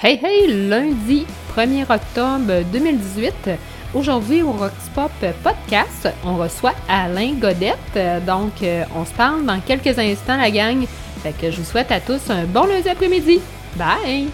Hey hey, lundi 1er octobre 2018. Aujourd'hui au Rockspop Podcast, on reçoit Alain Godette. Donc, euh, on se parle dans quelques instants, la gang. Fait que je vous souhaite à tous un bon lundi après-midi. Bye!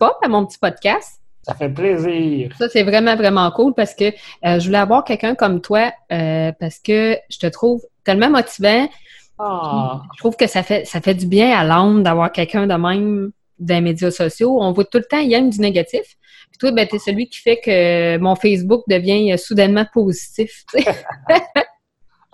Pop à mon petit podcast. Ça fait plaisir. Ça, c'est vraiment, vraiment cool parce que euh, je voulais avoir quelqu'un comme toi euh, parce que je te trouve tellement motivant. Ah, Je trouve que ça fait, ça fait du bien à l'âme d'avoir quelqu'un de même dans les médias sociaux. On voit tout le temps, il y a du négatif. Puis toi, ben, tu es celui qui fait que mon Facebook devient euh, soudainement positif.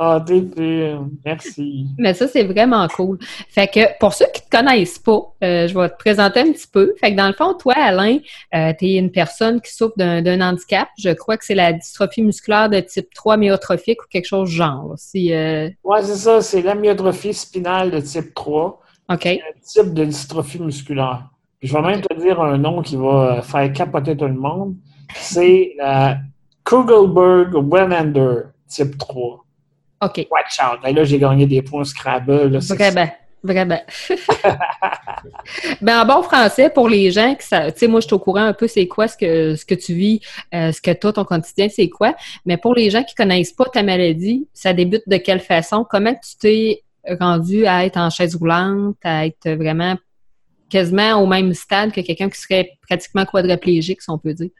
ah t'es fine. Merci. Mais ça, c'est vraiment cool. Fait que pour ceux qui te connaissent pas, euh, je vais te présenter un petit peu. Fait que dans le fond, toi, Alain, euh, tu es une personne qui souffre d'un handicap. Je crois que c'est la dystrophie musculaire de type 3 myotrophique ou quelque chose du genre. Si, euh, Ouais, c'est ça, c'est l'amyotrophie spinale de type 3, OK. un type de dystrophie musculaire. Puis je vais même te dire un nom qui va faire capoter tout le monde. C'est la Kugelberg-Wellander type 3. OK. Watch out. Et là, j'ai gagné des points Scrabble. là, Vraiment. Vraiment. ben, en bon français, pour les gens qui tu sais, moi, je suis au courant un peu c'est quoi ce que, ce que tu vis, euh, ce que toi, ton quotidien, c'est quoi. Mais pour les gens qui connaissent pas ta maladie, ça débute de quelle façon? Comment tu t'es rendu à être en chaise roulante, à être vraiment quasiment au même stade que quelqu'un qui serait pratiquement quadriplégique, si on peut dire?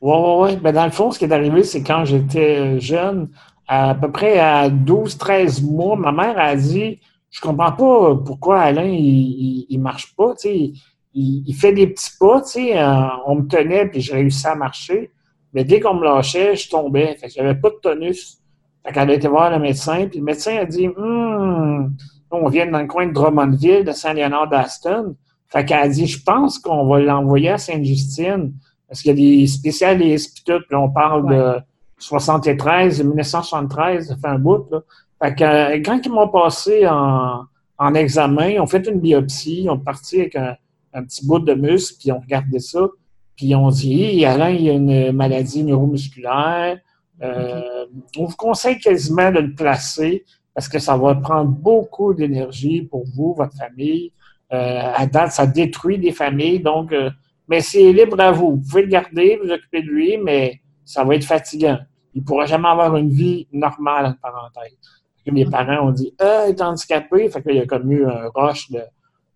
Ouais, ouais, ouais. Ben, dans le fond, ce qui est arrivé, c'est quand j'étais jeune, à peu près à 12-13 mois, ma mère a dit Je comprends pas pourquoi Alain, il, marche pas. Il, il fait des petits pas, euh, on me tenait, puis j'ai réussi à marcher. Mais dès qu'on me lâchait, je tombais. Fait que j'avais pas de tonus. Fait qu'elle a été voir le médecin, puis le médecin a dit Hum, on vient dans le coin de Drummondville, de Saint-Léonard d'Aston. Fait qu'elle a dit Je pense qu'on va l'envoyer à Sainte-Justine. Parce qu'il y a des spécialistes, puis tout, puis on parle de 73, 1973, ça fait un bout, là. Fait que euh, quand ils m'ont passé en, en examen, ils ont fait une biopsie, ils ont parti avec un, petit bout de muscle, puis ils ont regardé ça, puis ils ont dit Alain, il y a une maladie neuromusculaire. Euh, On vous conseille quasiment de le placer parce que ça va prendre beaucoup d'énergie pour vous, votre famille. Euh, à date, ça détruit des familles, donc euh, mais c'est libre à vous. Vous pouvez le garder, vous occuper de lui, mais ça va être fatigant. Il ne pourra jamais avoir une vie normale, entre parenthèses. Que mes parents ont dit Ah, il est handicapé. Fait qu'il y a comme eu un rush de,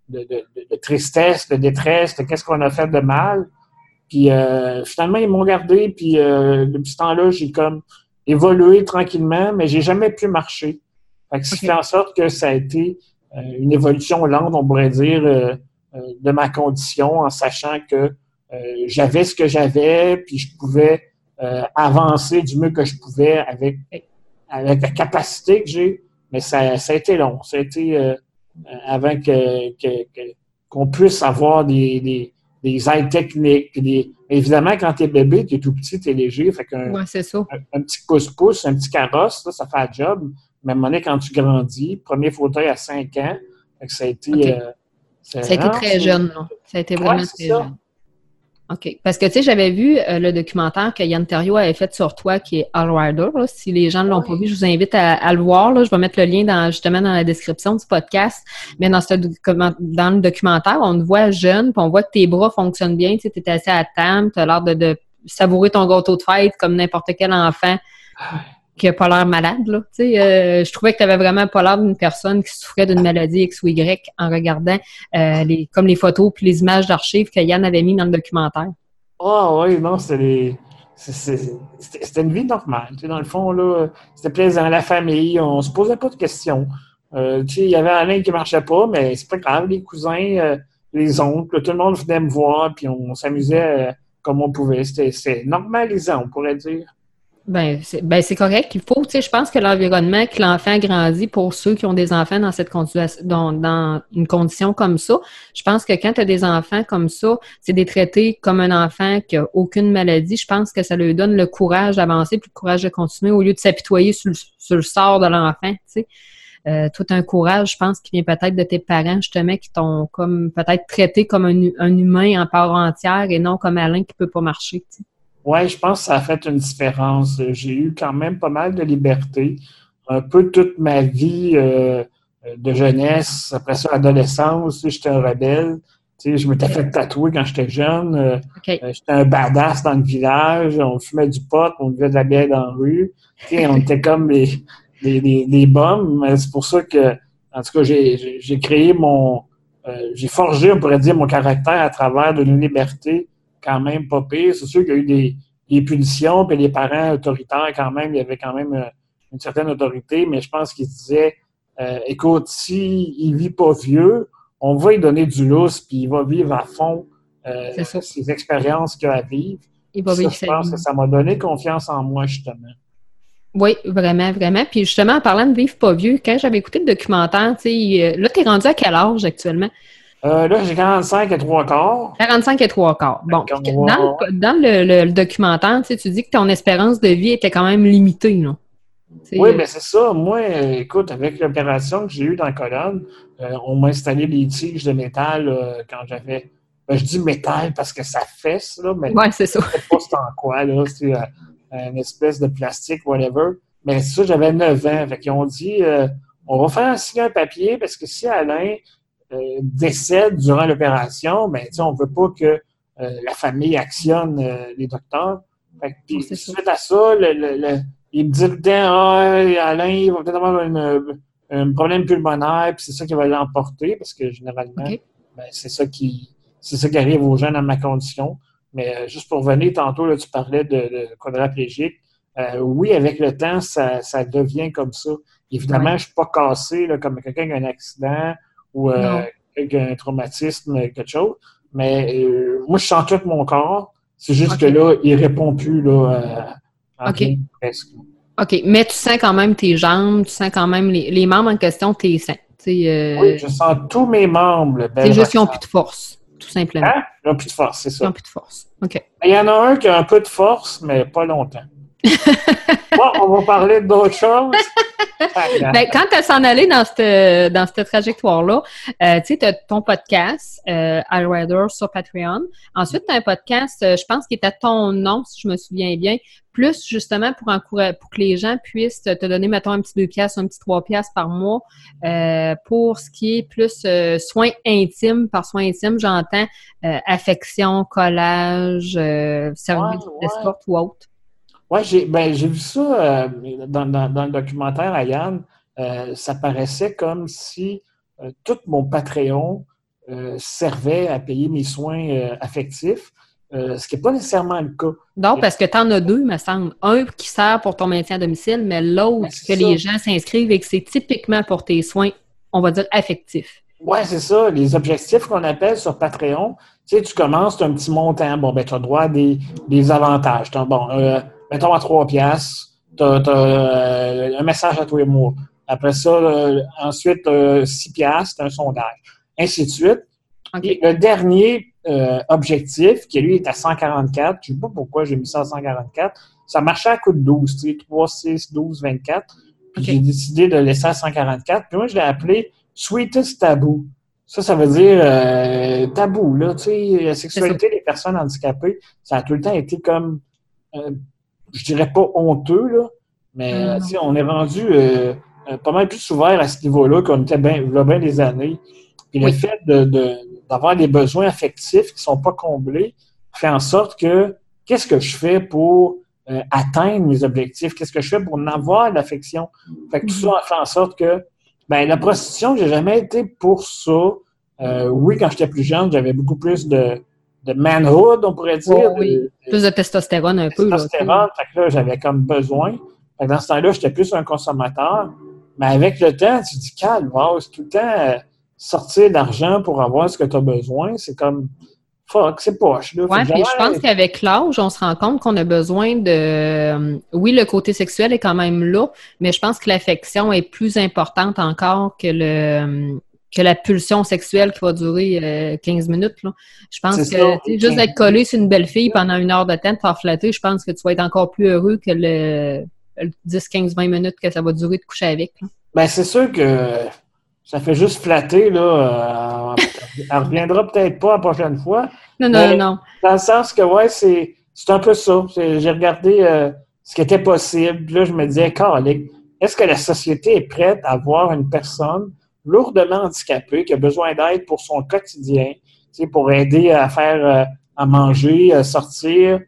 de, de, de- de tristesse, de détresse, de qu'est-ce qu'on a fait de mal. Puis euh, finalement, ils m'ont gardé, puis euh, depuis ce temps-là, j'ai comme évolué tranquillement, mais j'ai jamais pu marcher. Fait que ce qui Ok. fait en sorte que ça a été euh, une évolution lente, on pourrait dire, euh, de ma condition, en sachant que j'avais ce que j'avais, puis je pouvais euh, avancer du mieux que je pouvais avec, avec la capacité que j'ai. Mais ça, ça a été long. Ça a été euh, euh, avant que, qu'on puisse avoir des, des, des aides techniques. Des, évidemment, quand tu es bébé, tu es tout petit, tu es léger. Fait qu'un Ouais, c'est ça. un, un petit pouce-pouce, un petit carrosse, là, ça fait un job. Mais à un moment donné, quand tu grandis, premier fauteuil à 5 ans, fait que ça a été. Euh, Ça a été non, très jeune, là. Ça a été vraiment Ouais, très ça. jeune. OK. Parce que, tu sais, j'avais vu euh, le documentaire que Yann Terriot avait fait sur toi, qui est All Rider. là. Si les gens ne l'ont pas vu, je vous invite à, à le voir. Là. Je vais mettre le lien dans, justement dans la description du podcast. Mais dans, ce, dans le documentaire, on te voit jeune, puis on voit que tes bras fonctionnent bien. Tu es assis à table, tu as l'air de, de savourer ton gâteau de fête comme n'importe quel enfant qui a pas l'air malade. Là. Euh, je trouvais que tu avais vraiment pas l'air d'une personne qui souffrait d'une maladie X ou Y en regardant euh, les, comme les photos puis les images d'archives que Yann avait mis dans le documentaire. Ah oui, non, c'était une vie normale. Dans le fond, là, c'était plaisant, la famille, on se posait pas de questions. Euh, il y avait Alain qui marchait pas, mais c'est pas grave, les cousins, les oncles, tout le monde venait me voir, puis on s'amusait comme on pouvait. C'était normalisant, on pourrait dire. Ben, c'est ben, correct. Il faut, tu sais, je pense que l'environnement que l'enfant grandit pour ceux qui ont des enfants dans cette condition, dans, dans une condition comme ça, je pense que quand tu as des enfants comme ça, c'est des traités comme un enfant qui a aucune maladie. Je pense que ça lui donne le courage d'avancer puis le courage de continuer au lieu de s'apitoyer sur, sur le sort de l'enfant, tu sais. Euh, tout un courage, je pense, qui vient peut-être de tes parents, justement, qui t'ont comme peut-être traité comme un, un humain en part entière et non comme Alain qui peut pas marcher. tu sais. Oui, je pense que ça a fait une différence. J'ai eu quand même pas mal de liberté. Un peu toute ma vie euh, de jeunesse, après ça, adolescence, j'étais un rebelle. sais, je m'étais fait tatouer quand j'étais jeune. Euh, j'étais un badass dans le village. On fumait du pot, on buvait de la bière dans la rue. on était comme des, des, des, Mais c'est pour ça que, en tout cas, j'ai créé mon... j'ai forgé, on pourrait dire, mon caractère à travers de liberté quand même pas pire. C'est sûr qu'il y a eu des, des punitions, puis les parents autoritaires, quand même, il y avait quand même euh, une certaine autorité, mais je pense qu'ils disaient euh, écoute, s'il il vit pas vieux, on va lui donner du lousse, puis il va vivre à fond euh, ses expériences qu'il a à vivre. Il va vivre Je pense que ça m'a donné confiance en moi, justement. Oui, vraiment, vraiment. Puis justement, en parlant de vivre pas vieux, quand j'avais écouté le documentaire, tu sais, là, tu es rendu à quel âge actuellement? Euh, là, j'ai 45 et 3 quarts. 45 et 3 quarts. Bon, dans, le, documentaire, tu, sais, tu dis que ton espérance de vie était quand même limitée, non? Oui, mais c'est ça. Moi, écoute, avec l'opération que j'ai eue dans la colonne, euh, on m'a installé des tiges de métal euh, quand j'avais. Ben, je dis métal parce que ça fesse, là, mais ouais, c'est ça. sais pas c'est en quoi, là. C'est une espèce de plastique, whatever. Mais ça, j'avais 9 ans. Fait qu'ils ont dit on va faire signer un papier parce que si Alain décède durant l'opération, ben, on ne veut pas que euh, la famille actionne euh, les docteurs. Fait puis, suite à ça, le, il me dit ah, Alain, il va peut-être avoir un problème pulmonaire, puis c'est ça qui va l'emporter, parce que généralement, ben, c'est ça qui c'est ça qui arrive aux gens dans ma condition. Mais juste pour venir, tantôt, là, tu parlais de, de quadraplégique. oui, avec le temps, ça, devient comme ça. Évidemment, je ne suis pas cassé là, comme quelqu'un qui a un accident ou euh, un traumatisme, quelque chose. Mais euh, moi, je sens tout mon corps. C'est juste que là, il répond plus là, euh, OK. OK. Mais tu sens quand même tes jambes, tu sens quand même les, membres en question, tes seins. Euh... Oui, je sens tous mes membres. C'est juste qu'ils n'ont plus de force, tout simplement. Hein? Ils n'ont plus de force, c'est ça. Ils n'ont plus de force. OK. Il y en a un qui a un peu de force, mais pas longtemps. Bon, on va parler d'autres choses. ben, quand tu as s'en aller dans cette, dans cette trajectoire-là, euh, tu sais, ton podcast, euh, Rider sur Patreon. Ensuite, tu as un podcast, euh, je pense, qui est à ton nom, si je me souviens bien, plus justement pour, encourager, pour que les gens puissent te donner, mettons, un petit 2 piastres, un petit 3 piastres par mois euh, pour ce qui est plus soins intimes. Par soins intimes, j'entends affection, collage, service d'escorte ou autre. Oui, j'ai ben, vu ça euh, dans, le documentaire à Yann. Euh, ça paraissait comme si euh, tout mon Patreon servait à payer mes soins affectifs. ce qui n'est pas nécessairement le cas. Non, parce que tu en as deux, me semble. Un qui sert pour ton maintien à domicile, mais l'autre ben, que les gens s'inscrivent et que c'est typiquement pour tes soins, on va dire, affectifs. Oui, c'est ça. Les objectifs qu'on appelle sur Patreon, tu sais, tu commences, tu as un petit montant. Bon, ben, tu as droit à des, avantages. Bon, mettons à 3 piastres, tu as, euh, un message à tous les mois. Après ça, euh, ensuite, 6 piastres, un sondage. Ainsi de suite. le dernier euh, objectif, qui lui est à 144, je ne sais pas pourquoi j'ai mis ça à 144, ça marchait à coup de 12, tu sais, 3, 6, 12, 24. Puis j'ai décidé de laisser à 144. Puis moi, je l'ai appelé Sweetest Taboo. Ça, ça veut dire tabou, là, tu sais, la sexualité des personnes handicapées, ça a tout le temps été comme je dirais pas honteux, là, mais euh, on est rendu euh, euh, pas mal plus ouvert à ce niveau-là qu'on était bien, bien des années. Puis le fait d'avoir des besoins affectifs qui ne sont pas comblés fait en sorte que qu'est-ce que je fais pour atteindre mes objectifs? Qu'est-ce que je fais pour en avoir l'affection? Fait que tout ça fait en sorte que ben, la prostitution, j'ai jamais été pour ça. oui, quand j'étais plus jeune, j'avais beaucoup plus de, de manhood, on pourrait dire. oui. plus de testostérone un peu. Testostérone, fait que là, j'avais comme besoin. Fait que dans ce temps-là, j'étais plus un consommateur. Mais avec le temps, tu te dis, calme, c'est tout le temps euh, sortir d'argent pour avoir ce que tu as besoin. C'est comme, fuck, c'est poche. Oui, puis je pense qu'avec l'âge, on se rend compte qu'on a besoin de. Euh, oui, le côté sexuel est quand même là, mais je pense que l'affection est plus importante encore que le que la pulsion sexuelle qui va durer 15 euh, minutes. Là. Je pense que juste d'être collé sur une belle fille pendant une heure de temps, de faire flatter, je pense que tu vas être encore plus heureux que le, 10, 15, 20 minutes que ça va durer de coucher avec. Ben, c'est sûr que ça fait juste flatter, là. Euh, elle reviendra peut-être pas la prochaine fois. Non, non, non. Dans le sens que, ouais, c'est, un peu ça. J'ai regardé euh, ce qui était possible. Là, je me disais, est-ce que la société est prête à voir une personne lourdement handicapé, qui a besoin d'aide pour son quotidien, pour aider à faire à manger, à sortir,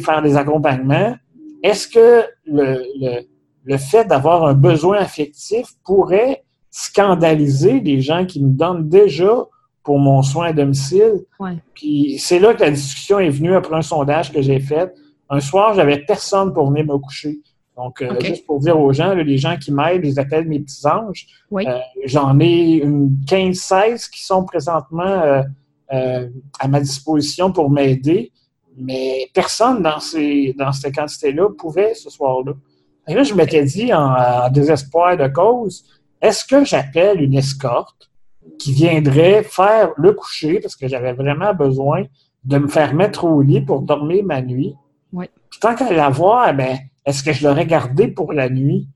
faire des accompagnements. Est-ce que le, le, le fait d'avoir un besoin affectif pourrait scandaliser les gens qui me donnent déjà pour mon soin à domicile? Puis c'est là que la discussion est venue après un sondage que j'ai fait. Un soir, j'avais personne pour venir me coucher. Donc, euh, juste pour dire aux gens, les gens qui m'aident, ils appellent mes petits anges. Euh, j'en ai une 15-16 qui sont présentement euh, à ma disposition pour m'aider, mais personne dans ces dans cette quantité-là pouvait ce soir-là. Et là, je m'étais dit, en, désespoir de cause, est-ce que j'appelle une escorte qui viendrait faire le coucher, parce que j'avais vraiment besoin de me faire mettre au lit pour dormir ma nuit? Oui. Puis tant qu'à la voir, ben, est-ce que je l'aurais gardé pour la nuit?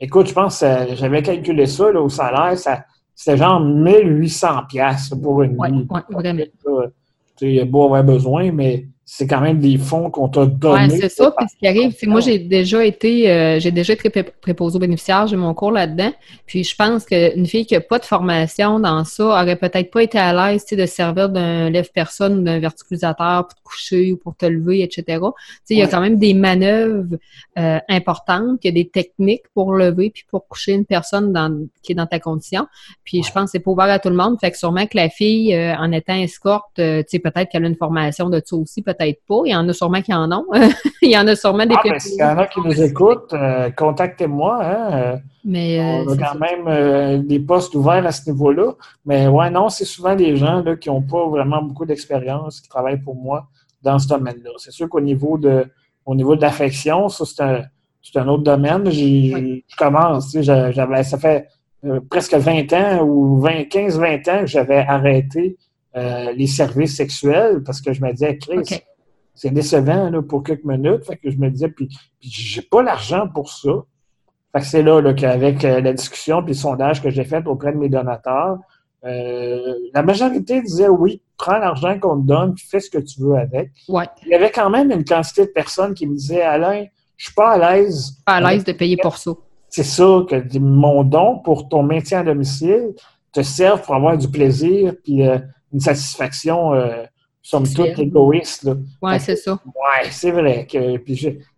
Écoute, je pense que j'avais calculé ça là, au salaire, ça, c'était genre 1800 pièces pour une nuit. Oui, vraiment. Il y a beau avoir besoin, mais c'est quand même des fonds qu'on t'a donnés. Oui, c'est ça. Puis ce qui arrive, c'est moi, j'ai déjà été, euh, j'ai déjà été préposé aux bénéficiaires, j'ai mon cours là-dedans. Puis je pense qu'une fille qui n'a pas de formation dans ça aurait peut-être pas été à l'aise de servir d'un lève-personne ou d'un verticalisateur pour te coucher ou pour te lever, etc. Il y a quand même des manœuvres euh, importantes, il y a des techniques pour lever puis pour coucher une personne dans, qui est dans ta condition. Puis je pense que c'est pas ouvert à tout le monde. Fait que sûrement que la fille, euh, en étant escorte, peut-être qu'elle a une formation de ça aussi, peut peut-être pas. Il y en a sûrement qui en ont. il y en a sûrement des ah, ben, S'il y en a qui nous écoutent, euh, contactez-moi. Hein. Euh, Mais, euh, on a quand même des postes ouverts à ce niveau-là. Mais ouais, non, c'est souvent des gens là, qui n'ont pas vraiment beaucoup d'expérience qui travaillent pour moi dans ce domaine-là. C'est sûr qu'au niveau de au niveau de l'affection, ça, c'est un, autre domaine. Je commence, j'avais, ça fait presque 20 ans ou 15-20 ans que j'avais arrêté les services sexuels parce que je me disais, Chris, c'est décevant là, pour quelques minutes. Fait que je me disais, puis, puis j'ai pas l'argent pour ça. Fait que c'est là, là qu'avec euh, la discussion puis le sondage que j'ai fait auprès de mes donateurs, euh, la majorité disait oui, prends l'argent qu'on te donne, puis fais ce que tu veux avec. Ouais. Il y avait quand même une quantité de personnes qui me disaient Alain, je suis pas à l'aise. Pas à l'aise de payer pour ça. C'est ça, que mon don pour ton maintien à domicile te serve pour avoir du plaisir puis euh, une satisfaction sommes tous égoïstes. Oui, c'est ça. Oui, c'est vrai. Que,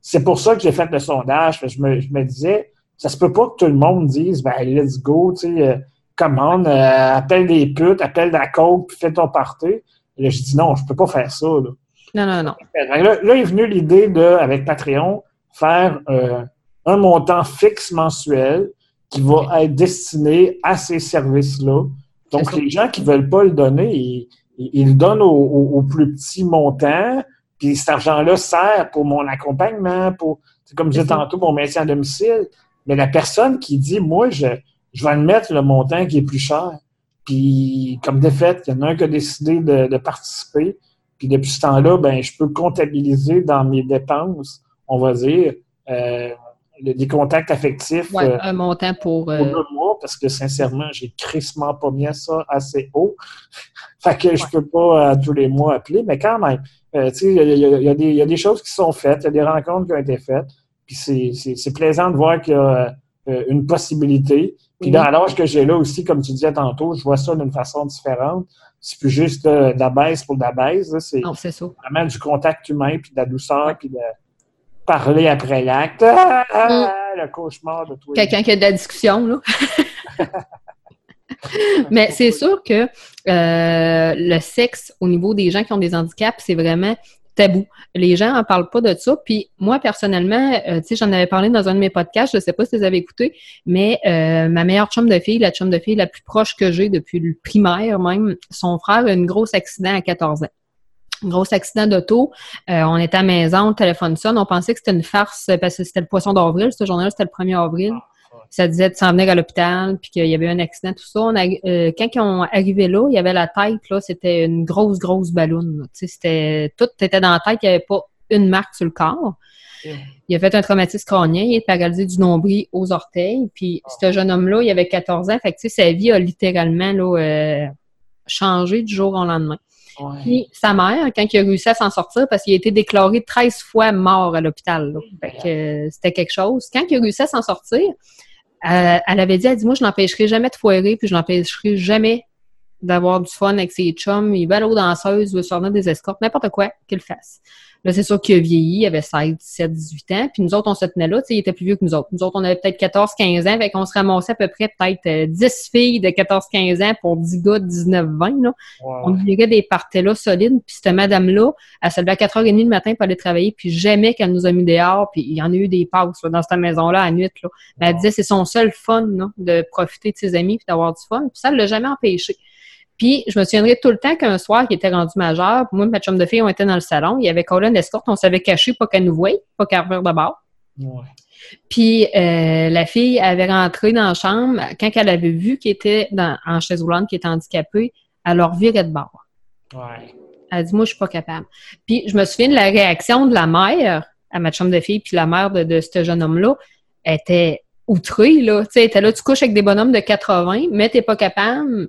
c'est pour ça que j'ai fait le sondage. Je me, je me, disais, ça se peut pas que tout le monde dise, ben, let's go, tu sais, euh, commande, euh, appelle des putes, appelle la coke, puis fais ton party. Et là, je dis non, je peux pas faire ça. Là. Non, non, non. Là, est venue l'idée de, avec Patreon, faire euh, un montant fixe mensuel qui va être destiné à ces services-là. Donc, les gens qui veulent pas le donner, ils, il donne au, plus petit montant, puis cet argent-là sert pour mon accompagnement, pour, comme je disais tantôt, mon maintien à domicile. Mais la personne qui dit, moi, je, je vais mettre le montant qui est plus cher. Puis, comme de fait, il y en a un qui a décidé de, participer. Puis, depuis ce temps-là, ben, je peux comptabiliser dans mes dépenses, on va dire, euh, des contacts affectifs. Ouais, euh, un montant pour. Euh... mois, parce que sincèrement, j'ai crissement pas mis ça assez haut. fait que je peux pas euh, tous les mois appeler, mais quand même, euh, tu sais, il y, y, a des choses qui sont faites, il y a des rencontres qui ont été faites, puis c'est plaisant de voir qu'il y a une possibilité. Puis là, à l'âge que j'ai là aussi, comme tu disais tantôt, je vois ça d'une façon différente. C'est plus juste de la baisse pour de la baisse. C'est vraiment du contact humain, puis de la douceur, puis de, parler après l'acte. Ah, ah, mm. Le cauchemar de toi. Quelqu'un qui a de la discussion, là. Mais c'est sûr que euh, le sexe au niveau des gens qui ont des handicaps, c'est vraiment tabou. Les gens n'en parlent pas de ça. Puis moi, personnellement, euh, tu sais, j'en avais parlé dans un de mes podcasts, je ne sais pas si vous avez écouté, mais euh, ma meilleure chum de fille, la chum de fille la plus proche que j'ai depuis le primaire même, son frère a eu un gros accident à 14 ans gros accident d'auto. Euh, on était à la maison, le téléphone sonne. On pensait que c'était une farce parce que c'était le poisson d'avril. Ce journée-là, c'était le 1er avril. Ça disait de s'en venir à l'hôpital, puis qu'il y avait un accident, tout ça. On euh, quand ils ont arrivé là, il y avait la tête, là, c'était une grosse, grosse ballonne. C'était tout était dans la tête, il n'y avait pas une marque sur le corps. Il a fait un traumatisme crânien, il est paralysé du nombril aux orteils. Puis ah. ce jeune homme-là, il avait 14 ans, fait que sa vie a littéralement là, euh, changé du jour au lendemain. Puis sa mère, quand il a réussi à s'en sortir, parce qu'il a été déclaré 13 fois mort à l'hôpital. Euh, c'était quelque chose. Quand il a réussi à s'en sortir, euh, elle avait dit, elle dit, moi, je n'empêcherai jamais de foirer, puis je n'empêcherai jamais d'avoir du fun avec ses chums, il veut aller aux danseuses, il veut se des escortes, n'importe quoi qu'il fasse. Là, c'est sûr qu'il a vieilli, il avait 16, 17, 18 ans. Puis nous autres, on se tenait là, tu sais, il était plus vieux que nous autres. Nous autres, on avait peut-être 14, 15 ans, fait qu'on se ramassait à peu près peut-être 10 euh, filles de 14, 15 ans pour 10 gars de 19, 20, là. On virait des parties là solides. Puis cette madame-là, elle se levait à 4h30 le matin pour aller travailler, puis jamais qu'elle nous a mis dehors. Puis il y en a eu des pauses dans cette maison-là à nuit, là. Mais elle disait c'est son seul fun, là, de profiter de ses amis puis d'avoir du fun. Puis ça, elle l'a jamais empêché. Puis, je me souviendrai tout le temps qu'un soir, qui était rendu majeur, moi et ma chum de fille, on était dans le salon, il y avait Colin Escorte, on s'avait caché, pas qu'elle nous voie, pas qu'elle revient de bord. Puis, euh, la fille avait rentré dans la chambre, quand elle avait vu qu'il était dans, en chaise roulante, qu'il était handicapé, elle leur virait de bord. Ouais. Elle a dit, moi, je suis pas capable. Puis, je me souviens de la réaction de la mère à ma chambre de fille, puis la mère de, de ce jeune homme-là était outrée, là. Tu sais, elle était là, tu couches avec des bonhommes de 80, mais t'es pas capable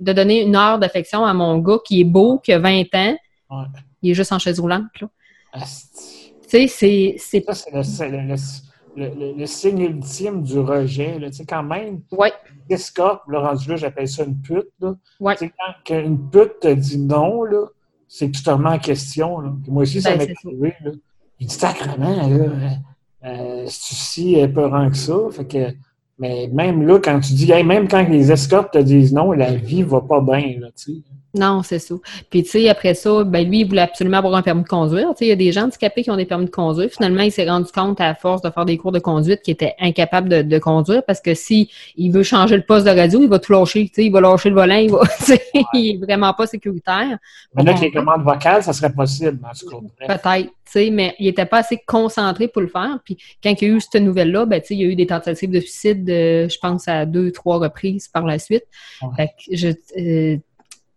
de donner une heure d'affection à mon gars qui est beau, qui a 20 ans. Il est juste en chaise roulante, là. Tu sais, c'est... Ça, c'est le, le, signe ultime du rejet. Quand même, ouais. escorte, le rendu là, j'appelle ça une pute. Là. Ouais. Quand une pute te dit non, là, c'est que tu te remets en question. Là. moi aussi, ça ben, m'est arrivé. Là. Il dit sacrement, là, euh, c'est si peurant que ça. Fait que mais même là, quand tu dis, même quand les escortes te disent non, la vie va pas bien, là, tu sais. Non, c'est ça. Puis, tu sais, après ça, ben lui, il voulait absolument avoir un permis de conduire. Tu sais, il y a des gens handicapés qui ont des permis de conduire. Finalement, il s'est rendu compte, à force de faire des cours de conduite, qu'il était incapable de, conduire parce que si il veut changer le poste de radio, il va tout lâcher. Tu sais, il va lâcher le volant, il va, il est vraiment pas sécuritaire. Mais là, avec les commandes vocales, ça serait possible, Peut-être, tu sais, mais il était pas assez concentré pour le faire. Puis, quand il y a eu cette nouvelle-là, ben, tu sais, il y a eu des tentatives de suicide, je pense, à deux, trois reprises par la suite. Fait que je, euh,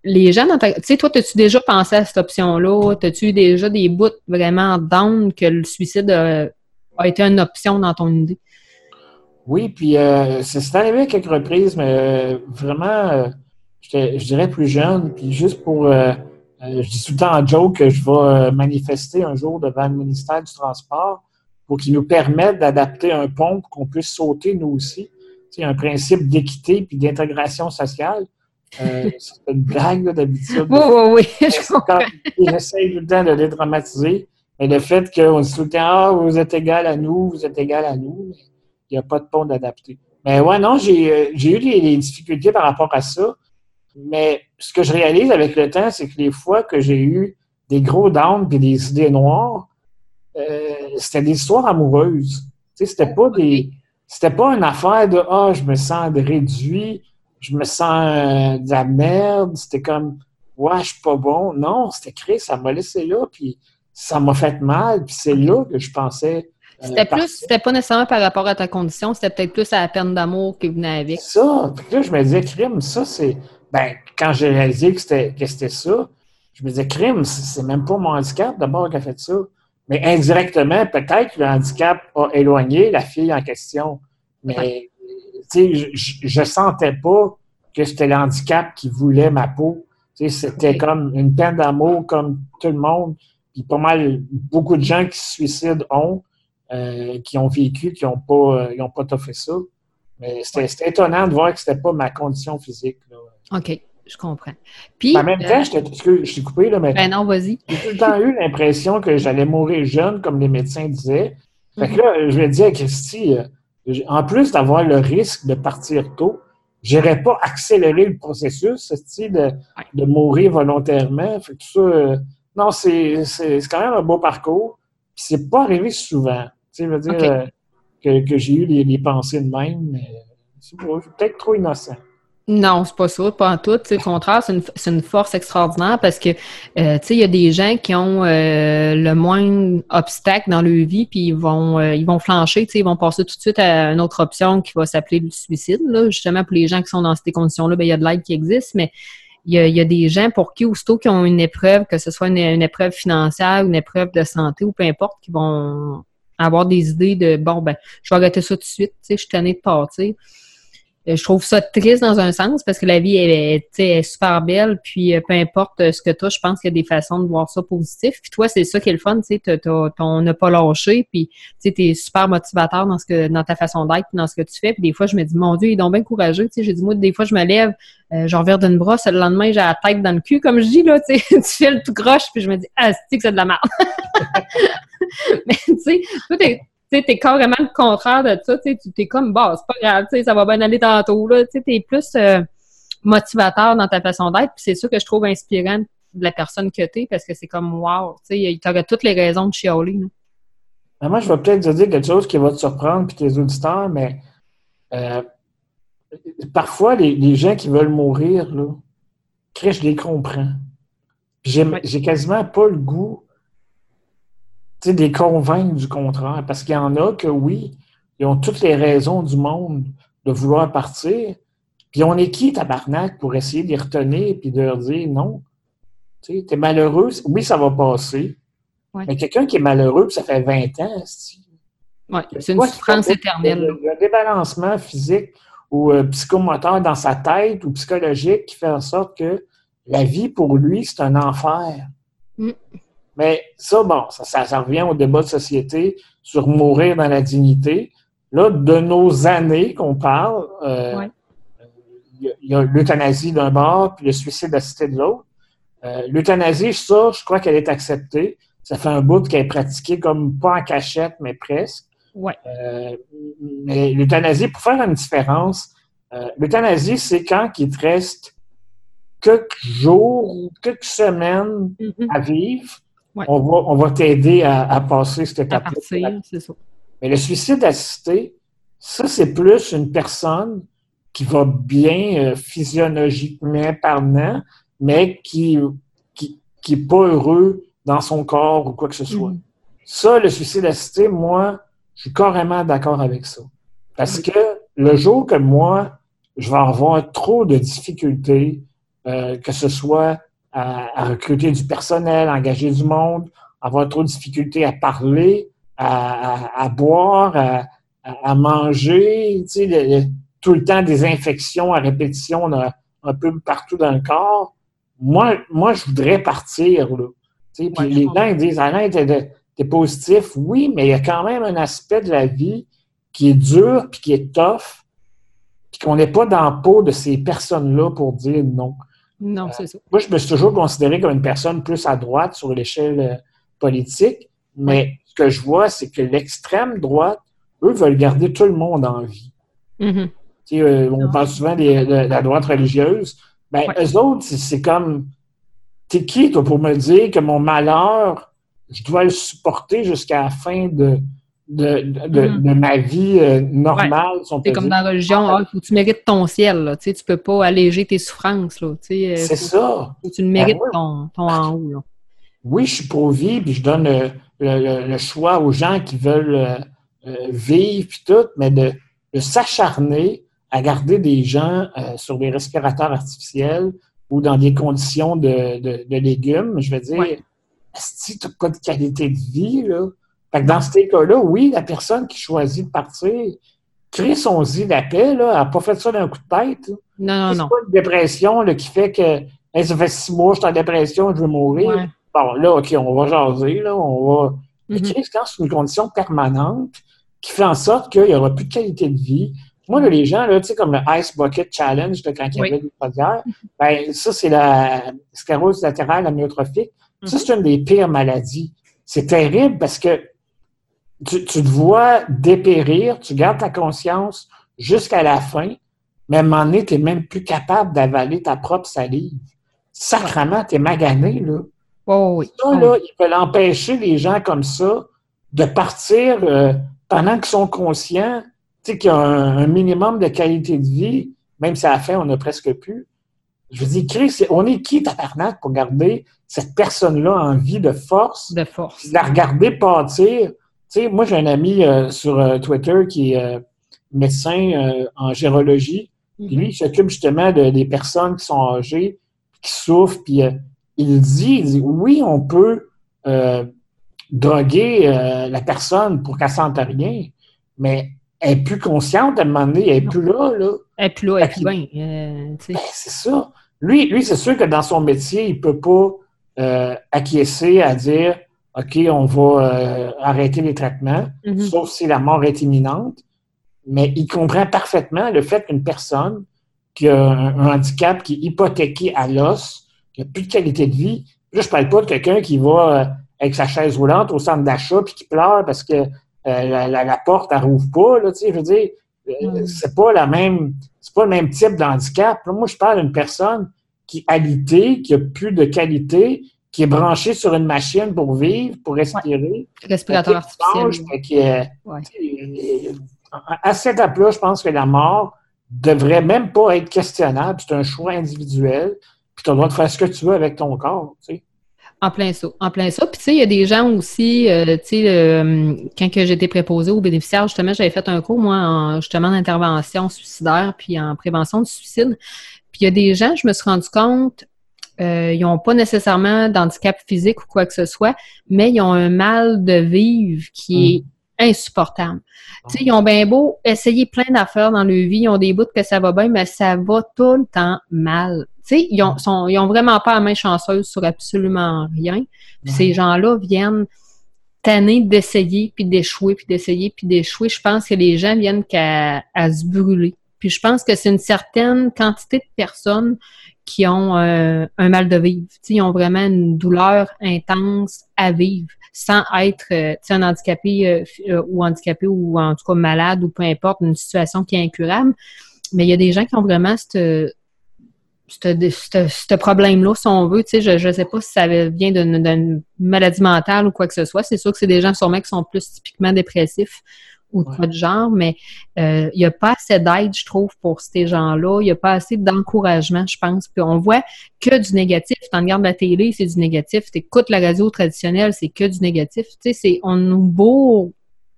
les gens Tu sais, toi, as-tu déjà pensé à cette option-là? As-tu déjà des bouts vraiment down que le suicide a, été une option dans ton idée? Oui, puis euh, c'est arrivé à quelques reprises, mais euh, vraiment, euh, je dirais plus jeune, puis juste pour... je dis tout le temps en joke que je vais manifester un jour devant le ministère du Transport pour qu'il nous permette d'adapter un pont pour qu'on puisse sauter nous aussi. C'est un principe d'équité puis d'intégration sociale. Euh, c'est une blague d'habitude. Oui, oui, oui. J'essaie tout le temps de dédramatiser. Mais le fait qu'on dit le temps Ah, vous êtes égal à nous, vous êtes égal à nous, il n'y a pas de pont d'adapter. Mais ouais, non, j'ai euh, eu des, difficultés par rapport à ça. Mais ce que je réalise avec le temps, c'est que les fois que j'ai eu des gros downs et des idées noires, euh, c'était des histoires amoureuses. Tu sais, c'était pas des. C'était pas une affaire de Ah, je me sens réduit je me sens euh, de la merde. C'était comme, ouais, je suis pas bon. Non, c'était créé, ça m'a laissé là, puis ça m'a fait mal, puis c'est là que je pensais. Euh, c'était plus, c'était pas nécessairement par rapport à ta condition, c'était peut-être plus à la peine d'amour qui venait avec. Ça, puis là, je me disais, crime, ça, c'est. Ben, quand j'ai réalisé que c'était, que c'était ça, je me disais, crime, c'est même pas mon handicap d'abord qui a fait ça. Mais indirectement, peut-être que le handicap a éloigné la fille en question. Mais je, ne sentais pas que c'était l'handicap qui voulait ma peau. C'était comme une peine d'amour comme tout le monde. Puis pas mal, beaucoup de gens qui se suicident ont, euh, qui ont vécu, qui n'ont pas, euh, pas tout fait ça. Mais c'était étonnant de voir que c'était pas ma condition physique. OK, je comprends. Puis, en même temps, euh, je t'ai coupé, là, mais. Ben non, vas-y. J'ai tout le temps eu l'impression que j'allais mourir jeune, comme les médecins disaient. Fait que là, je vais dire à Christy, en plus d'avoir le risque de partir tôt, j'irais pas accélérer le processus, de, de mourir volontairement. Fait tout ça, euh, non, c'est quand même un beau parcours. Puis c'est pas arrivé souvent. Tu sais, veux dire euh, que, que j'ai eu les, pensées de même, mais c'est peut-être trop innocent. Non, c'est pas ça, pas en tout. Au contraire, c'est une, une, force extraordinaire parce que, euh, tu sais, il y a des gens qui ont euh, le moins obstacle dans leur vie, puis ils vont, euh, ils vont flancher, tu sais, ils vont passer tout de suite à une autre option qui va s'appeler le suicide. Là. Justement, pour les gens qui sont dans ces conditions-là, ben, il y a de l'aide qui existe, mais il y, a, y a des gens pour qui, aussitôt qui ont une épreuve, que ce soit une, une épreuve financière, une épreuve de santé ou peu importe, qui vont avoir des idées de, bon, ben, je vais arrêter ça tout de suite, tu sais, je suis tannée de partir je trouve ça triste dans un sens parce que la vie est, est super belle, puis peu importe ce que as, je pense qu'il y a des façons de voir ça positif. Puis toi, c'est ça qui est le fun, tu sais, on n'a pas lâché, puis tu es super motivateur dans ce que dans ta façon d'être, dans ce que tu fais. Puis des fois, je me dis, mon Dieu, il est donc bien courageux. Tu sais, j'ai dit, moi, des fois, je me lève, euh, je reviens d'une brosse, le lendemain, j'ai la tête dans le cul, comme je dis, là, tu tu fais le tout croche, puis je me dis, ah, c'est que c'est de la merde. Mais tu sais, toi, tu es carrément le contraire de ça, tu es comme, bah, c'est pas grave, ça va bien aller tantôt, là, tu es plus euh, motivateur dans ta façon d'être, puis c'est ça que je trouve inspirant de la personne que tu es, parce que c'est comme, wow, tu aurais toutes les raisons de chialer, ben, moi, je vais peut-être te dire quelque chose qui va te surprendre, puis tes auditeurs, mais euh, parfois, les, gens qui veulent mourir, là, je les comprends. J'ai quasiment pas le goût de les convaincre du contraire. Parce qu'il y en a que, oui, ils ont toutes les raisons du monde de vouloir partir. Puis on est qui, tabarnak, pour essayer de les retenir et de leur dire non? Tu es malheureux, oui, ça va passer. Mais quelqu'un qui est malheureux, ça fait 20 ans, c'est une souffrance éternelle. Un débalancement physique ou euh, psychomoteur dans sa tête ou psychologique qui fait en sorte que la vie pour lui, c'est un enfer. Mm. Mais ça, bon, ça, ça, revient au débat de société sur mourir dans la dignité. Là, de nos années qu'on parle, euh, il y a, l'euthanasie d'un bord puis le suicide assisté de l'autre. Euh, l'euthanasie, ça, je crois qu'elle est acceptée. Ça fait un bout qu'elle est pratiquée comme pas en cachette, mais presque. Ouais. Euh, mais l'euthanasie, pour faire une différence, euh, l'euthanasie, c'est quand il te reste quelques jours ou quelques semaines mm-hmm. à vivre. On va, on va t'aider à, passer cette étape-là. Mais le suicide assisté, ça, c'est plus une personne qui va bien euh, physiologiquement parlant, mais qui n'est qui, qui pas heureux dans son corps ou quoi que ce soit. Mm. Ça, le suicide assisté, moi, je suis carrément d'accord avec ça. Parce que le jour que moi, je vais avoir trop de difficultés, euh, que ce soit à, recruter du personnel, à engager du monde, avoir trop de difficultés à parler, à, boire, à, manger, tu sais, tout le temps des infections à répétition un peu partout dans le corps. Moi, moi je voudrais partir. Là. Puis les gens ils disent Alain, t'es positif. Oui, mais il y a quand même un aspect de la vie qui est dur puis qui est tough, puis qu'on n'est pas dans le peau de ces personnes-là pour dire non. Non, c'est ça. Moi, je me suis toujours considéré comme une personne plus à droite sur l'échelle euh, politique, mais ce que je vois, c'est que l'extrême droite, eux, veulent garder tout le monde en vie. Mm-hmm. Euh, on parle souvent de, la droite religieuse. Ben, eux autres, c'est comme T'es qui, toi, pour me dire que mon malheur, je dois le supporter jusqu'à la fin de, de, de, mm-hmm. ma vie euh, normale. C'est comme dans la religion, ah, faut que tu mérites ton ciel. Là, tu ne peux pas alléger tes souffrances. Euh, c'est ça. Faut que tu mérites ben ton, ton, en haut. Là. Oui, je suis pour vie, puis je donne le, le, choix aux gens qui veulent euh, vivre, puis tout, mais de, de s'acharner à garder des gens sur des respirateurs artificiels, ou dans des conditions de, légumes, je veux dire, si tu n'as pas de qualité de vie, là, dans ces cas-là, oui, la personne qui choisit de partir crée son lit la paix, elle n'a pas fait ça d'un coup de tête. Non, non, non. pas une dépression là, qui fait que ça fait six mois, je suis en dépression, je veux mourir. Bon, là, OK, on va jaser, là, on va. Mm-hmm. quand c'est une condition permanente qui fait en sorte qu'il n'y aura plus de qualité de vie, moi, les gens, là, tu sais, comme le Ice Bucket Challenge, quand il y avait des chaudières, ben, ça, c'est la sclérose latérale amyotrophique. Ça, c'est une des pires maladies. C'est terrible parce que tu, te vois dépérir, tu gardes ta conscience jusqu'à la fin, mais à un moment donné, tu n'es même plus capable d'avaler ta propre salive. Sacrement, tu es magané, là. Oh, oui. Ça, là, il peut empêcher les gens comme ça de partir euh, pendant qu'ils sont conscients tu sais, qu'il y a un, minimum de qualité de vie, même si à la fin, on n'a presque plus. Je veux dire, Chris, on est qui, tabarnak, pour garder cette personne-là en vie de force? De force. la regarder partir. Tu sais, moi, j'ai un ami euh, sur euh, Twitter qui est euh, médecin en gérologie. Puis lui, il s'occupe justement de, des personnes qui sont âgées, qui souffrent. Puis il dit, il dit, oui, on peut droguer la personne pour qu'elle sente rien, mais elle est plus consciente à un moment donné, elle n'est plus là, là. Elle n'est plus là, elle est plus bien. Euh, ben, c'est ça. Lui, lui c'est sûr que dans son métier, il ne peut pas euh, acquiescer à dire OK, on va euh, arrêter les traitements, mm-hmm. sauf si la mort est imminente. Mais il comprend parfaitement le fait qu'une personne qui a un, handicap qui est hypothéqué à l'os, qui n'a plus de qualité de vie, là, je ne parle pas de quelqu'un qui va avec sa chaise roulante au centre d'achat puis qui pleure parce que euh, la, porte, elle rouvre pas, là, je veux dire, euh, c'est pas la même, c'est pas le même type d'handicap. Moi, je parle d'une personne qui a alité, qui a plus de qualité, qui est branchée sur une machine pour vivre, pour respirer. Respirateur artificiel. à cette étape-là, je pense que la mort devrait même pas être questionnable. C'est un choix individuel. Puis tu as le droit de faire ce que tu veux avec ton corps. Tu sais. En plein ça. En plein ça. Puis tu sais, il y a des gens aussi, euh, tu sais, euh, quand j'étais préposée aux bénéficiaires, justement, j'avais fait un cours, moi, en justement d'intervention suicidaire puis en prévention du suicide. Puis il y a des gens, je me suis rendu compte, euh, ils n'ont pas nécessairement d'handicap physique ou quoi que ce soit, mais ils ont un mal de vivre qui est mm insupportable. Tu sais, ils ont bien beau essayer plein d'affaires dans leur vie, ils ont des bouts que ça va bien, mais ça va tout le temps mal. Tu sais, ils ont, sont, ils ont vraiment pas la main chanceuse sur absolument rien. ces gens-là viennent tanner d'essayer, puis d'échouer, puis d'essayer, puis d'échouer. Je pense que les gens viennent qu'à à se brûler. Puis je pense que c'est une certaine quantité de personnes qui ont euh, un mal de vivre. sais, ils ont vraiment une douleur intense à vivre sans être euh, un handicapé euh, ou handicapé ou en tout cas malade ou peu importe, une situation qui est incurable. Mais il y a des gens qui ont vraiment ce problème-là, si on veut. Je ne sais pas si ça vient d'une maladie mentale ou quoi que ce soit. C'est sûr que c'est des gens sûrement qui sont plus typiquement dépressifs ou de genre, mais euh, il n'y a pas assez d'aide, je trouve, pour ces gens-là. Il n'y a pas assez d'encouragement, je pense. Puis on voit que du négatif. Tu regardes la télé, c'est du négatif. Tu écoutes la radio traditionnelle, c'est que du négatif. Tu sais, on nous bourre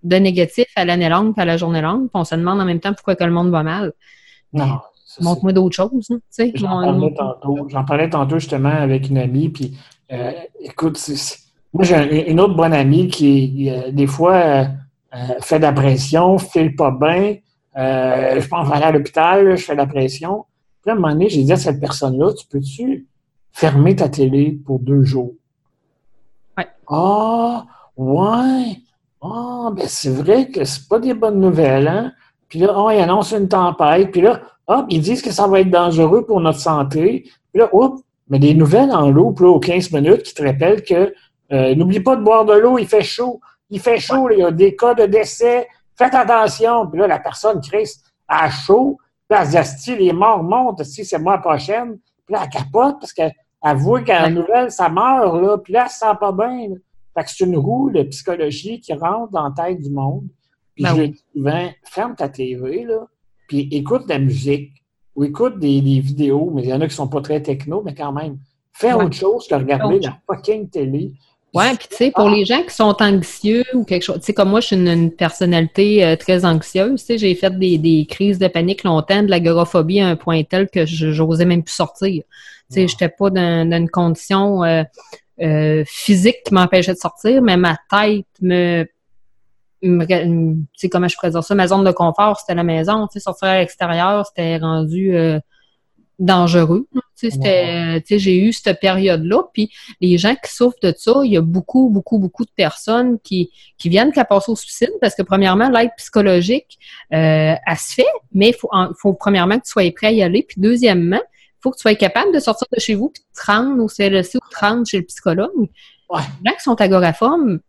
de négatif à l'année longue à la journée longue, puis on se demande en même temps pourquoi que le monde va mal. Non. Montre-moi d'autres choses. Hein, J'en parlais, tantôt justement avec une amie, puis euh, écoute, moi j'ai une autre bonne amie qui, euh, des fois, euh, fait de la pression, file pas bien, euh, je pense aller à l'hôpital, je fais de la pression. Puis à un moment donné, j'ai dit à cette personne-là, tu peux-tu fermer ta télé pour deux jours? Ouais. Ah, ouais. Ah, ben c'est vrai que c'est pas des bonnes nouvelles, hein? Puis là, oh, ils annoncent une tempête. Puis là, hop, ils disent que ça va être dangereux pour notre santé. Puis là, hop, mais des nouvelles en l'eau, puis là, aux 15 minutes, qui te rappellent que euh, n'oublie pas de boire de l'eau, il fait chaud. Il fait chaud, il y a des cas de décès. Faites attention. Puis là, la personne crie à chaud. Puis elle se dit, les morts montent, si c'est moi prochaine. Puis là, elle capote parce qu'elle voit qu'à la nouvelle, ça meurt, là. Puis là, elle se sent pas bien. Fait que c'est une roue de psychologie qui rentre dans la tête du monde. Puis ben je dis souvent, ferme ta TV, là, puis écoute de la musique ou écoute des, vidéos, mais il y en a qui sont pas très techno, mais quand même. Fais autre chose que regarder la fucking télé. Ouais, puis tu sais, pour les gens qui sont anxieux ou quelque chose, tu sais, comme moi, je suis une, personnalité euh, très anxieuse, tu sais, j'ai fait des, des, crises de panique longtemps, de l'agoraphobie à un point tel que j'osais même plus sortir. Tu sais, j'étais pas dans, une condition euh, euh, physique qui m'empêchait de sortir, mais ma tête me tu sais, comment je présente ça, ma zone de confort, c'était la maison, tu sais, sortir à l'extérieur, c'était rendu dangereux. C'était, j'ai eu cette période-là. Puis les gens qui souffrent de ça, il y a beaucoup, beaucoup, beaucoup de personnes qui, qui viennent qu'à passer au suicide parce que premièrement, l'aide psychologique, euh, elle se fait, mais il faut, faut premièrement que tu sois prêt à y aller. Puis deuxièmement, il faut que tu sois capable de sortir de chez vous puis de te rendre au CLSC ou te rendre chez le psychologue. Les gens qui sont agoraphones,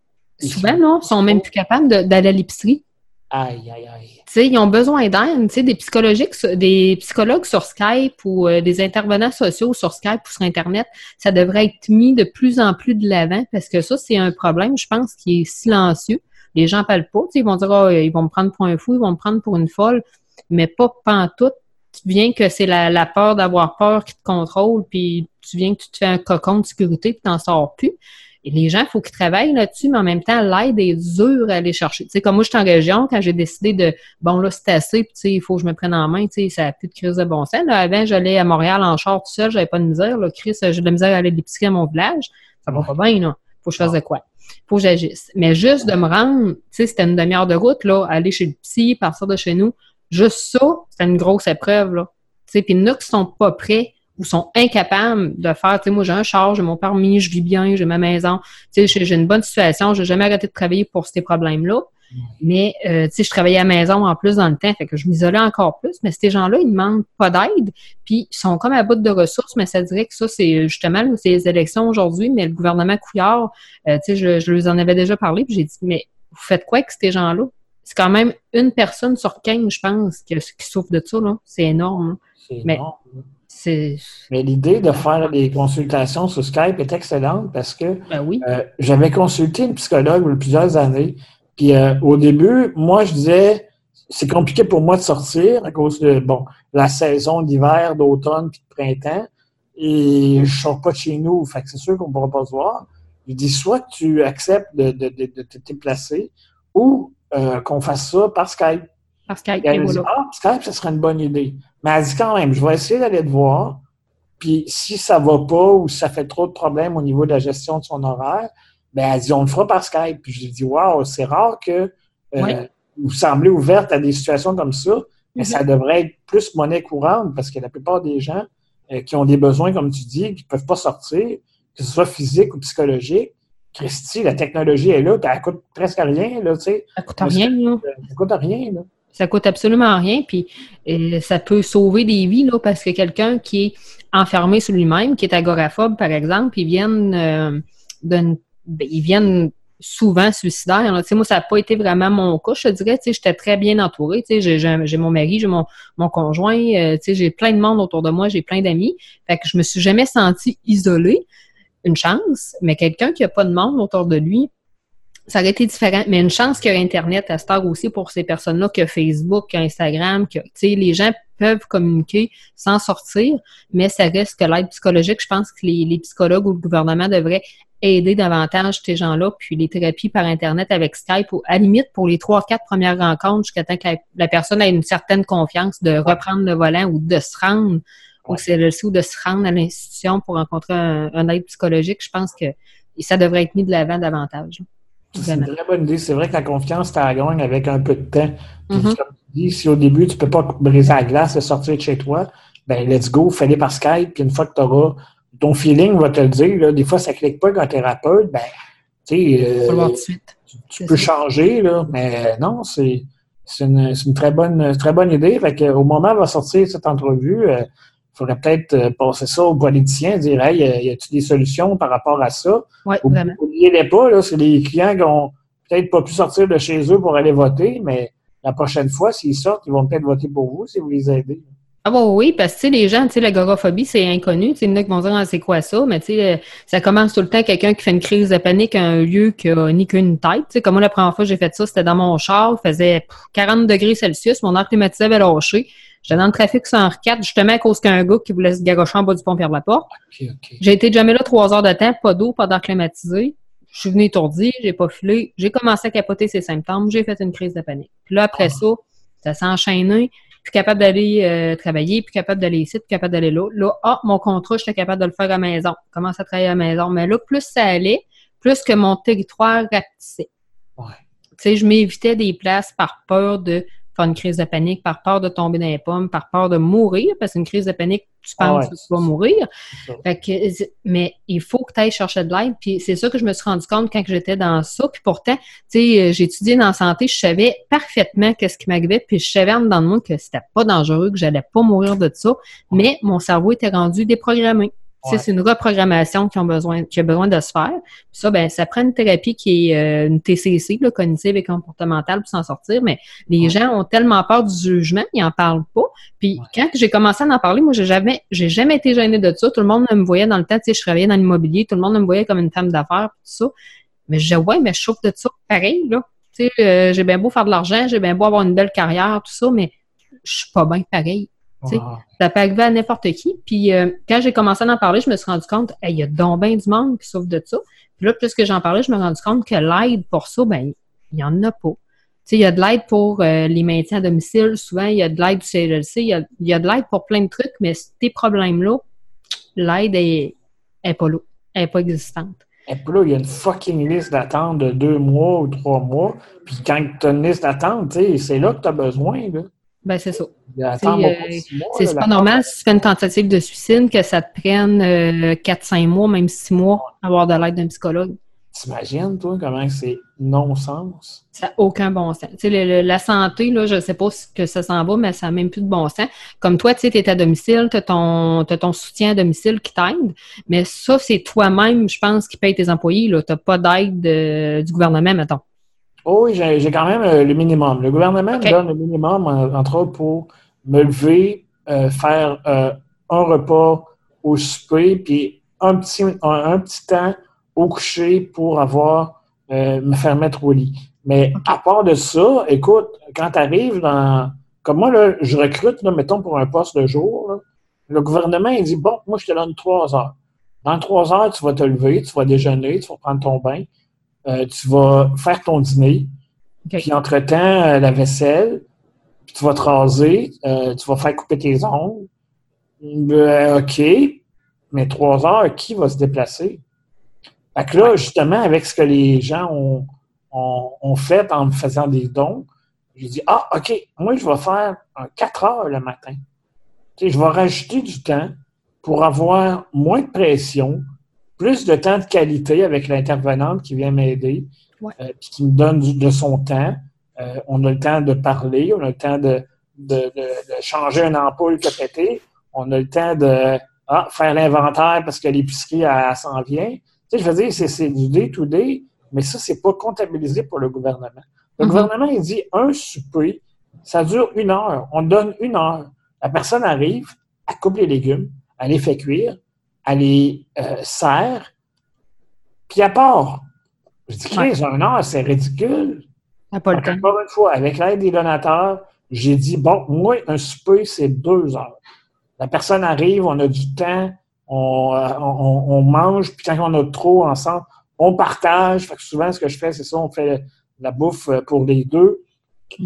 souvent, non, sont même plus capables d'aller à l'épicerie Aïe, aïe, aïe. Ils ont besoin d'aide, des psychologiques, des psychologues sur Skype ou euh, des intervenants sociaux sur Skype ou sur Internet, ça devrait être mis de plus en plus de l'avant parce que ça, c'est un problème, je pense, qui est silencieux. Les gens parlent pas, ils vont dire, oh, ils vont me prendre pour un fou, ils vont me prendre pour une folle, mais pas pantoute. Tu viens que c'est la, la peur d'avoir peur qui te contrôle, puis tu viens que tu te fais un cocon de sécurité, puis t'en sors plus. Et les gens, il faut qu'ils travaillent là-dessus, mais en même temps, l'aide est dure à aller chercher. Tu sais, comme moi, je suis en région, quand j'ai décidé de, bon, là, c'est assez, puis tu sais, il faut que je me prenne en main, tu sais, ça n'a plus de crise de bon sens. Là, avant, j'allais à Montréal en char tout seul, j'avais pas de misère, là. Chris, j'ai de la misère à aller à l'épicerie à mon village. Ça va pas bien, là. Faut que je fasse de quoi? faut que j'agisse. Mais juste de me rendre, tu sais, c'était une demi-heure de route, là, aller chez le psy, partir de chez nous, juste ça, c'était une grosse épreuve, là. Tu sais, puis a qui sont pas prêts ou sont incapables de faire, tu sais, moi j'ai un char, j'ai mon permis, je vis bien, j'ai ma maison, tu sais, j'ai une bonne situation, j'ai jamais arrêté de travailler pour ces problèmes-là. Mais, euh, tu sais, je travaillais à la maison en plus dans le temps, fait que je m'isolais encore plus. Mais ces gens-là, ils demandent pas d'aide, puis ils sont comme à bout de ressources, mais ça dirait que ça, c'est justement, c'est les élections aujourd'hui, mais le gouvernement Couillard, euh, tu sais, je, je leur en avais déjà parlé, puis j'ai dit, mais vous faites quoi avec ces gens-là? C'est quand même une personne sur 15, je pense, qui, souffre de ça, là. C'est énorme. C'est énorme. Mais l'idée de faire des consultations sur Skype est excellente parce que ben oui. Euh, j'avais consulté une psychologue il y a plusieurs années puis euh, au début, moi, je disais, c'est compliqué pour moi de sortir à cause de, bon, la saison d'hiver, d'automne puis de printemps. Et je sors pas de chez nous. Fait que c'est sûr qu'on ne pourra pas se voir. Je dis, soit tu acceptes de, de, de, te déplacer ou euh, qu'on fasse ça par Skype. Par Skype, elle dit, ah, Skype, ce serait une bonne idée. Mais elle dit quand même, je vais essayer d'aller te voir. Puis si ça va pas ou si ça fait trop de problèmes au niveau de la gestion de son horaire, ben, elle dit, on le fera par Skype. Puis je dis, waouh, c'est rare que euh, vous semblez ouverte à des situations comme ça, mais ça devrait être plus monnaie courante parce que la plupart des gens euh, qui ont des besoins, comme tu dis, qui ne peuvent pas sortir, que ce soit physique ou psychologique, Christy, la technologie est là, puis elle coûte presque rien, là, tu sais. Ça coûte rien, là. Ça coûte rien, là. Ça coûte absolument rien, puis euh, ça peut sauver des vies, là, parce que quelqu'un qui est enfermé sur lui-même, qui est agoraphobe, par exemple, il vient d'une ben, ils viennent souvent suicidaires. Là. Moi, ça n'a pas été vraiment mon cas, je te dirais. J'étais très bien entourée. J'ai mon mari, j'ai mon, mon conjoint, euh, j'ai plein de monde autour de moi, j'ai plein d'amis. Fait que je me suis jamais sentie isolée. Une chance, mais quelqu'un qui n'a pas de monde autour de lui, ça aurait été différent. Mais une chance qu'il y a Internet à Star aussi pour ces personnes-là, que Facebook, que Instagram, que les gens peuvent communiquer sans sortir, mais ça reste que l'aide psychologique, je pense que les, les psychologues ou le gouvernement devraient aider davantage ces gens-là, puis les thérapies par Internet avec Skype, ou à limite pour les trois, quatre premières rencontres, jusqu'à temps que la, personne ait une certaine confiance de reprendre le volant ou de se rendre au CLC ou de se rendre à l'institution pour rencontrer un, aide psychologique, je pense que ça devrait être mis de l'avant davantage. C'est une très bonne idée. C'est vrai que la confiance, tu gagne avec un peu de temps. Puis, mm-hmm. comme tu dis, si au début, tu ne peux pas briser la glace et sortir de chez toi, ben let's go, fais-les par Skype, puis une fois que tu auras ton feeling va te le dire. Là, des fois, ça ne clique pas quand thérapeute. Ben, tu sais, euh, tu, peux changer, là, mais non, c'est une, une, très bonne, très bonne idée. Fait que, au moment où va sortir cette entrevue, euh, faudrait peut-être euh, passer ça aux politiciens, dire Hey, y a-t-il des solutions par rapport à ça? Oui, vraiment. N'oubliez-les pas, là, c'est les clients qui ont peut-être pas pu sortir de chez eux pour aller voter, mais la prochaine fois, s'ils sortent, ils vont peut-être voter pour vous si vous les aidez. Ah bon, oui, parce que tu sais, les gens, tu sais, l'agoraphobie, c'est inconnu. Tu sais, il y en a qui vont dire ah, c'est quoi ça, mais tu sais, euh, ça commence tout le temps quelqu'un qui fait une crise de panique à un lieu qui a ni qu'une tête. Tu sais, comme moi, la première fois que j'ai fait ça, c'était dans mon char, il faisait 40 degrés Celsius, mon air climatisé avait lâché. J'étais dans le trafic 104, justement à cause qu'un gars qui voulait se garocher en bas du pont vers la porte. J'ai été jamais là trois heures de temps, pas d'eau, pas d'air climatisé. Je suis venu étourdi, j'ai pas filé, j'ai commencé à capoter ses symptômes, j'ai fait une crise de panique. Puis là, après ah. ça, ça s'est enchaîné plus capable d'aller euh, travailler, plus capable d'aller ici, plus capable d'aller là. Là, ah, mon contrat, j'étais capable de le faire à la maison. Commence à travailler à la maison. Mais là, plus ça allait, plus que mon territoire rapetissait. Ouais. Tu sais, je m'évitais des places par peur de faire une crise de panique, par peur de tomber dans les pommes, par peur de mourir, parce qu'une crise de panique, tu ah penses que tu vas mourir. mais il faut que tu ailles chercher de l'aide. Puis c'est ça que je me suis rendu compte quand j'étais dans ça. Puis pourtant, tu sais, euh, j'ai étudié dans la santé, je savais parfaitement qu'est-ce qui m'arrivait, puis je savais en dedans de moi que c'était pas dangereux, que j'allais pas mourir de ça, mais mon cerveau était rendu déprogrammé. C'est une reprogrammation qui, ont besoin, qui a besoin de se faire. ça, ben, ça prend une thérapie qui est euh, une TCC, là, cognitive et comportementale, pour s'en sortir. Mais les gens ont tellement peur du jugement, ils n'en parlent pas. Puis quand j'ai commencé à en parler, moi, j'ai jamais, j'ai jamais été gênée de ça. Tout le monde me voyait dans le temps, tu sais, je travaillais dans l'immobilier, tout le monde me voyait comme une femme d'affaires, tout ça. Mais je disais, ouais, mais je souffre de ça pareil, là. Tu sais, euh, j'ai bien beau faire de l'argent, j'ai bien beau avoir une belle carrière, tout ça, mais je suis pas bien pareil. Ça peut arriver à n'importe qui. Puis euh, quand j'ai commencé à en parler, je me suis rendu compte, il y a donc bien du monde qui souffre de ça. Puis là, plus que j'en parlais, je me suis rendu compte que l'aide pour ça, ben, il n'y en a pas. il y a de l'aide pour euh, les maintiens à domicile, souvent, il y a de l'aide du CLC, il y a, de l'aide pour plein de trucs, mais ces problèmes-là, l'aide est, est pas là, elle n'est pas existante. Et puis là, il y a une fucking liste d'attente de deux mois ou trois mois. Puis quand tu as une liste d'attente, c'est là que tu as besoin. Là. Ben, c'est ça. Euh, c'est pas normal si tu fais une tentative de suicide que ça te prenne 4-5 euh, mois, même 6 mois, avoir de l'aide d'un psychologue. T'imagines, toi, comment c'est non-sens? Ça n'a aucun bon sens. Tu sais, la santé, là, je ne sais pas ce que ça s'en va, mais ça n'a même plus de bon sens. Comme toi, tu sais, es à domicile, tu as, ton soutien à domicile qui t'aide, mais ça, c'est toi-même, je pense, qui paye tes employés. Tu n'as pas d'aide euh, du gouvernement, mettons. Oh oui, j'ai quand même euh, le minimum. Le gouvernement me donne le minimum, entre autres, pour me lever, euh, faire un repas au souper, puis un petit, un petit temps au coucher pour avoir euh, me faire mettre au lit. Mais à part de ça, écoute, quand tu arrives dans. Comme moi, là, je recrute, là, mettons, pour un poste de jour, le gouvernement, il dit Bon, moi, je te donne trois heures. Dans trois heures, tu vas te lever, tu vas déjeuner, tu vas prendre ton bain, euh, tu vas faire ton dîner, puis entre-temps, euh, la vaisselle, puis tu vas te raser, tu vas faire couper tes ongles. Ben, OK, mais trois heures, qui va se déplacer? Fait que là, justement, avec ce que les gens ont, fait en me faisant des dons, j'ai dit Ah, OK, moi, je vais faire 4 heures le matin. je vais rajouter du temps pour avoir moins de pression, plus de temps de qualité avec l'intervenante qui vient m'aider, euh, qui me donne de son temps. Euh, on a le temps de parler, on a le temps de, changer une ampoule qui a pété, on a le temps de ah, faire l'inventaire parce que l'épicerie, s'en vient. Tu sais, je veux dire, c'est du day-to-day, mais ça, c'est pas comptabilisé pour le gouvernement. Le mhm. gouvernement, il dit un souper, ça dure une heure. On donne une heure. La personne arrive, elle coupe les légumes, elle les fait cuire, elle les euh, sert, puis elle part. Je dis, 15 une heure, c'est ridicule. Pas le temps. Encore une fois, avec l'aide des donateurs, j'ai dit, bon, moi, un souper, c'est deux heures. La personne arrive, on a du temps, euh, on, mange, puis quand on a trop ensemble, on partage. Fait que souvent, ce que je fais, c'est ça, on fait la bouffe euh, pour les deux.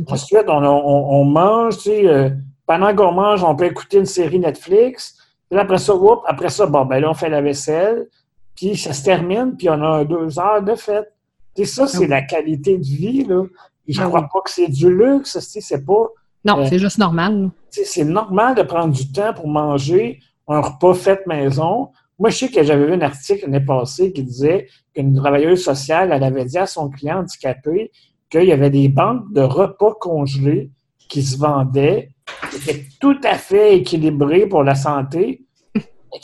Ensuite, on, mange, tu sais, euh, pendant qu'on mange, on peut écouter une série Netflix. Puis après ça, après ça, bon, ben là, on fait la vaisselle, puis ça se termine, puis on a deux heures de fête. Tu ça, c'est la qualité de vie, là. je ne crois pas que c'est du luxe, c'est pas... Non, c'est juste normal. C'est normal de prendre du temps pour manger, un repas fait maison. Moi, je sais que j'avais vu un article l'année passée qui disait qu'une travailleuse sociale, elle avait dit à son client handicapé qu'il y avait des banques de repas congelés qui se vendaient, qui étaient tout à fait équilibrés pour la santé.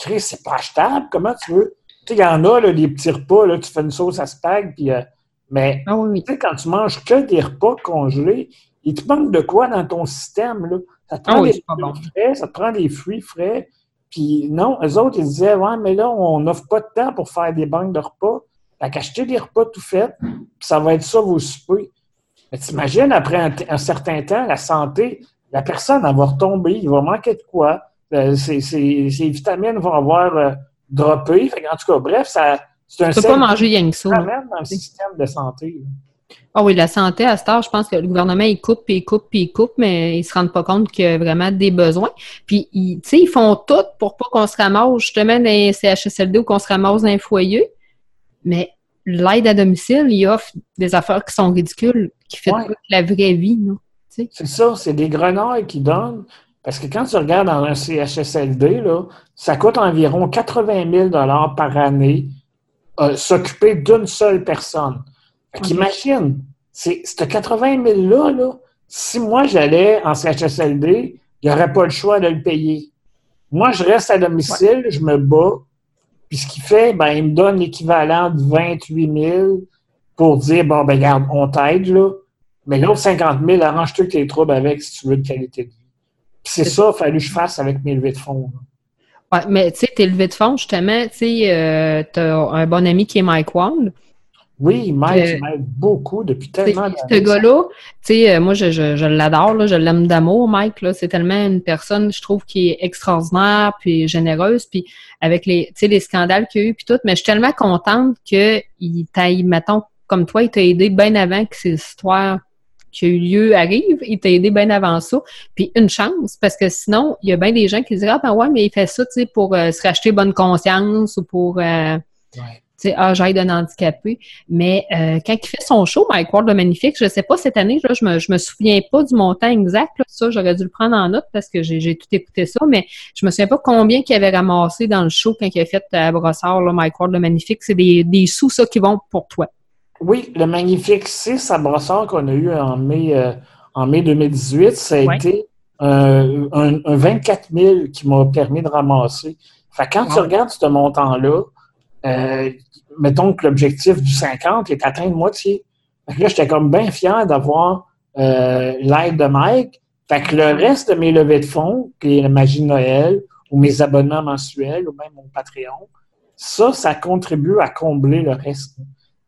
Mais c'est pas achetable. Comment tu veux? Tu sais, il y en a, là, les petits repas, là, tu fais une sauce à spag, puis... Euh, mais ah tu sais, quand tu manges que des repas congelés, il te manque de quoi dans ton système, là? Ça te prend ah des fruits frais, ça te prend des fruits frais, puis non, eux autres, ils disaient Ouais, mais là, on n'offre pas de temps pour faire des banques de repas. Fait qu'acheter des repas tout faits, puis ça va être ça vos soupers. Mais t'imagines, après un, certain temps, la santé, la personne, elle va retomber, il va manquer de quoi. Euh, ses, vitamines vont avoir euh, droppé. en tout cas, bref, ça, c'est un Tu peux pas manger rien que ça. dans le système de santé. Ah oui, la santé à ce je pense que le gouvernement, il coupe, puis il coupe, puis il coupe, mais ils se rendent pas compte qu'il y a vraiment des besoins. Puis, tu sais, ils font tout pour pas qu'on se ramasse justement dans les CHSLD ou qu'on se ramasse dans un foyer. Mais l'aide à domicile, il offre des affaires qui sont ridicules, qui font la vraie vie, C'est ça, c'est des grenades qui donnent. Parce que quand tu regardes dans un CHSLD, là, ça coûte environ 80 000 par année euh, s'occuper d'une seule personne. Imagine, c'est ce 80 000-là, là, si moi j'allais en CHSLD, il n'y aurait pas le choix de le payer. Moi, je reste à domicile, je me bats, puis ce qu'il fait, ben, il me donne l'équivalent de 28 000 pour dire, bon, ben, regarde, on t'aide, là, mais l'autre 50 000, arrange-toi tes troubles avec si tu veux de qualité de vie. Puis c'est ça, il fallu que je fasse avec mes levées de fonds. Ouais, mais tu sais, tes levées de fonds, justement, tu sais, euh, tu as un bon ami qui est Mike Wall. Oui, Mike m'aide beaucoup depuis tellement d'années. Ce gars-là, tu sais, euh, moi, je, je, je l'adore, je l'aime d'amour, Mike. Là, c'est tellement une personne, je trouve, qui est extraordinaire, puis généreuse, puis avec les, les scandales qu'il y a eu, puis tout. Mais je suis tellement contente qu'il t'aille, mettons, comme toi, il t'a aidé bien avant que ces histoires qui ont eu lieu arrivent. Il t'a aidé bien avant ça. Puis une chance, parce que sinon, il y a bien des gens qui disent Ah ben ouais, mais il fait ça, tu sais, pour euh, se racheter bonne conscience ou pour. Euh, tu sais, ah, j'aide un handicapé. Mais euh, quand il fait son show, Mike Ward, le magnifique, je sais pas, cette année, là, je me, je me souviens pas du montant exact. ça, j'aurais dû le prendre en note parce que j'ai tout écouté ça, mais je me souviens pas combien qu'il avait ramassé dans le show quand il a fait à Brossard, là, Mike Ward, le magnifique. C'est des, des sous, ça, qui vont pour toi. Oui, le magnifique 6 à Brossard qu'on a eu en mai, euh, en mai 2018, ça a été un, un, 24 000 qui m'a permis de ramasser. Fait quand tu regardes ce montant-là, euh, mettons que l'objectif du 50 est atteint de moitié. Fait là, j'étais comme bien fier d'avoir euh, l'aide de Mike. Fait que le reste de mes levées de fonds, qui est la magie de Noël, ou mes abonnements mensuels, ou même mon Patreon, ça, ça contribue à combler le reste.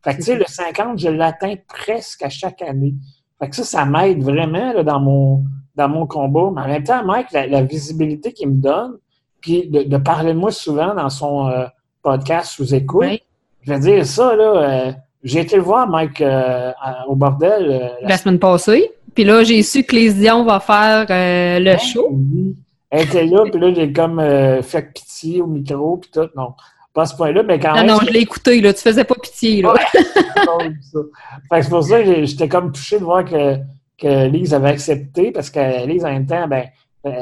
Fait que, tu sais, le 50, je l'atteins presque à chaque année. Fait que ça, ça m'aide vraiment là, dans, mon, dans mon combat. Mais en même temps, Mike, la, visibilité qu'il me donne, puis de, parler de moi souvent dans son euh, podcast sous écoute, je vais dire ça, là, euh, j'ai été le voir, Mike, euh, au bordel. la semaine passée. Puis là, j'ai su que les Dion va faire le show. Elle était là, puis là, j'ai comme fait pitié au micro, puis tout. Non, pas à ce point-là, mais quand même. Non, non, je l'ai écouté, là. Tu faisais pas pitié, là. c'est pour ça que j'étais comme touché de voir que, que Lise avait accepté, parce que Lise, en même temps, ben, euh,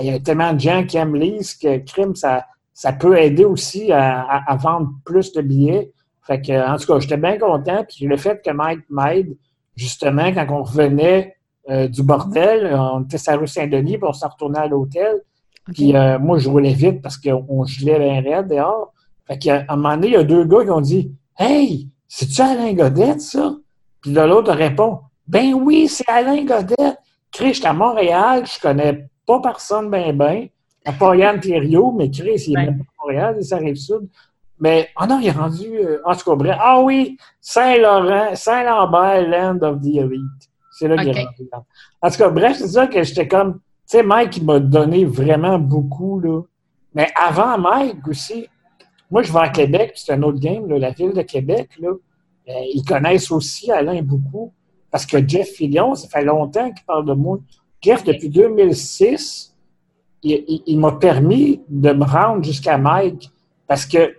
il y a tellement de gens qui aiment Lise que crime, ça, ça peut aider aussi à, vendre plus de billets. Fait que, en tout cas, j'étais bien content. Puis le fait que Mike m'aide, justement, quand on revenait euh, du bordel, on était sur la rue Saint-Denis, puis on s'en retournait à l'hôtel. Puis euh, moi, je roulais vite parce qu'on gelait bien raide dehors. Fait qu'à un moment donné, il y a deux gars qui ont dit Hey, c'est-tu Alain Godette, ça? Puis l'autre répond Ben oui, c'est Alain Godette. Chris, je à Montréal, je connais pas personne ben ben. À part Yann Thériault, mais Chris, il est même pas à Montréal, il s'arrive sud. Mais, oh non, il est rendu, euh, en tout cas, bref. Ah oui, Saint-Laurent, Saint-Lambert, Land of the Elite. C'est là qu'il est rendu. En tout cas, bref, c'est ça que j'étais comme, tu sais, Mike, il m'a donné vraiment beaucoup, là. Mais avant Mike aussi, moi, je vais à Québec, c'est un autre game, la ville de Québec, là, euh, ils connaissent aussi Alain beaucoup, parce que Jeff Fillion, ça fait longtemps qu'il parle de moi. Jeff, depuis 2006, il, m'a permis de me rendre jusqu'à Mike, parce que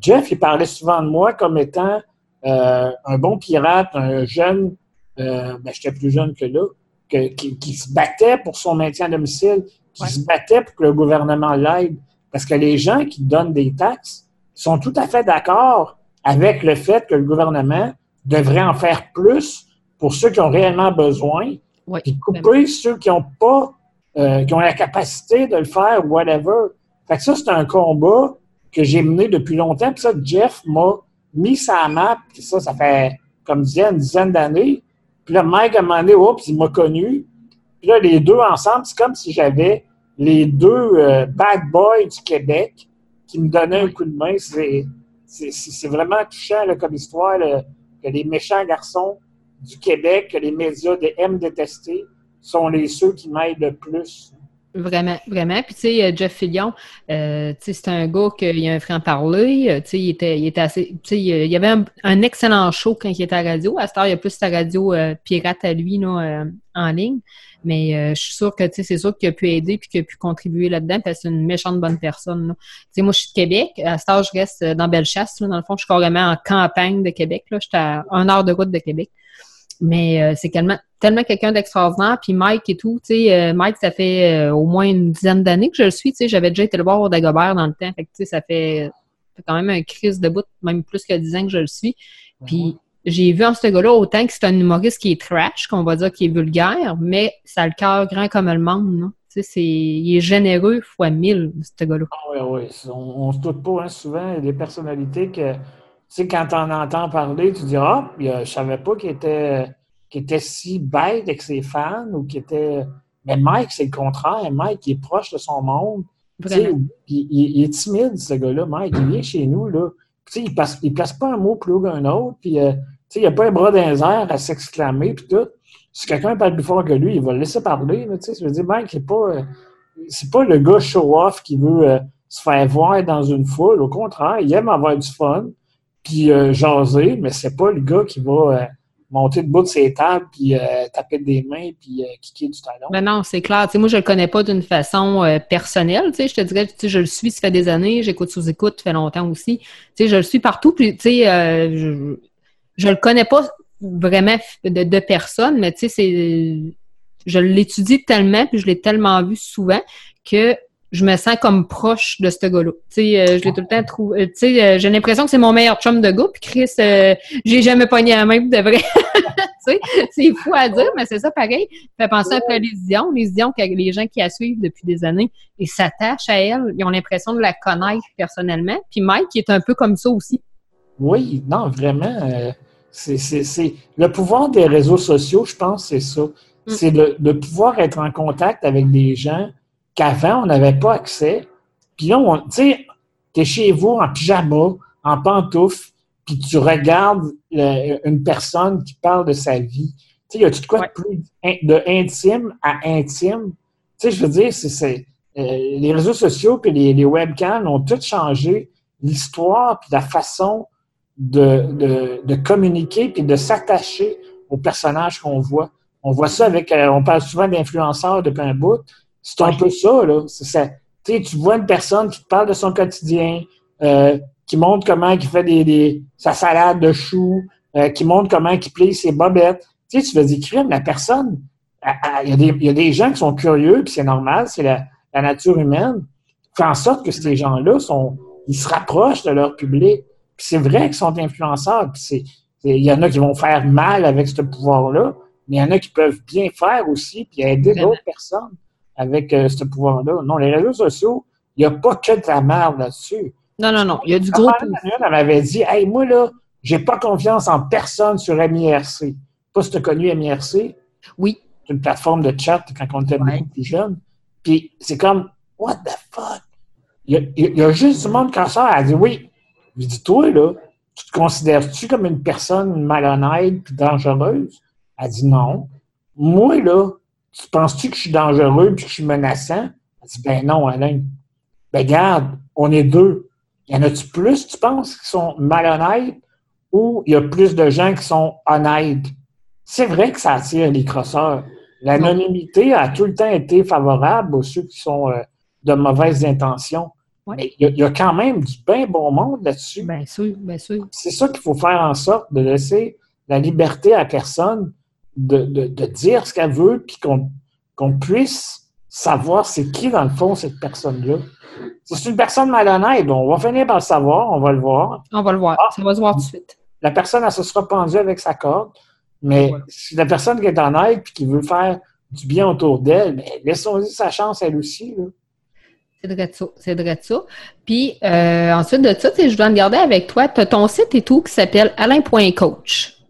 Jeff, il parlait souvent de moi comme étant euh, un bon pirate, un jeune, euh, ben, j'étais plus jeune que là, qui, se battait pour son maintien à domicile, qui se battait pour que le gouvernement l'aide. Parce que les gens qui donnent des taxes sont tout à fait d'accord avec le fait que le gouvernement devrait en faire plus pour ceux qui ont réellement besoin, et couper ceux qui n'ont pas, euh, qui ont la capacité de le faire, whatever. Fait que ça, c'est un combat que j'ai mené depuis longtemps. Puis ça, Jeff m'a mis sa map, puis ça, ça fait, comme disait, une dizaine d'années. Puis là, Mike a demandé, oups, il m'a connu. Puis là, les deux ensemble, c'est comme si j'avais les deux euh, bad boys du Québec qui me donnait un coup de main. C'est vraiment touchant comme histoire que les méchants garçons du Québec, que les médias aiment détester, sont les ceux qui m'aident le plus. Vraiment, vraiment. Puis, tu sais, euh, Jeff Fillion, euh, c'est un gars qui a un franc-parler. Il il il y avait un, excellent show quand il était à la radio. À cette heure, il y a plus sa radio pirate à lui, là, en ligne. Mais euh, je suis sûre que c'est sûr qu'il a pu aider puis qu'il a pu contribuer là-dedans parce que c'est une méchante bonne personne. Moi, je suis de Québec. À ce temps, je reste dans Bellechasse. Là, dans le fond, je suis carrément en campagne de Québec. Là. J'étais à un heure de route de Québec. Mais euh, c'est tellement, tellement quelqu'un d'extraordinaire. Puis Mike et tout, tu sais, euh, Mike, ça fait au moins une dizaine d'années que je le suis. Tu sais, j'avais déjà été le voir au Dagobert dans le temps. Fait que, tu sais, ça fait, quand même un crise de bout, même plus que dix ans que je le suis. Puis j'ai vu en ce gars-là autant que c'est un humoriste qui est trash, qu'on va dire qui est vulgaire, mais ça a le cœur grand comme le monde. Tu sais, il est généreux fois mille, ce gars-là. oui, ah oui. On, ne se doute pas, hein, souvent, des personnalités que, tu sais, quand on entend parler, tu dis, ah, je savais pas qu'il était, était si bête avec ses fans ou qu'il était. Mais Mike, c'est le contraire. Mike, il est proche de son monde. Il, il, est timide, ce gars-là. Mike, il vient chez nous, là il ne place pas un mot plus haut qu'un autre, puis euh, il n'y a pas un bras dans à s'exclamer, puis tout. Si quelqu'un parle plus fort que lui, il va le laisser parler. je veux dire, Mike, c'est pas, euh, pas le gars show-off qui veut euh, se faire voir dans une foule. Au contraire, il aime avoir du fun, puis jaser, mais c'est pas le gars qui va monter debout de ses tables, puis euh, taper des mains, puis euh, kicker du talon. Ben non, c'est clair. moi, je le connais pas d'une façon euh, personnelle. Je te dirais, je le suis, ça fait des années. J'écoute sous écoute, ça fait longtemps aussi. Je le suis partout. Puis, sais, je, je le connais pas vraiment de, de personne, mais c'est, je l'étudie tellement, puis je l'ai tellement vu souvent que je me sens comme proche de ce gars-là. Tu sais, euh, je l'ai tout le temps trouvé. Euh, tu sais, euh, j'ai l'impression que c'est mon meilleur chum de gars. Puis Chris, j'ai jamais pogné la main de vrai. tu sais, c'est fou à dire, mais c'est ça pareil. Fait penser un peu à Les Dion. Les Dion, les gens qui la suivent depuis des années, ils s'attachent à elle. Ils ont l'impression de la connaître personnellement. Puis Mike, qui est un peu comme ça aussi. Oui, non, vraiment. c'est le pouvoir des réseaux sociaux, je pense, c'est ça. Mm. C'est de, de pouvoir être en contact avec des gens qu'avant, on n'avait pas accès. Puis là, tu sais, es chez vous en pyjama, en pantoufle, puis tu regardes une personne qui parle de sa vie. Tu sais, y a tout quoi de plus de intime à intime? Tu sais, je veux dire, c'est euh, les réseaux sociaux puis les, les webcams ont tout changé l'histoire puis la façon de, de, communiquer puis de s'attacher aux personnages qu'on voit. On voit ça avec, euh, on parle souvent d'influenceurs depuis un bout. C'est un peu ça, là. Ça, tu vois une personne qui te parle de son quotidien, euh, qui montre comment il fait des, sa salade de choux, euh, qui montre comment il plie ses bobettes. Tu sais, tu vas dire, la personne, il y, a des, y a des gens qui sont curieux, puis c'est normal, c'est la, la, nature humaine. Fait en sorte que ces gens-là sont, ils se rapprochent de leur public. Puis c'est vrai qu'ils sont influenceurs. Puis il y en a qui vont faire mal avec ce pouvoir-là, mais il y en a qui peuvent bien faire aussi, puis aider d'autres personnes avec euh, ce pouvoir-là. Non, les réseaux sociaux, il n'y a pas que de la merde là-dessus. Non, non, non. Il y a du gros. Elle m'avait dit Hey, moi, là, j'ai pas confiance en personne sur MIRC. Pas si tu as connu MIRC. Oui. C'est une plateforme de chat quand on était beaucoup plus jeune. Puis c'est comme What the fuck? Il y, a, juste du monde comme ça. Elle dit Oui. Je dis Toi, là, tu te considères-tu comme une personne malhonnête et dangereuse? Elle dit Non. Moi, là, tu penses-tu que je suis dangereux et que je suis menaçant? Elle dit, ben non, Alain. Ben garde, on est deux. Y en a-tu plus, tu penses, qui sont malhonnêtes ou il y a plus de gens qui sont honnêtes? C'est vrai que ça attire les crosseurs. L'anonymité a tout le temps été favorable aux ceux qui sont euh, de mauvaises intentions. Mais il y, a quand même du bien bon monde là-dessus. Bien sûr, bien sûr. C'est ça qu'il faut faire en sorte de laisser la liberté à personne de, dire ce qu'elle veut, puis qu'on puisse savoir c'est qui, dans le fond, cette personne-là. Si c'est une personne malhonnête, on va finir par le savoir, on va le voir. On va le voir, ah, ça va se voir tout de suite. La personne, elle se sera pendue avec sa corde, mais si la personne qui est honnête et qui veut faire du bien autour d'elle, ben, laissons-lui sa chance, elle aussi. C'est de ça, c'est de ça. Puis euh, ensuite de ça, je dois regarder avec toi. Tu as ton site et tout qui s'appelle alain.coach.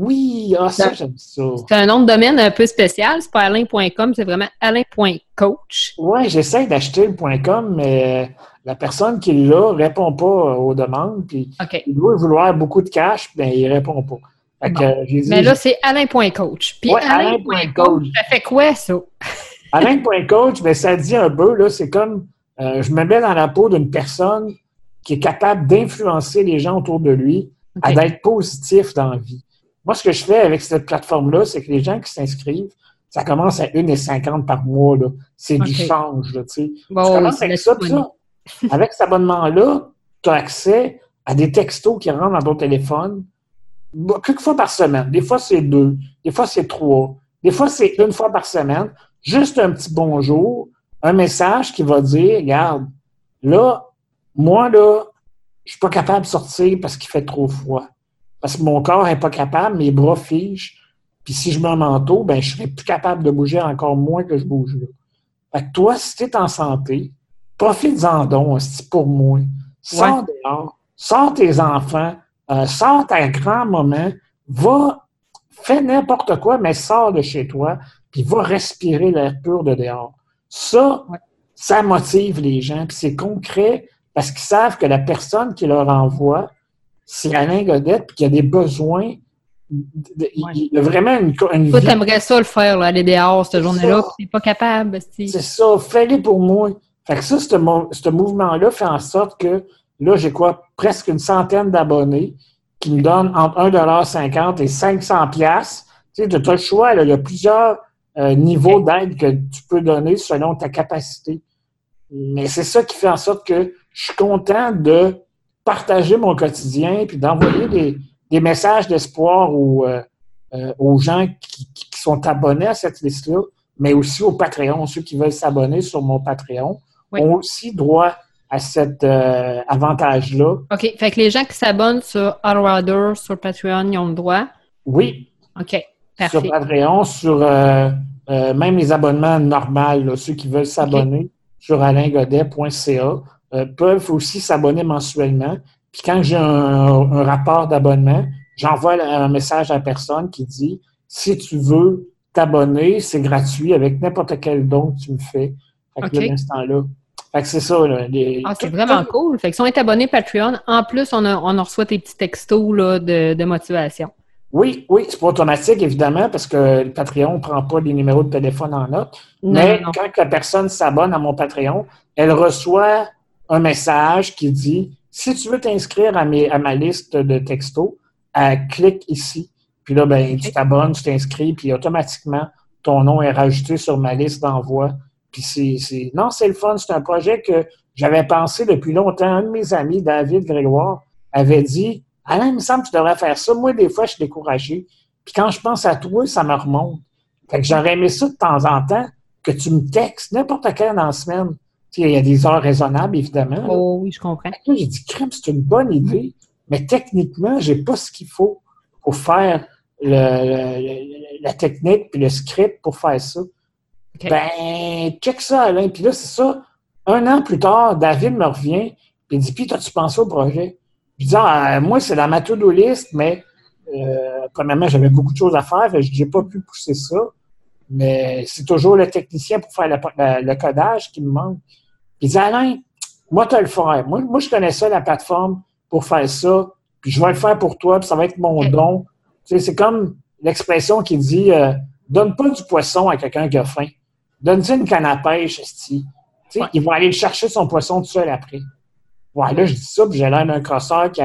Oui, ah, ça, j'aime ça. C'est un nom de domaine un peu spécial. C'est pas alain.com, c'est vraiment alain.coach. Oui, j'essaie d'acheter le .com, mais la personne qui l'a répond pas aux demandes. Puis il doit vouloir beaucoup de cash, mais il répond pas. mais là, c'est alain.coach. Puis alain.coach, ça fait quoi, ça? alain.coach, mais ça dit un peu, là, c'est comme euh, je me mets dans la peau d'une personne qui est capable d'influencer les gens autour de lui à d'être positif dans la vie. Moi, ce que je fais avec cette plateforme-là, c'est que les gens qui s'inscrivent, ça commence à 1,50 par mois. C'est du change. Là, tu commences avec ça, ça. Avec cet abonnement-là, tu as accès à des textos qui rentrent dans ton téléphone quelques fois par semaine. Des fois, c'est deux. Des fois, c'est trois. Des fois, c'est une fois par semaine. Juste un petit bonjour, un message qui va dire, regarde, là, moi, là, je suis pas capable de sortir parce qu'il fait trop froid parce que mon corps n'est pas capable, mes bras figent. Puis si je mets un manteau, ben, je serai plus capable de bouger encore moins que je bouge là. Fait que toi, si tu es en santé, profite-en donc, pour moi. Sors dehors, sors tes enfants, euh, sors ta grand moment, va, fais n'importe quoi, mais sors de chez toi, puis va respirer l'air pur de dehors. Ça, ça motive les gens, puis c'est concret parce qu'ils savent que la personne qui leur envoie, c'est Alain Godette, puis qu'il y a des besoins. Il y a vraiment une, une Toi, t'aimerais ça le faire, là, aller dehors cette journée-là, puis t'es pas capable. C'est ça, fais-le pour moi. Fait que ça, ce mouvement-là fait en sorte que là, j'ai quoi, presque une centaine d'abonnés qui me donne entre 1,50 et 500 pièces. Tu sais, tu as le choix. il y a plusieurs euh, niveaux d'aide que tu peux donner selon ta capacité. Mais c'est ça qui fait en sorte que je suis content de partager mon quotidien puis d'envoyer des, messages d'espoir aux, euh, euh, aux gens qui, sont abonnés à cette liste-là, mais aussi au Patreon. Ceux qui veulent s'abonner sur mon Patreon ont aussi droit à cet euh, avantage-là. OK. Fait que les gens qui s'abonnent sur Allrider, sur Patreon, ils ont le droit? Oui. OK. Parfait. Sur Patreon, sur même les abonnements normaux, ceux qui veulent s'abonner sur alaingodet.ca. Euh, peuvent aussi s'abonner mensuellement. Puis quand j'ai un, rapport d'abonnement, j'envoie un message à la personne qui dit si tu veux t'abonner, c'est gratuit avec n'importe quel don que tu me fais. Fait que là, Fait que c'est ça. Là, ah, c'est vraiment cool. Fait que si on est abonné Patreon, en plus, on, a, on reçoit tes petits textos là, de, de motivation. Oui, oui, c'est pas automatique, évidemment, parce que le Patreon ne prend pas les numéros de téléphone en note. mais quand la personne s'abonne à mon Patreon, elle reçoit un message qui dit si tu veux t'inscrire à, à ma liste de textos, euh, clique ici. Puis là, ben, tu t'abonnes, tu t'inscris, puis automatiquement, ton nom est rajouté sur ma liste d'envoi. Puis c'est. Non, c'est le fun. C'est un projet que j'avais pensé depuis longtemps. Un de mes amis, David Grégoire, avait dit Alain, il me semble que tu devrais faire ça. Moi, des fois, je suis découragé. Puis quand je pense à toi, ça me remonte. Fait que j'aurais aimé ça de temps en temps, que tu me textes n'importe quelle dans la semaine. Il y a des heures raisonnables, évidemment. Oh oui, je comprends. j'ai dit, crème, c'est une bonne idée, mais techniquement, j'ai pas ce qu'il faut pour faire la technique puis le script pour faire ça. Ben, check ça, Alain. Puis là, c'est ça. Un an plus tard, David me revient et dit, puis, as-tu pensé au projet? Je dis, ah, moi, c'est ma to-do list, mais euh, premièrement, j'avais beaucoup de choses à faire, je n'ai pas pu pousser ça. Mais c'est toujours le technicien pour faire le codage qui me manque. Il dit Alain, moi, tu le faire. Moi, moi, je connais ça, la plateforme, pour faire ça. Puis je vais le faire pour toi, puis ça va être mon don. Tu sais, c'est comme l'expression qui dit euh, Donne pas du poisson à quelqu'un qui a faim. Donne-lui une canne à pêche, Tu sais, Il va aller le chercher son poisson tout seul après. Voilà, je dis ça, puis j'ai l'air d'un crosseur qui,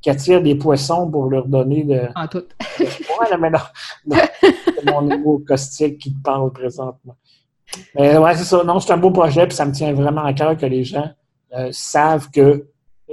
qui, attire des poissons pour leur donner de. En tout. ouais, mais non. c'est mon nouveau caustique qui te parle présentement. Mais ouais, c'est ça. Non, c'est un beau projet, puis ça me tient vraiment à cœur que les gens euh, savent que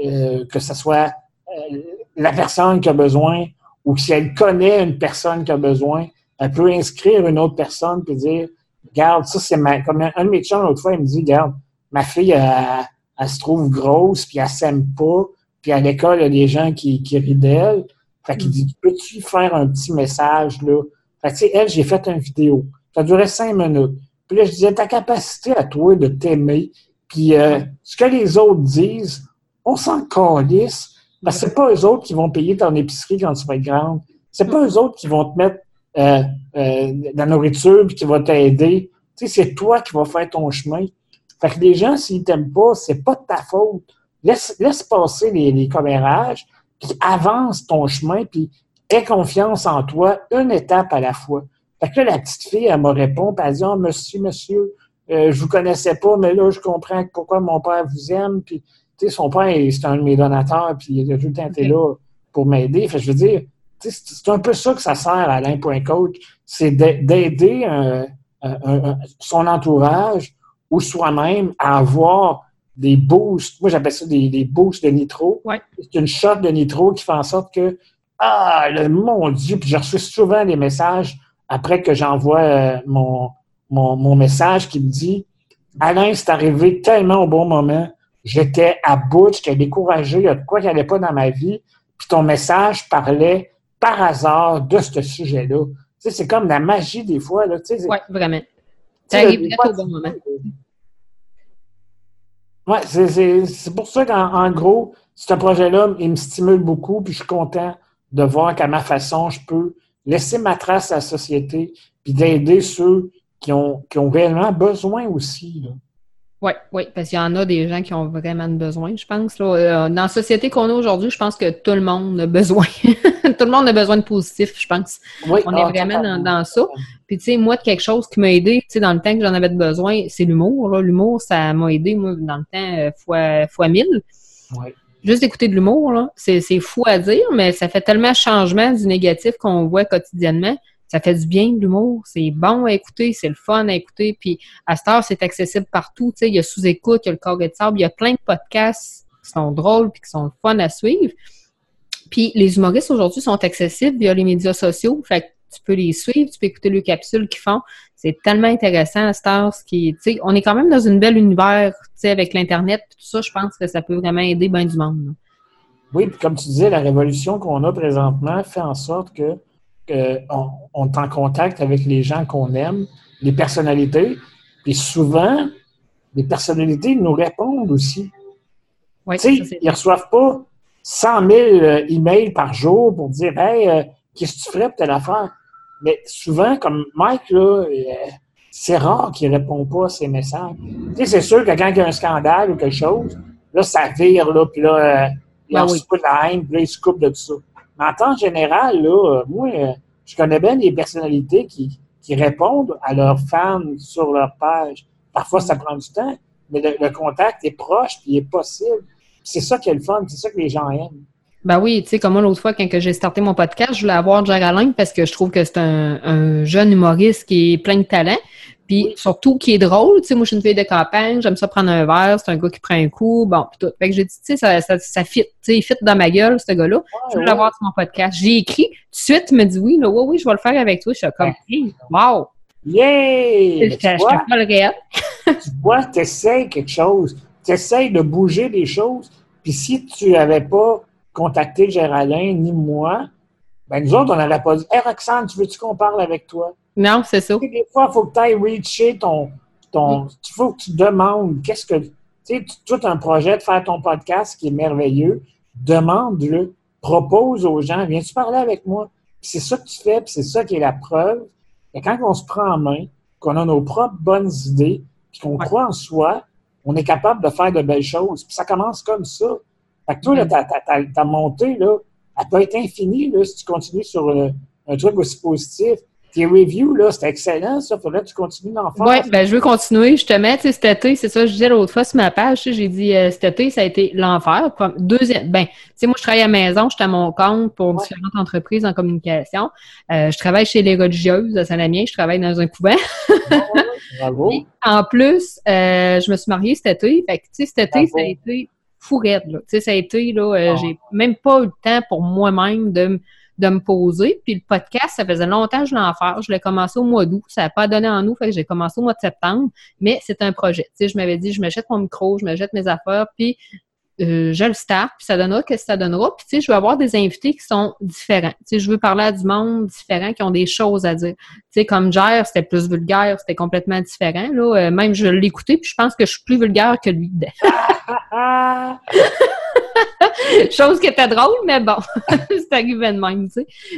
euh, que ce soit euh, la personne qui a besoin ou si elle connaît une personne qui a besoin, elle peut inscrire une autre personne puis dire Regarde, ça c'est ma. Comme un de mes chums l'autre fois, il me dit Regarde, ma fille, elle, se trouve grosse, puis elle s'aime pas, puis à l'école, il y a des gens qui, qui rient d'elle. Fait qu'il dit Peux-tu faire un petit message là? Fait que, tu sais, elle, j'ai fait une vidéo. Ça durait cinq minutes. Puis là, je disais, ta capacité à toi de t'aimer, puis euh, ce que les autres disent, on s'en calisse. Parce que c'est pas eux autres qui vont payer ton épicerie quand tu vas être grande. C'est pas eux autres qui vont te mettre euh, euh, de la nourriture puis qui vont t'aider. Tu sais, c'est toi qui vas faire ton chemin. Fait que les gens, s'ils t'aiment pas, c'est pas de ta faute. Laisse, laisse passer les, les commérages, puis avance ton chemin, puis aie confiance en toi, une étape à la fois. Fait que là, la petite fille, elle me répond, puis elle dit, oh, monsieur, monsieur, euh, je vous connaissais pas, mais là, je comprends pourquoi mon père vous aime. Puis, tu sais, son père, c'est un de mes donateurs, puis il a tout le temps été là pour m'aider. Fait je veux dire, c'est un peu ça que ça sert à Alain.coach, c'est d'aider son entourage ou soi-même à avoir des boosts. Moi, j'appelle ça des, boosts de nitro. C'est une shot de nitro qui fait en sorte que, ah, le, mon Dieu, puis je reçois souvent des messages après que j'envoie euh, mon, mon, message qui me dit Alain, c'est arrivé tellement au bon moment. J'étais à bout, j'étais découragé, il y a de quoi qui n'allait pas dans ma vie. Puis ton message parlait par hasard de ce sujet-là. Tu sais, c'est comme la magie des fois. Oui, vraiment. Ça arrive au bon moment. Oui, c'est pour ça qu'en gros, ce projet-là, il me stimule beaucoup, puis je suis content de voir qu'à ma façon, je peux laisser ma trace à la société, puis d'aider ceux qui ont, qui ont réellement besoin aussi. Oui, oui, parce qu'il y en a des gens qui ont vraiment besoin, je pense. Euh, dans la société qu'on a aujourd'hui, je pense que tout le monde a besoin. tout le monde a besoin de positif, je pense. Oui, On est ah, vraiment dans, ça. Puis, tu sais, moi, quelque chose qui m'a aidé, tu sais, dans le temps que j'en avais besoin, c'est l'humour. L'humour, ça m'a aidé, moi, dans le temps, euh, fois, fois mille. Oui. Juste d'écouter de l'humour, c'est fou à dire, mais ça fait tellement changement du négatif qu'on voit quotidiennement. Ça fait du bien de l'humour, c'est bon à écouter, c'est le fun à écouter. Puis à cette heure, c'est accessible partout. Tu sais, il y a sous-écoute, il y a le corps de sable, il y a plein de podcasts qui sont drôles puis qui sont fun à suivre. Puis les humoristes aujourd'hui sont accessibles via les médias sociaux. Fait tu peux les suivre, tu peux écouter les capsules qu'ils font. C'est tellement intéressant à qui, tu sais, on est quand même dans une belle univers, tu sais, avec l'Internet, tout ça, je pense que ça peut vraiment aider bien du monde. Oui, puis comme tu disais, la révolution qu'on a présentement fait en sorte que, on, est en contact avec les gens qu'on aime, les personnalités, puis souvent, les personnalités nous répondent aussi. Oui, tu sais, ils reçoivent pas 100 000 euh, emails par jour pour dire Hey, euh, qu'est-ce que tu ferais pour telle affaire? Mais souvent, comme Mike, là, c'est rare qu'il ne répond pas à ces messages. Tu sais, c'est sûr que quand il y a un scandale ou quelque chose, là, ça vire, là, puis là, euh, il ben se coupe la haine, puis là, il se coupe de tout ça. Mais en temps général, là, moi, euh, je connais bien des personnalités qui, qui répondent à leurs fans sur leur page. Parfois, ça prend du temps, mais le, contact est proche, puis il est possible. C'est ça qui est le fun, c'est ça que les gens aiment. Ben oui, tu sais, comme moi l'autre fois, quand j'ai starté mon podcast, je voulais avoir Jack Alain parce que je trouve que c'est un, jeune humoriste qui est plein de talent. Puis surtout qui est drôle, tu sais, moi je suis une fille de campagne, j'aime ça prendre un verre, c'est un gars qui prend un coup, bon, pis tout. Fait que j'ai dit, tu sais, ça, ça, ça fit, tu sais, il fit dans ma gueule, ce gars-là. je veux l'avoir sur mon podcast. J'ai écrit, tout de suite, il me dit oui, là, oui, oui, je vais le faire avec toi. Je suis comme, hey, wow! Yeah! Je pas le réel. tu vois, tu essaies quelque chose. Tu essaies de bouger des choses. Puis si tu n'avais pas contacté Géraldine ni moi, ben nous autres, on n'aurait pas dit Hey Roxane, tu veux-tu qu'on parle avec toi? Non, c'est ça. des fois, il faut que tu ailles reacher ton. ton Il faut que tu demandes qu'est-ce que. Tu sais, tout un projet de faire ton podcast qui est merveilleux. Demande-le. Propose aux gens Viens-tu parler avec moi? C'est ça que tu fais, puis c'est ça qui est la preuve. Et quand on se prend en main, qu'on a nos propres bonnes idées, puis qu'on croit en soi, on est capable de faire de belles choses. Puis ça commence comme ça. Fait que toi, là, ta, montée, là, elle peut être infinie là, si tu continues sur euh, un truc aussi positif. Tes reviews, là, c'est excellent, ça. Faudrait que tu continues d'en faire. Oui, ben, je veux continuer. Je te mets, tu sais, cet été, c'est ça, je disais l'autre fois sur ma page, j'ai dit, euh, cet été, ça a été l'enfer. Deuxième, ben, tu sais, moi, je travaille à la maison, je suis à mon compte pour différentes entreprises en communication. Euh, je travaille chez les religieuses à Saint-Lamien, je travaille dans un couvent. bravo. en plus, je me suis mariée cet été. Fait que, tu sais, cet été, ça a été fou Tu sais, ça a été, là, euh, ah. j'ai même pas eu le temps pour moi-même de, de me poser. Puis le podcast, ça faisait longtemps que je l'en faire. Je l'ai commencé au mois d'août. Ça n'a pas donné en août, fait que j'ai commencé au mois de septembre. Mais c'est un projet. Tu sais, je m'avais dit, je jette mon micro, je jette mes affaires, puis euh, je le start, puis ça donnera que ça donnera. Puis, tu sais, je veux avoir des invités qui sont différents. Tu sais, je veux parler à du monde différent, qui ont des choses à dire. Tu sais, comme Jer, c'était plus vulgaire, c'était complètement différent. Là. Euh, même, je l'ai écouté, puis je pense que je suis plus vulgaire que lui. Chose qui était drôle, mais bon, c'est arrivé de même, tu sais.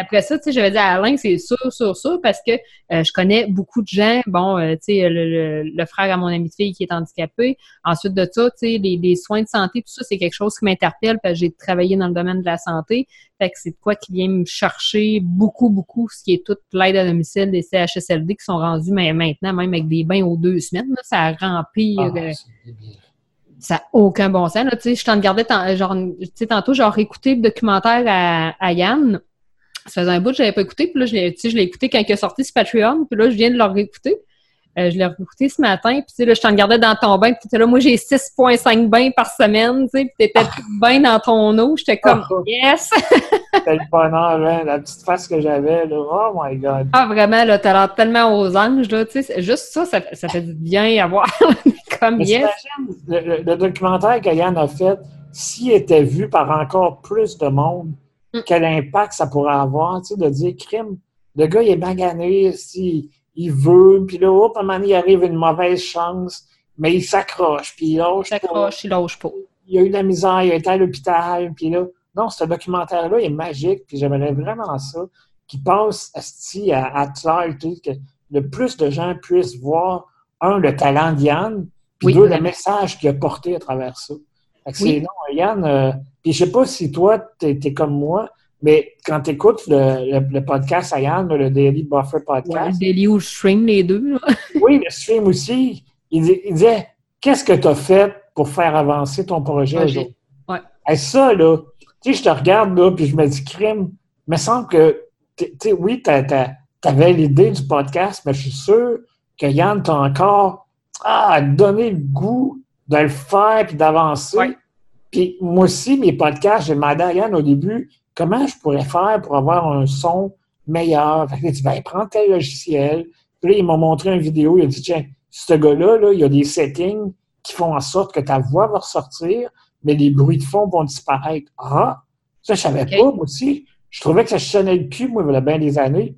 Après ça, tu sais, j'avais dit à Alain, c'est sûr, sûr, sûr, parce que euh, je connais beaucoup de gens. Bon, euh, tu sais, le, frère à mon ami de fille qui est handicapé. Ensuite de ça, tu sais, les, soins de santé, tout ça, c'est quelque chose qui m'interpelle parce que j'ai travaillé dans le domaine de la santé. Fait que c'est quoi qui vient me chercher beaucoup, beaucoup, ce qui est toute l'aide à domicile des CHSLD qui sont rendus mais maintenant, même avec des bains aux deux semaines, ça remplit... Ah, ça n'a aucun bon sens. Là, tu sais, je t'en regardais genre, tu sais, tantôt, genre écouté le documentaire à, à Yann. Ça faisait un bout que je l'avais pas écouté, puis là, je l'ai, tu sais, je l'ai écouté quand il est sorti sur Patreon, puis là, je viens de le réécouter. Euh, je l'ai réécouté ce matin, puis tu sais, là, je t'en regardais dans ton bain, puis là, moi, j'ai 6,5 bains par semaine, tu sais, puis t'étais tout bain dans ton eau. J'étais comme, ah. yes! C'était le bonheur, hein, la petite face que j'avais, là. Oh my God! Ah, vraiment, là, t'as l'air tellement aux anges, là, tu sais. Juste ça, ça, ça fait du bien à voir. comme, yes! Le, le, documentaire que Yann a fait, s'il était vu par encore plus de monde, mm. quel impact ça pourrait avoir, tu sais, de dire, crime, le gars, il est magané, si il veut, puis là, hop, à un moment il arrive une mauvaise chance, mais il s'accroche, puis il lâche il s'accroche, il lâche pas. Il a eu de la misère, il a été à l'hôpital, puis là, non, ce documentaire-là est magique, puis j'aimerais vraiment ça, qui passe à, à, à que le plus de gens puissent voir, un, le talent d'Yann, puis deux, le message qu'il a porté à travers ça. oui. non, Yann, euh, puis je sais pas si toi, tu es, comme moi, mais quand tu écoutes le, podcast à Yann, le Daily Buffer Podcast. le Daily ou le Stream, les deux. oui, le Stream aussi. Il, disait Qu'est-ce que tu as fait pour faire avancer ton projet, aujourd'hui? Ouais. ça, là, tu sais, je te regarde, là, puis je me dis, crime, il me semble que, tu sais, oui, tu avais l'idée du podcast, mais je suis sûr que Yann t'a encore ah, donné le goût de le faire puis d'avancer. Puis moi aussi, mes podcasts, j'ai demandé à Yann au début comment je pourrais faire pour avoir un son meilleur? Fait que tu vas prendre tel logiciel. Puis là, il m'a montré une vidéo, il a dit Tiens, ce gars-là, là, il y a des settings qui font en sorte que ta voix va ressortir, mais les bruits de fond vont disparaître. Ah, ça, je savais pas, moi aussi. Je trouvais que ça sonnait le cul, moi, il y a bien des années.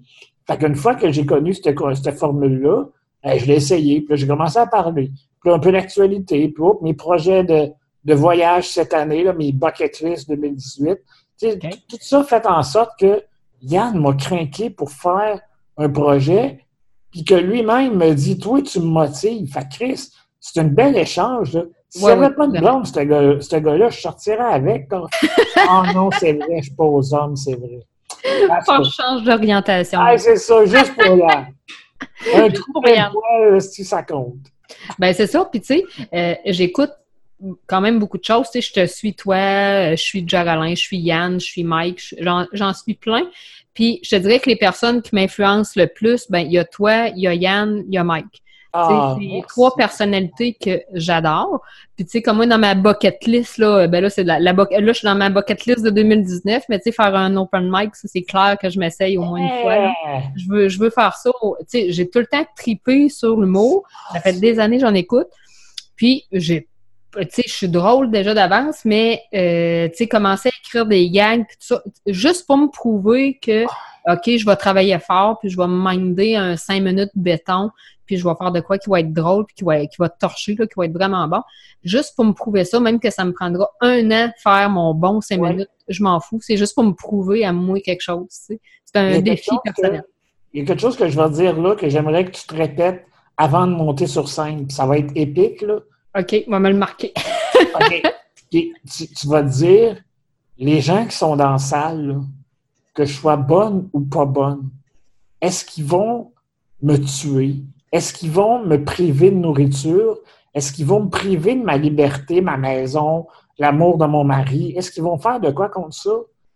Fait qu'une fois que j'ai connu cette, cette formule-là, je l'ai essayé, puis j'ai commencé à parler. Puis un peu d'actualité, puis mes projets de, de voyage cette année, là, mes bucket list 2018. Tout ça fait en sorte que Yann m'a craqué pour faire un projet, puis que lui-même me dit Toi, tu me motives. Fait Chris, c'est un bel échange. Là. Si ouais, pas de blonde, ce gars-là, je sortirais avec. oh non, c'est vrai, je suis pas aux hommes, c'est vrai. Pas change d'orientation. Ah, c'est ça, juste pour là. Un trou de si ça compte. Ben, c'est ça. Puis, tu sais, euh, j'écoute quand même beaucoup de choses. Tu sais, je te suis toi, euh, je suis Geraldine, je suis Yann, je suis Mike, j'en suis plein. Puis je te dirais que les personnes qui m'influencent le plus, ben il y a toi, il y a Yann, il y a Mike. Ah, c'est trois personnalités que j'adore. Puis tu sais, comme moi dans ma bucket list, là, ben là, c'est la, la là, je suis dans ma bucket list de 2019, mais tu sais, faire un open mic, ça c'est clair que je m'essaye au moins une fois. Je veux, je veux faire ça. Tu sais, j'ai tout le temps tripé sur le mot. Ça fait des années que j'en écoute. Puis j'ai tu sais, je suis drôle déjà d'avance, mais, euh, tu sais, commencer à écrire des gags, tout ça, juste pour me prouver que, OK, je vais travailler fort, puis je vais me minder un cinq minutes béton, puis je vais faire de quoi qui va être drôle, puis qui va, qui va torcher, là, qui va être vraiment bon. Juste pour me prouver ça, même que ça me prendra un an de faire mon bon cinq minutes, je m'en fous. C'est juste pour me prouver à moi quelque chose, tu sais. C'est un défi personnel. il y a quelque chose que je vais dire là, que j'aimerais que tu te répètes avant de monter sur scène, puis ça va être épique, là. OK, on va me le marquer. OK. Tu, vas te dire, les gens qui sont dans la salle, que je sois bonne ou pas bonne, est-ce qu'ils vont me tuer? Est-ce qu'ils vont me priver de nourriture? Est-ce qu'ils vont me priver de ma liberté, ma maison, l'amour de mon mari? Est-ce qu'ils vont faire de quoi contre ça?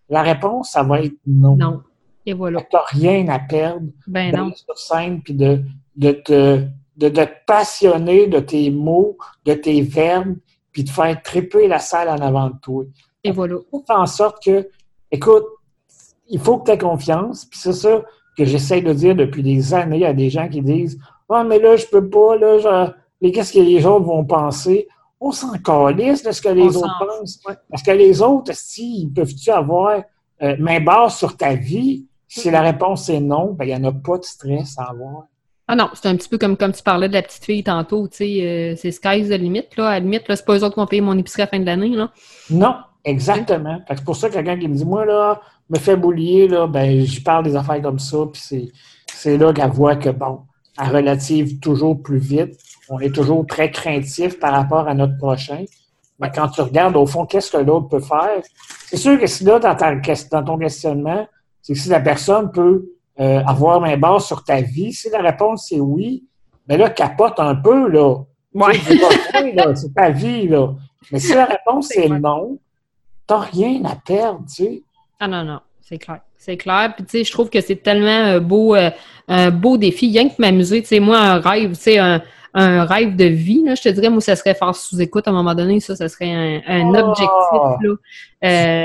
La réponse, ça va être non. Non. Et voilà. Tu n'as rien à perdre ben non. sur scène puis de, de te de, te passionner de tes mots, de tes verbes, puis de faire triper la salle en avant de toi. Et voilà. Faut faire en sorte que, écoute, il faut que tu aies confiance, puis c'est ça que j'essaie de dire depuis des années à des gens qui disent Ah, mais là, je peux pas, là, mais qu'est-ce que les autres vont penser? On s'en calisse de ce que les autres pensent. Parce que les autres, si, peuvent-tu avoir euh, main basse sur ta vie? Si la réponse est non, ben, il n'y en a pas de stress à avoir. Ah non, c'est un petit peu comme, comme tu parlais de la petite fille tantôt, tu sais, euh, c'est sky's the limit, là. À la limite, là, c'est pas eux autres qui vont payer mon épicerie à la fin de l'année, là. Non, exactement. C'est pour ça que quelqu'un qui me dit, moi, là, me fait boulier, là, ben, j'y parle des affaires comme ça, puis c'est là qu'elle voit que, bon, elle relative toujours plus vite. On est toujours très craintif par rapport à notre prochain. Mais quand tu regardes, au fond, qu'est-ce que l'autre peut faire, c'est sûr que si là, dans, dans ton questionnement, c'est que si la personne peut euh, avoir main basse sur ta vie? Si la réponse est oui, mais là, capote un peu, là. Ouais. c'est ta vie, là. Mais si la réponse est non, t'as rien à perdre, tu sais. Ah non, non, c'est clair. C'est clair. Puis, tu sais, je trouve que c'est tellement un beau, euh, un beau défi. Rien que m'amuser, tu sais, moi, un rêve, tu sais, un, un, rêve de vie, là, je te dirais, moi, ça serait faire sous-écoute à un moment donné. Ça, ça serait un, un ah! objectif, là. Euh,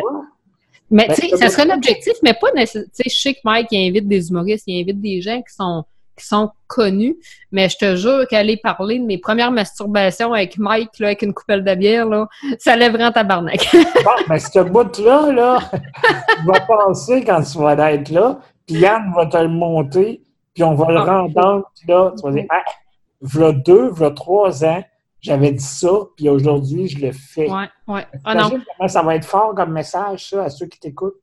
mais ben, tu sais, ça serait l'objectif, mais pas nécessairement. Tu sais, je sais que Mike, il invite des humoristes, il invite des gens qui sont qui sont connus, mais je te jure qu'aller parler de mes premières masturbations avec Mike, là, avec une coupelle de bière, là, ça lèverait en tabarnak. bon, mais ce bout-là, là, tu vas penser quand tu vas être là, puis Yann va te le monter, puis on va le ah. rendre, là, tu vas dire, ah, v'là deux, v'là trois ans, j'avais dit ça, puis aujourd'hui, je le fais. Ouais, ouais. Ah non. ça va être fort comme message, ça, à ceux qui t'écoutent.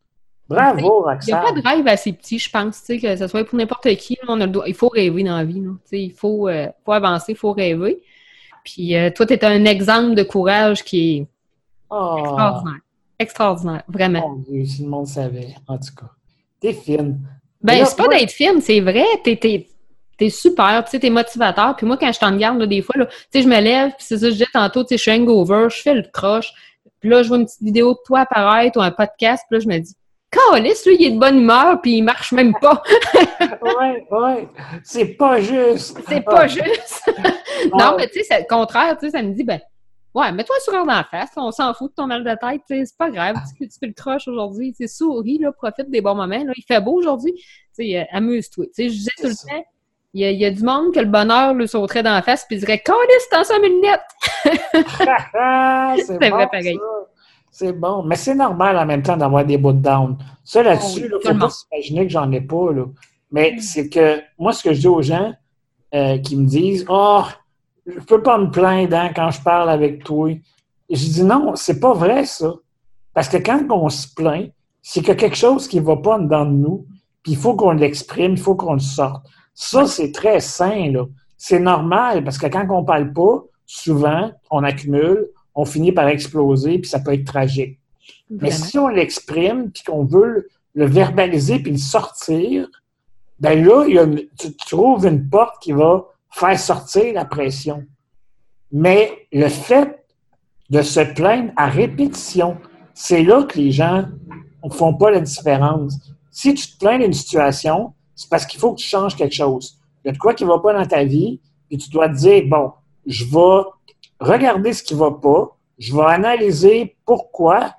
Bravo, Roxane. Il n'y a pas de rêve assez petit, je pense, tu sais, que ce soit pour n'importe qui. On a Il faut rêver dans la vie, tu sais, il faut, euh, faut avancer, il faut rêver. Puis euh, toi, tu es un exemple de courage qui est oh. extraordinaire. Extraordinaire, vraiment. Mon Dieu, si le monde savait, en tout cas. T'es fine. Ben, c'est pas d'être fine, c'est vrai. T'es t'es super, tu sais, t'es motivateur. Puis moi, quand je t'en garde, des fois, là, tu sais, je me lève, puis c'est ça, je dis tantôt, tu sais, je suis hangover, je fais le croche. Puis là, je vois une petite vidéo de toi apparaître ou un podcast, puis là, je me dis, Calis, lui, il est de bonne humeur, puis il marche même pas. oui, oui. C'est pas juste. C'est pas juste. non, mais tu sais, c'est le contraire, tu sais, ça me dit, ben, ouais, mets-toi sur sourire dans la face, on s'en fout de ton mal de tête, tu sais, c'est pas grave, tu, tu fais le crush aujourd'hui, tu souris, là, profite des bons moments, là, il fait beau aujourd'hui, tu sais, euh, amuse-toi. Tu sais, je disais tout le temps, il y, a, du monde que le bonheur lui sauterait dans la face, puis il dirait, Calis, t'en sommes une c'est vrai, pareil. C'est bon. Mais c'est normal en même temps d'avoir des bouts de down. Ça, là-dessus, il ne faut pas s'imaginer que j'en ai pas. Là. Mais mm. c'est que moi, ce que je dis aux gens euh, qui me disent Oh, je ne peux pas me plaindre hein, quand je parle avec toi. je dis non, c'est pas vrai ça. Parce que quand on se plaint, c'est que quelque chose qui ne va pas dans nous, puis il faut qu'on l'exprime, il faut qu'on le sorte. Ça, c'est très sain, là. C'est normal, parce que quand on ne parle pas, souvent, on accumule, on finit par exploser, puis ça peut être tragique. Mais si on l'exprime, puis qu'on veut le, verbaliser, puis le sortir, ben là, tu, trouves une porte qui va faire sortir la pression. Mais le fait de se plaindre à répétition, c'est là que les gens ne font pas la différence. Si tu te plains d'une situation, c'est parce qu'il faut que tu changes quelque chose. Il y a de quoi qui ne va pas dans ta vie, et tu dois te dire, bon, je vais regarder ce qui ne va pas, je vais analyser pourquoi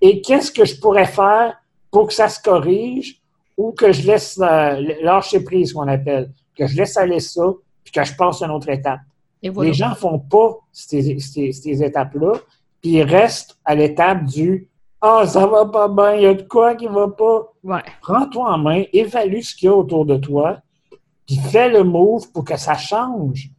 et qu'est-ce que je pourrais faire pour que ça se corrige ou que je laisse euh, lâcher prise, qu'on appelle, que je laisse aller ça, puis que je passe à une autre étape. Les gens ne font pas ces, ces, étapes-là, puis ils restent à l'étape du Ah, ça va pas bien, il y a de quoi qui va pas. Prends-toi en main, évalue ce qu'il y a autour de toi, puis fais le move pour que ça change.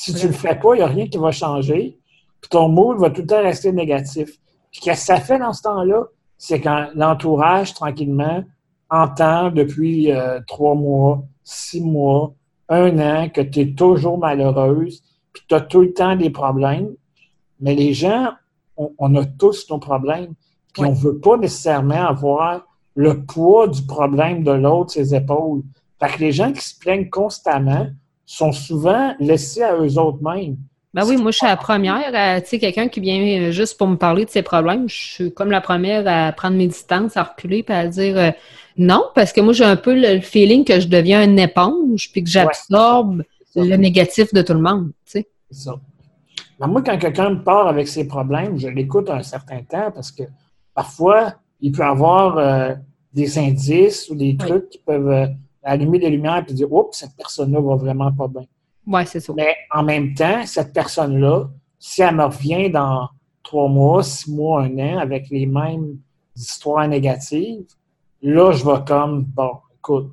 Si tu ne le fais pas, il n'y a rien qui va changer. Puis ton mood va tout le temps rester négatif. Puis qu'est-ce que ça fait dans ce temps-là? C'est quand l'entourage, tranquillement, entend depuis euh, trois mois, six mois, un an que tu es toujours malheureuse, puis tu as tout le temps des problèmes. Mais les gens, on, a tous nos problèmes, puis on ne veut pas nécessairement avoir le poids du problème de l'autre, ses épaules. Fait que les gens qui se plaignent constamment sont souvent laissés à eux autres mêmes. Ben oui, moi, je suis la première. Tu sais, quelqu'un qui vient euh, juste pour me parler de ses problèmes, je suis comme la première à prendre mes distances, à reculer, puis à dire euh, non, parce que moi, j'ai un peu le feeling que je deviens une éponge, puis que j'absorbe le négatif de tout le monde, tu sais. C'est ça. Ben, moi, quand quelqu'un me parle avec ses problèmes, je l'écoute un certain temps parce que parfois, il peut avoir euh, des indices ou des trucs qui peuvent allumer des lumières et dire Oups, cette personne-là va vraiment pas bien. Oui, c'est ça. Mais en même temps, cette personne-là, si elle me revient dans trois mois, six mois, un an, avec les mêmes histoires négatives, là, je vais comme, bon, écoute,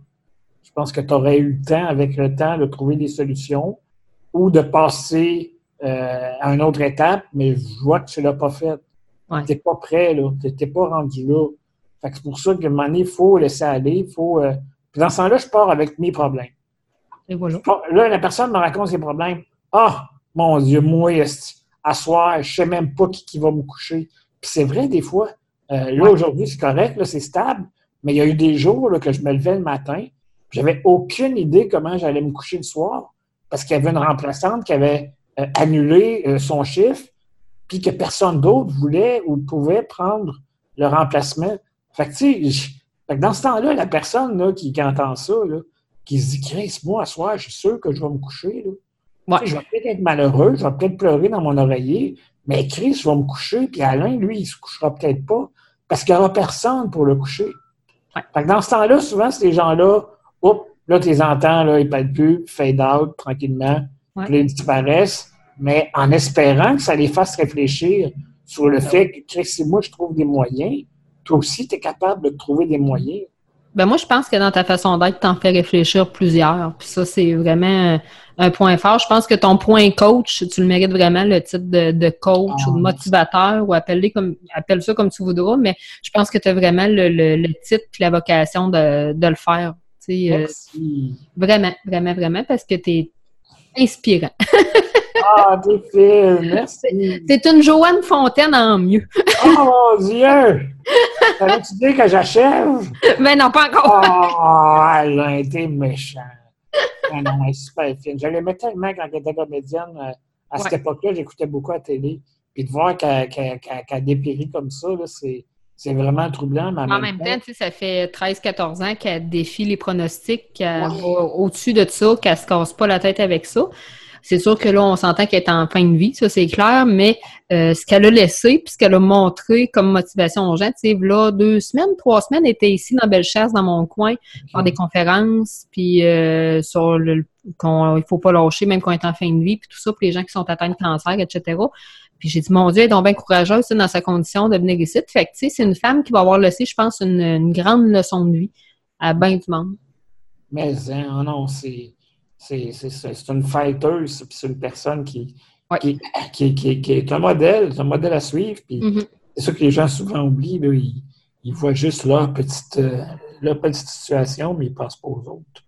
je pense que tu aurais eu le temps, avec le temps, de trouver des solutions ou de passer euh, à une autre étape, mais je vois que tu ne l'as pas fait. Tu n'es pas prêt, là. Tu n'es pas rendu là. c'est pour ça que, un il faut laisser aller. Il faut, euh, Puis dans ce temps-là, je pars avec mes problèmes. Là, la personne me raconte ses problèmes. Ah, mon Dieu, moi, à soir, je ne sais même pas qui, va me coucher. Puis c'est vrai, des fois. Euh, là, aujourd'hui, c'est correct, c'est stable. Mais il y a eu des jours que je me levais le matin, j'avais aucune idée comment j'allais me coucher le soir parce qu'il y avait une remplaçante qui avait euh, annulé euh, son chiffre, puis que personne d'autre voulait ou pouvait prendre le remplacement. Fait que, tu sais, dans ce temps-là, la personne là, qui, qui, entend ça, là, qui se dit, Chris, moi, à soir, je suis sûr que je vais me coucher. Là. Je vais peut-être être malheureux, je vais peut-être pleurer dans mon oreiller, mais Chris, je vais me coucher, puis Alain, lui, il se couchera peut-être pas, parce qu'il n'y aura personne pour le coucher. dans ce temps-là, souvent, ces gens-là, hop, là, tu les entends, là, ils ne parlent plus, fade out tranquillement, puis ils disparaissent, mais en espérant que ça les fasse réfléchir sur le fait que, Chris, si moi, je trouve des moyens, toi aussi, tu es capable de trouver des moyens. Ben moi, je pense que dans ta façon d'être, t'en fais réfléchir plusieurs. Puis ça, c'est vraiment un point fort. Je pense que ton point coach, tu le mérites vraiment, le titre de, coach ou de ah. motivateur, ou appelle, comme, appelle ça comme tu voudras, mais je pense que tu as vraiment le, le, titre et la vocation de, de le faire. Euh, vraiment, vraiment, vraiment, parce que tu es inspirant. Ah, t'es merci. C'est une Joanne Fontaine en mieux. oh mon Dieu! T'avais-tu dit que j'achève? Mais non, pas encore. oh, elle a été méchante. non, elle est super fine. Je l'aimais tellement quand elle était comédienne. Euh, à cette époque-là, j'écoutais beaucoup à la télé. puis de voir qu'elle dépérit comme ça, c'est vraiment troublant. Mais en, même, temps, ça fait 13-14 ans qu'elle défie les pronostics, qu'elle va au-dessus de ça, qu'elle se casse pas la tête avec ça. C'est sûr que là, on s'entend qu'elle est en fin de vie, ça c'est clair, mais euh, ce qu'elle a laissé, puis ce qu'elle a montré comme motivation aux gens, tu sais, là, deux semaines, trois semaines, elle était ici dans Bellechasse, dans mon coin, pour des conférences, puis euh, sur le qu'on il faut pas lâcher, même quand on est en fin de vie, puis tout ça, pour les gens qui sont atteints de cancer, etc. Puis j'ai dit, mon Dieu, elle est donc bien courageuse dans sa condition de venir ici. Fait que, tu sais, c'est une femme qui va avoir laissé, je pense, une, grande leçon de vie à bien du monde. Mais hein, non, c'est c'est une fighter, c'est une personne qui, qui, qui, est un modèle, un modèle à suivre. Mm-hmm. C'est ça que les gens souvent oublient. ils, voient juste leur petite, euh, leur petite situation, mais ils ne pensent pas aux autres.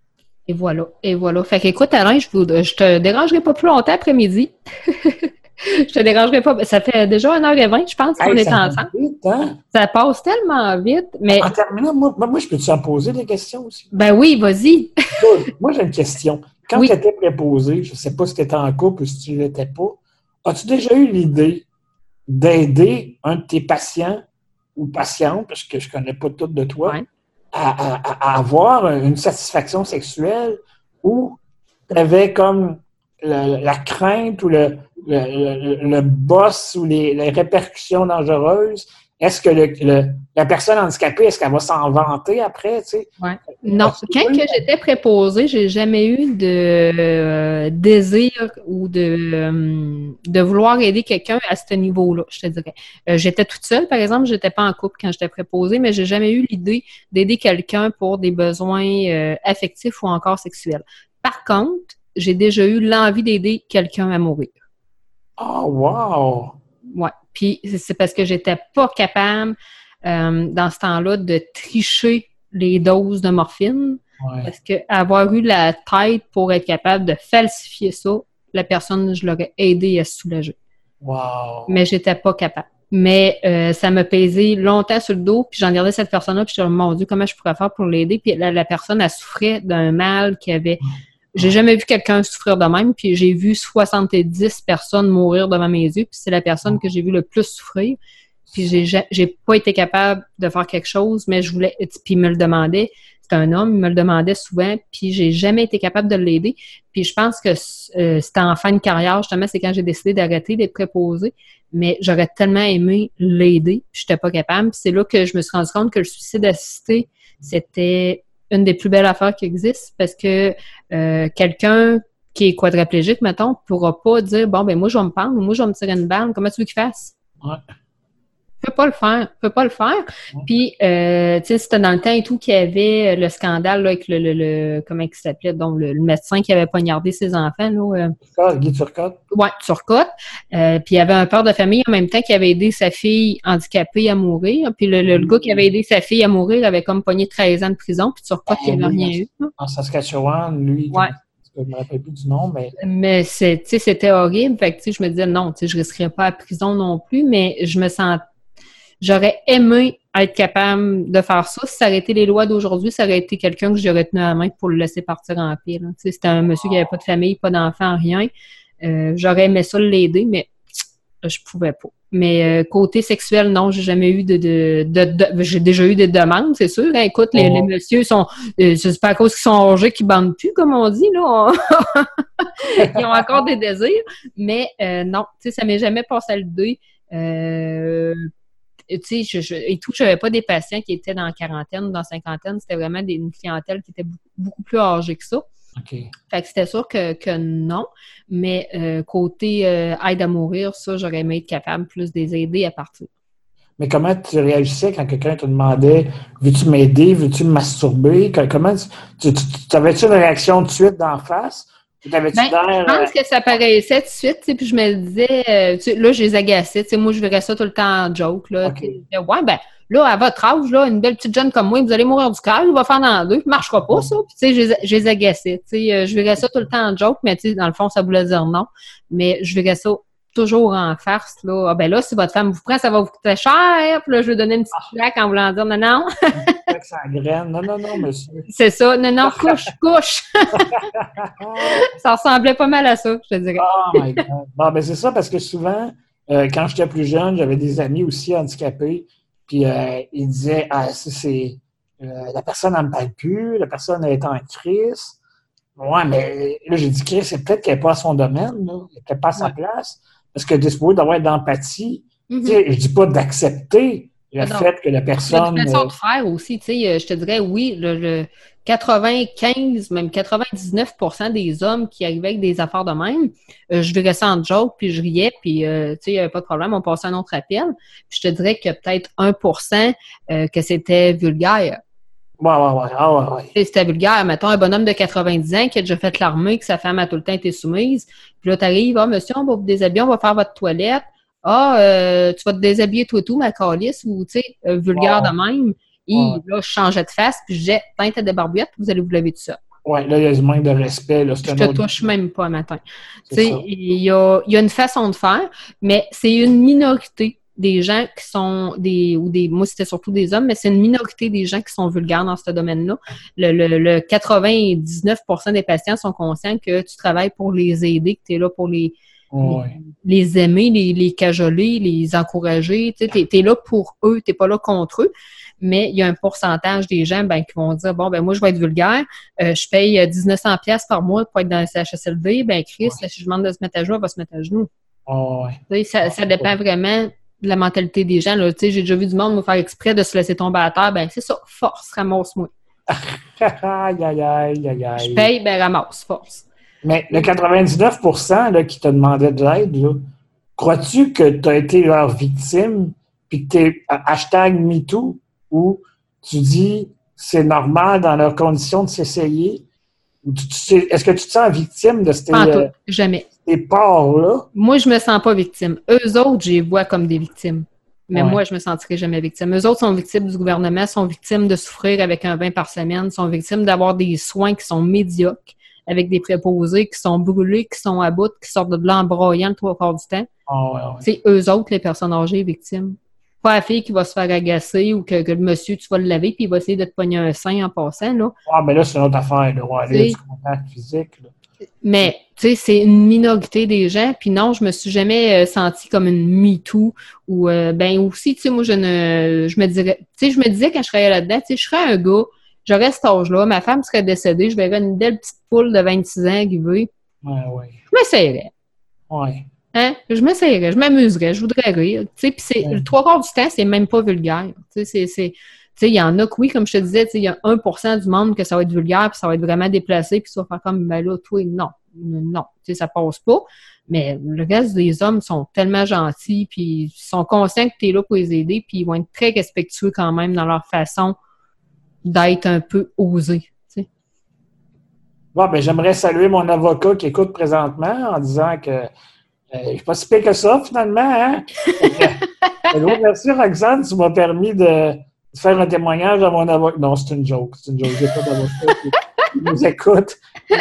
Et voilà. Et voilà. Fait qu'écoute, Alain, je, ne je te dérangerai pas plus longtemps après-midi. je te dérangerai pas. Ça fait déjà 1h20, je pense, qu'on est ensemble. Hein? Ça passe tellement vite. Mais... En terminant, moi, moi je peux te poser des questions aussi? Ben oui, vas-y. moi, j'ai une question. Quand tu étais préposé, je ne sais pas si tu étais en couple ou si tu ne l'étais pas, as-tu déjà eu l'idée d'aider un de tes patients ou patientes, parce que je ne connais pas tout de toi, à, avoir une satisfaction sexuelle ou tu avais comme la, crainte ou le, le, boss ou les, répercussions dangereuses est-ce que le, la personne handicapée, est-ce qu'elle va s'en vanter après, tu sais? Ouais. Non. Quand que j'étais préposée, j'ai jamais eu de euh, désir ou de, euh, de vouloir aider quelqu'un à ce niveau-là, je te dirais. Euh, j'étais toute seule, par exemple, j'étais pas en couple quand j'étais préposée, mais j'ai jamais eu l'idée d'aider quelqu'un pour des besoins affectifs ou encore sexuels. Par contre, j'ai déjà eu l'envie d'aider quelqu'un à mourir. Oh, wow! Ouais. Puis c'est parce que j'étais pas capable euh, dans ce temps-là de tricher les doses de morphine. Parce que avoir eu la tête pour être capable de falsifier ça, la personne, je l'aurais aidé à se soulager. Wow. Mais j'étais pas capable. Mais euh, ça m'a pesé longtemps sur le dos, puis j'en regardais cette personne-là, puis je me suis dit, mon Dieu, comment je pourrais faire pour l'aider? Puis la, personne, elle souffrait d'un mal qui avait j'ai jamais vu quelqu'un souffrir de même, puis j'ai vu 70 personnes mourir devant mes yeux, puis c'est la personne que j'ai vu le plus souffrir. Puis j'ai, j'ai pas été capable de faire quelque chose, mais je voulais, puis il me le demandait. C'est un homme, il me le demandait souvent, puis j'ai jamais été capable de l'aider. Puis je pense que euh, c'était en fin de carrière, justement, c'est quand j'ai décidé d'arrêter d'être préposée. Mais j'aurais tellement aimé l'aider, puis j'étais pas capable. Puis c'est là que je me suis rendu compte que le suicide assisté, c'était une des plus belles affaires qui existent parce que euh, quelqu'un qui est quadraplégique, mettons, pourra pas dire Bon, ben moi, je vais me pendre moi, je vais me tirer une balle. Comment tu veux qu'il fasse? Ouais peut pas le faire, peut pas le faire. Puis, euh, tu sais, c'était dans le temps et tout qu'il y avait le scandale avec le, le, comment il s'appelait, donc le, médecin qui avait poignardé ses enfants. Là, euh, Guy Turcotte. Ouais, Turcotte. Euh, puis il y avait un père de famille en même temps qui avait aidé sa fille handicapée à mourir. Puis le, le, gars qui avait aidé sa fille à mourir avait comme pogné 13 ans de prison. Puis Turcotte, il n'avait rien eu. En Saskatchewan, lui. Ouais. Je me rappelle plus du nom, mais. Mais c'était horrible. Fait que, je me disais, non, je ne risquerais pas à prison non plus, mais je me sens J'aurais aimé être capable de faire ça. Si ça aurait été les lois d'aujourd'hui, ça aurait été quelqu'un que j'aurais tenu à la main pour le laisser partir en paix. C'était un monsieur qui n'avait pas de famille, pas d'enfant, rien. Euh, j'aurais aimé ça l'aider, mais je pouvais pas. Mais euh, côté sexuel, non, j'ai jamais eu de, de, j'ai déjà eu des demandes, c'est sûr. Hein. écoute, les, les, messieurs sont, euh, c'est pas à cause qu'ils sont âgés qu'ils bandent plus, comme on dit là. Ils ont encore des désirs, mais non, tu sais, ça m'est jamais passé à l'idée. Tu sais, je, et tout, je n'avais pas des patients qui étaient dans la quarantaine ou dans la cinquantaine. C'était vraiment des, une clientèle qui était beaucoup, plus âgée que ça. Fait que c'était sûr que, que, non. Mais euh, côté euh, aide à mourir, ça, j'aurais aimé être capable plus de les aider à partir. Mais comment tu réagissais quand quelqu'un te demandait Veux-tu m'aider, veux-tu me masturber? Comment tu, tu, avais-tu une réaction de suite d'en face? Ben, je pense que ça paraissait tout de suite, puis je me disais, euh, là, je les agaçais, moi, je verrais ça tout le temps en joke, là. Ouais, ben, là, à votre âge, là, une belle petite jeune comme moi, vous allez mourir du cœur, il va faire dans deux, marchera pas, ça. Puis, tu sais, je, les agaçais, tu sais, euh, je verrais ça tout le temps en joke, mais, tu sais, dans le fond, ça voulait dire non. Mais je verrais ça toujours en farce, là. Ah, ben là, si votre femme vous prend, ça va vous coûter cher. Puis là, je vais donner une petite ah. claque en voulant dire non, non. Non, non, non, monsieur. C'est ça. Non, non, couche, couche. ça ressemblait pas mal à ça, je te dirais. Oh my God. Bon, ben c'est ça, parce que souvent, euh, quand j'étais plus jeune, j'avais des amis aussi handicapés, puis euh, ils disaient Ah, c'est la personne ne me parle plus, la personne est en crise. Ouais, mais là, j'ai dit Chris, c'est peut-être qu'elle n'est pas à son domaine, là. elle n'est pas à sa place. Parce que es d'avoir de l'empathie. Mm -hmm. Je dis pas d'accepter le fait que la personne. Façon de faire aussi. Tu sais, je te dirais, oui, le 95, même 99% des hommes qui arrivaient avec des affaires de même, euh, je virais ça en joke, puis je riais, puis euh, tu sais, il n'y avait pas de problème, on passait à un autre appel. Puis je te dirais que peut-être 1% euh, que c'était vulgaire. Ouais, ouais, ouais. Ah, ouais, ouais. C'était vulgaire. Mettons un bonhomme de 90 ans qui a déjà fait l'armée, que sa femme a tout le temps été soumise. Puis là, t'arrives, ah, monsieur, on va vous déshabiller, on va faire votre toilette. Ah, tu vas te déshabiller toi tout, ma calice, ou tu sais, vulgaire de même. Et là, je changeais de face, puis je disais, teinte des barbouillettes, vous allez vous laver tout ça. Oui, là, il y a du manque de respect. Là, je te touche même pas matin. Tu sais, il y a, y a une façon de faire, mais c'est une minorité des gens qui sont des ou des moi c'était surtout des hommes mais c'est une minorité des gens qui sont vulgaires dans ce domaine-là. Le, le, le 99% des patients sont conscients que tu travailles pour les aider, que tu es là pour les les, aimer, les, les cajoler, les encourager. Tu es, es, là pour eux, tu pas là contre eux mais il y a un pourcentage des gens ben, qui vont dire bon ben moi je vais être vulgaire, euh, je paye 1900 euh, pièces par mois pour être dans le CHSLD, ben Chris, si je demande de se mettre à genoux, elle va se mettre à genoux. ça, ça dépend vraiment de la mentalité des gens. J'ai déjà vu du monde me faire exprès de se laisser tomber à terre. Ben, c'est ça, force, ramasse-moi. aïe, aïe, aïe, aïe, Je paye, ben ramasse, force. Mais le 99 là, qui te demandait de l'aide, crois-tu que tu as été leur victime puis que tu es hashtag MeToo où tu dis c'est normal dans leurs conditions de s'essayer? Est-ce que tu te sens victime de ces, euh, jamais. Parts-là? Moi, je me sens pas victime. Eux autres, je les vois comme des victimes. Mais moi, je me sentirai jamais victime. Eux autres sont victimes du gouvernement, sont victimes de souffrir avec un vin par semaine, sont victimes d'avoir des soins qui sont médiocres, avec des préposés qui sont brûlés, qui sont à bout, qui sortent de là en broyant le trois quarts du temps. Ah, C'est eux autres, les personnes âgées, victimes pas la fille qui va se faire agacer ou que, le monsieur, tu vas le laver puis il va essayer de te pogner un sein en passant. Là. Ah, mais là, c'est une autre affaire, là. Ouais, aller du contact physique. Mais, tu sais, c'est une minorité des gens. Puis non, je me suis jamais euh, sentie comme une MeToo. Ou, euh, ben aussi, tu sais, moi, je ne. Je me dirais. Tu sais, je me disais quand je serais là-dedans, tu sais, je serais un gars, j'aurais cet âge-là, ma femme serait décédée, je verrais une belle petite poule de 26 ans qui veut. Ouais, ouais. Je m'essayerais. Ouais. Hein? Je m'essayerais, je m'amuserais, je voudrais rire. Puis c'est le trois quarts du temps, c'est même pas vulgaire. Il y en a que oui, comme je te disais, il y a 1% du monde que ça va être vulgaire, puis ça va être vraiment déplacé, puis ça va faire comme ben là, toi, non, non, ça passe pas. Mais le reste des hommes sont tellement gentils, puis ils sont conscients que tu es là pour les aider, puis ils vont être très respectueux quand même dans leur façon d'être un peu osés. Bon, ben, j'aimerais saluer mon avocat qui écoute présentement en disant que euh, je ne suis pas si pire que ça, finalement. Hein? merci, Roxane. Tu m'as permis de faire un témoignage à mon avocat. Non, c'est une joke. C'est une joke. J'ai pas d'avocat qui nous écoute.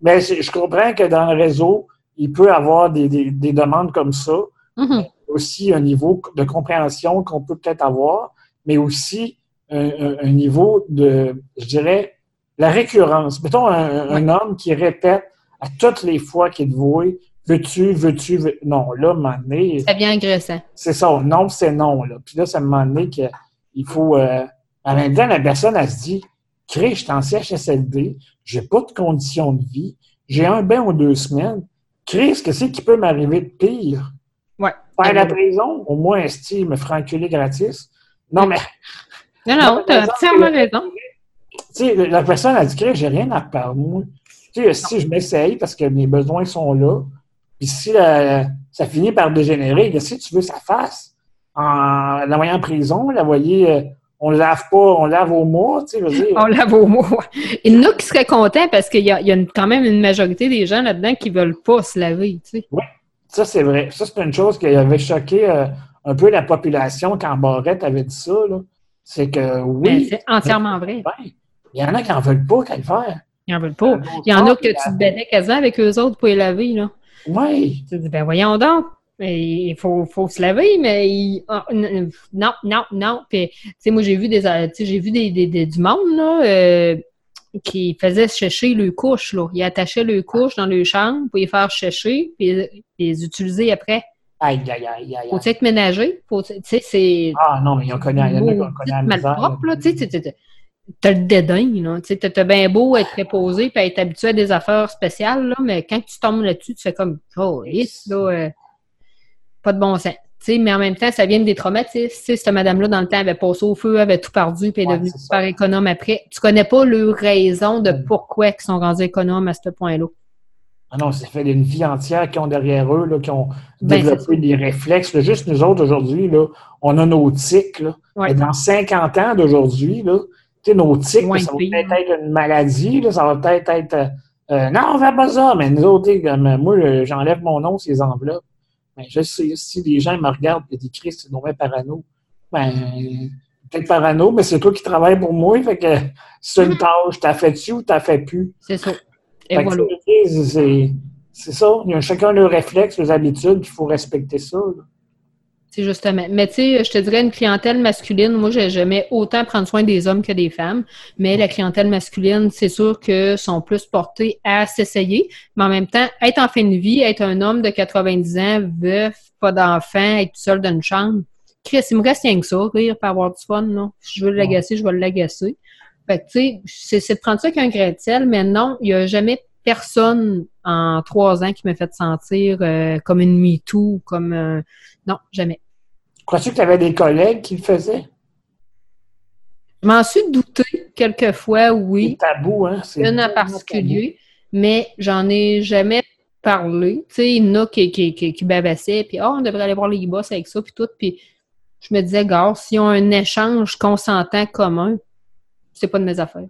Mais je comprends que dans le réseau, il peut y avoir des, des, demandes comme ça. Mm-hmm. Aussi un niveau de compréhension qu'on peut peut-être avoir, mais aussi un, niveau de, je dirais, la récurrence. Mettons un, homme qui répète à toutes les fois qu'il est voué Veux-tu, veux-tu, veux... non, là, à un moment donné. Ça devient agressant. C'est ça, non, c'est non, là. Puis là, ça me moment donné qu'il faut. Euh... En même temps, la personne, elle se dit Crée, je suis en CHSLD, j'ai pas de conditions de vie, j'ai un bain ou deux semaines. Crée, ce que c'est qui peut m'arriver de pire? Ouais. Faire la prison, au moins, Steve me fera enculer gratis. Non, mais. Non, non, t'as entièrement raison. Tu sais, la personne a dit Crée, j'ai rien à perdre, moi. Tu sais, si je m'essaye parce que mes besoins sont là, puis si ça finit par dégénérer, qu'est-ce que tu veux que ça fasse? En la en prison, la voyez, euh, on lave pas, on lave au mois, tu sais, je veux dire. On lave au mois. Il y en a qui seraient contents parce qu'il y a, quand même une majorité des gens là-dedans qui veulent pas se laver, tu sais. Oui, ça c'est vrai. Ça, c'est une chose qui avait choqué euh, un peu la population quand Barrette avait dit ça, là. C'est que oui. C'est entièrement vrai. Il y en a qui n'en veulent pas qu'à le faire. Ils n'en veulent pas. Il y en a que tu te battais quasiment avec eux autres pour les laver, là. Oui. Tu dis, ben voyons donc. Il faut, faut se laver, mais ah, non, non, non. Puis, tu sais, moi, j'ai vu des, j'ai vu des, des, du monde, là, euh, qui faisait sécher le couche, là. Ils attachaient le couche dans le chambre pour les faire sécher, puis les utiliser après. Aïe, aïe, aïe, aïe. Faut-tu être ménagé? Faut, tu sais, c'est. Ah non, mais il y en a qui ont connu la. Propre, là, tu sais, t'as le dédain, là. Tu sais, t'as bien beau être préposé et être habitué à des affaires spéciales, là, mais quand tu tombes là-dessus, tu fais comme, oh, yes, là, euh, pas de bon sens. Mais en même temps, ça vient des traumatismes. Cette madame-là, dans le temps, avait passé au feu, avait tout perdu, puis est devenue super économe après. Tu connais pas le raison de pourquoi ils sont rendus économes à ce point-là. Ah non, ça fait une vie entière qui ont derrière eux, là, qui ont ben, développé des réflexes. juste nous autres, aujourd'hui, on a nos tics. Là. dans 50 ans d'aujourd'hui, nos tics, ça va peut-être être une maladie, là, ça va peut-être être... Euh, non, on ne fait pas ça, mais nous autres, comme, moi, j'enlève mon nom ces enveloppes. Mais je sais, si les gens me regardent et disent Christ, c'est nommé parano, ben, peut-être parano, mais c'est toi qui travailles pour moi, fait que c'est une tâche, t'as fait-tu ou t'as fait plus? C'est ça. Et voilà. C'est ça. Il y a chacun le réflexe, les habitudes, il faut respecter ça. C'est justement. Mais tu sais, je te dirais une clientèle masculine, moi, jamais autant prendre soin des hommes que des femmes. Mais la clientèle masculine, c'est sûr que sont plus portés à s'essayer. Mais en même temps, être en fin de vie, être un homme de 90 ans, veuf, pas d'enfant, être tout seul dans une chambre. Chris, il me reste rien que ça, rire, pas avoir du fun, non. Si je veux l'agacer, je vais l'agacer. Fait que, tu sais, c'est de prendre ça qu'un grain de sel, mais non, il n'y a jamais personne en trois ans qui m'a fait sentir euh, comme une MeToo, comme... Euh, non, jamais. Crois-tu que tu avais des collègues qui le faisaient? Je m'en suis douté quelquefois, oui. C'est tabou, hein? C'est une en particulier, mais j'en ai jamais parlé. Tu sais, il y en a qui, qui, qui, qui puis oh, on devrait aller voir les boss avec ça, puis tout. Puis je me disais, gars, si on a un échange consentant commun, c'est pas de mes affaires.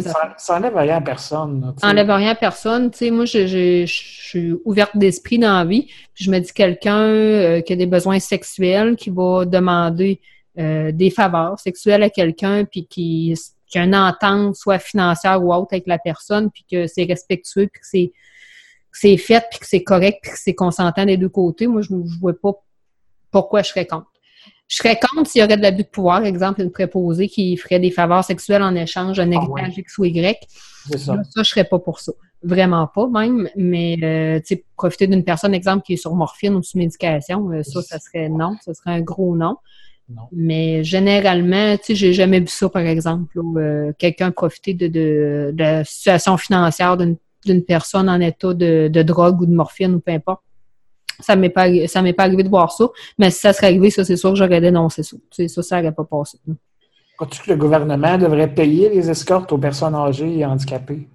Ça, ça enlève rien à personne. ça enlève rien à personne. Tu sais, moi, je, je, suis ouverte d'esprit dans la vie. je me dis quelqu'un euh, qui a des besoins sexuels, qui va demander euh, des faveurs sexuelles à quelqu'un, puis qui, qui, a une entente, soit financière ou autre, avec la personne, puis que c'est respectueux, puis que c'est c'est fait, puis que c'est correct, puis que c'est consentant des deux côtés, moi, je ne vois pas pourquoi je serais contre. Je serais contre s'il y aurait de l'abus de pouvoir, exemple, une préposée qui ferait des faveurs sexuelles en échange d'un ah héritage X ou Y. Ça. ça, je serais pas pour ça. Vraiment pas, même. Mais, euh, tu sais, profiter d'une personne, exemple, qui est sur morphine ou sous médication, euh, ça, ça serait non. Ça serait un gros non. Mais généralement, tu sais, j'ai jamais vu ça, par exemple, euh, quelqu'un profiter de, de, de, la situation financière d'une personne en état de, de drogue ou de morphine ou peu importe ça m'est pas ça m'est pas arrivé de voir ça, mais si ça serait arrivé, ça c'est sûr que j'aurais dénoncé ça. sais, ça, ça n'aurait pas passé. Crois-tu que le gouvernement devrait payer les escortes aux personnes âgées et handicapées?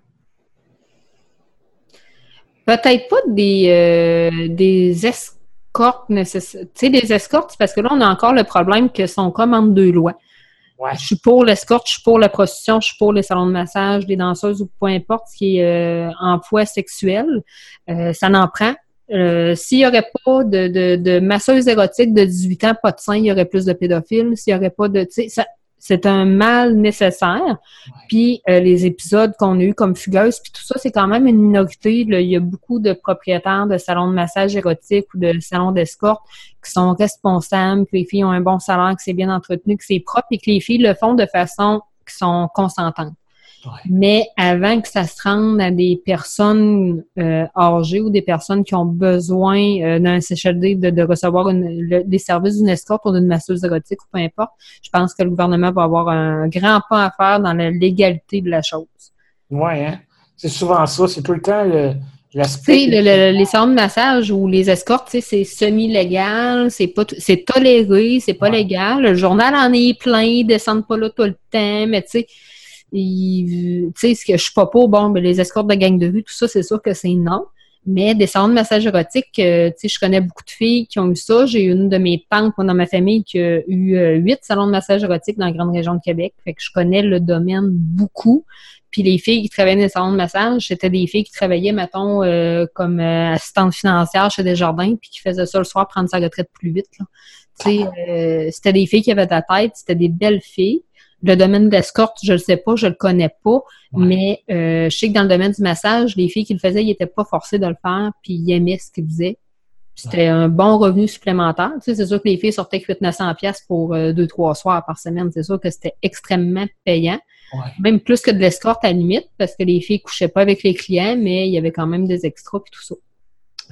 Peut-être pas des, euh, des escortes nécessaires. Tu sais, des escortes, parce que là, on a encore le problème que sont comme entre deux lois. Ouais. Je suis pour l'escorte, je suis pour la prostitution, je suis pour les salons de massage, les danseuses ou peu importe ce qui est euh, emploi sexuel. Euh, ça n'en prend. Euh, s'il n'y aurait pas de, de, de masseuse érotique de 18 ans, pas de sein, il y aurait plus de pédophiles. S'il n'y aurait pas de... c'est un mal nécessaire. Puis euh, les épisodes qu'on a eu comme Fugueuse, puis tout ça, c'est quand même une minorité. Il y a beaucoup de propriétaires de salons de massage érotique ou de salons d'escorte qui sont responsables, que les filles ont un bon salaire, que c'est bien entretenu, que c'est propre et que les filles le font de façon qui sont consentantes. Mais avant que ça se rende à des personnes euh, âgées ou des personnes qui ont besoin euh, d'un CHLD de, recevoir une, des services d'une escorte ou d'une masseuse érotique ou peu importe, je pense que le gouvernement va avoir un grand pas à faire dans la légalité de la chose. Oui, hein? c'est souvent ça. C'est tout le temps l'aspect. les salons de massage ou les escortes, c'est semi-légal, c'est pas c'est toléré, c'est pas légal. Le journal en est plein, ils descendent pas là tout le temps, mais tu sais tu sais, ce que je suis pas pour, bon, mais les escortes de gang de rue, tout ça, c'est sûr que c'est non. Mais des salons de massage érotique, euh, tu sais, je connais beaucoup de filles qui ont eu ça. J'ai une de mes tantes dans ma famille qui a eu euh, huit salons de massage érotique dans la grande région de Québec. Fait que je connais le domaine beaucoup. Puis les filles qui travaillaient dans les salons de massage, c'était des filles qui travaillaient, mettons, euh, comme assistantes financières chez Desjardins, puis qui faisaient ça le soir, prendre sa retraite plus vite. Tu sais, c'était des filles qui avaient de la tête, c'était des belles filles. Le domaine de l'escorte, je le sais pas, je le connais pas, mais euh, je sais que dans le domaine du massage, les filles qui le faisaient, ils étaient pas forcés de le faire, puis ils aimaient ce qu'ils faisaient. C'était un bon revenu supplémentaire. Tu sais, c'est sûr que les filles sortaient avec 900 pièces pour euh, deux, trois soirs par semaine. C'est sûr que c'était extrêmement payant. Même plus que de l'escorte à la limite, parce que les filles couchaient pas avec les clients, mais il y avait quand même des extras et tout ça.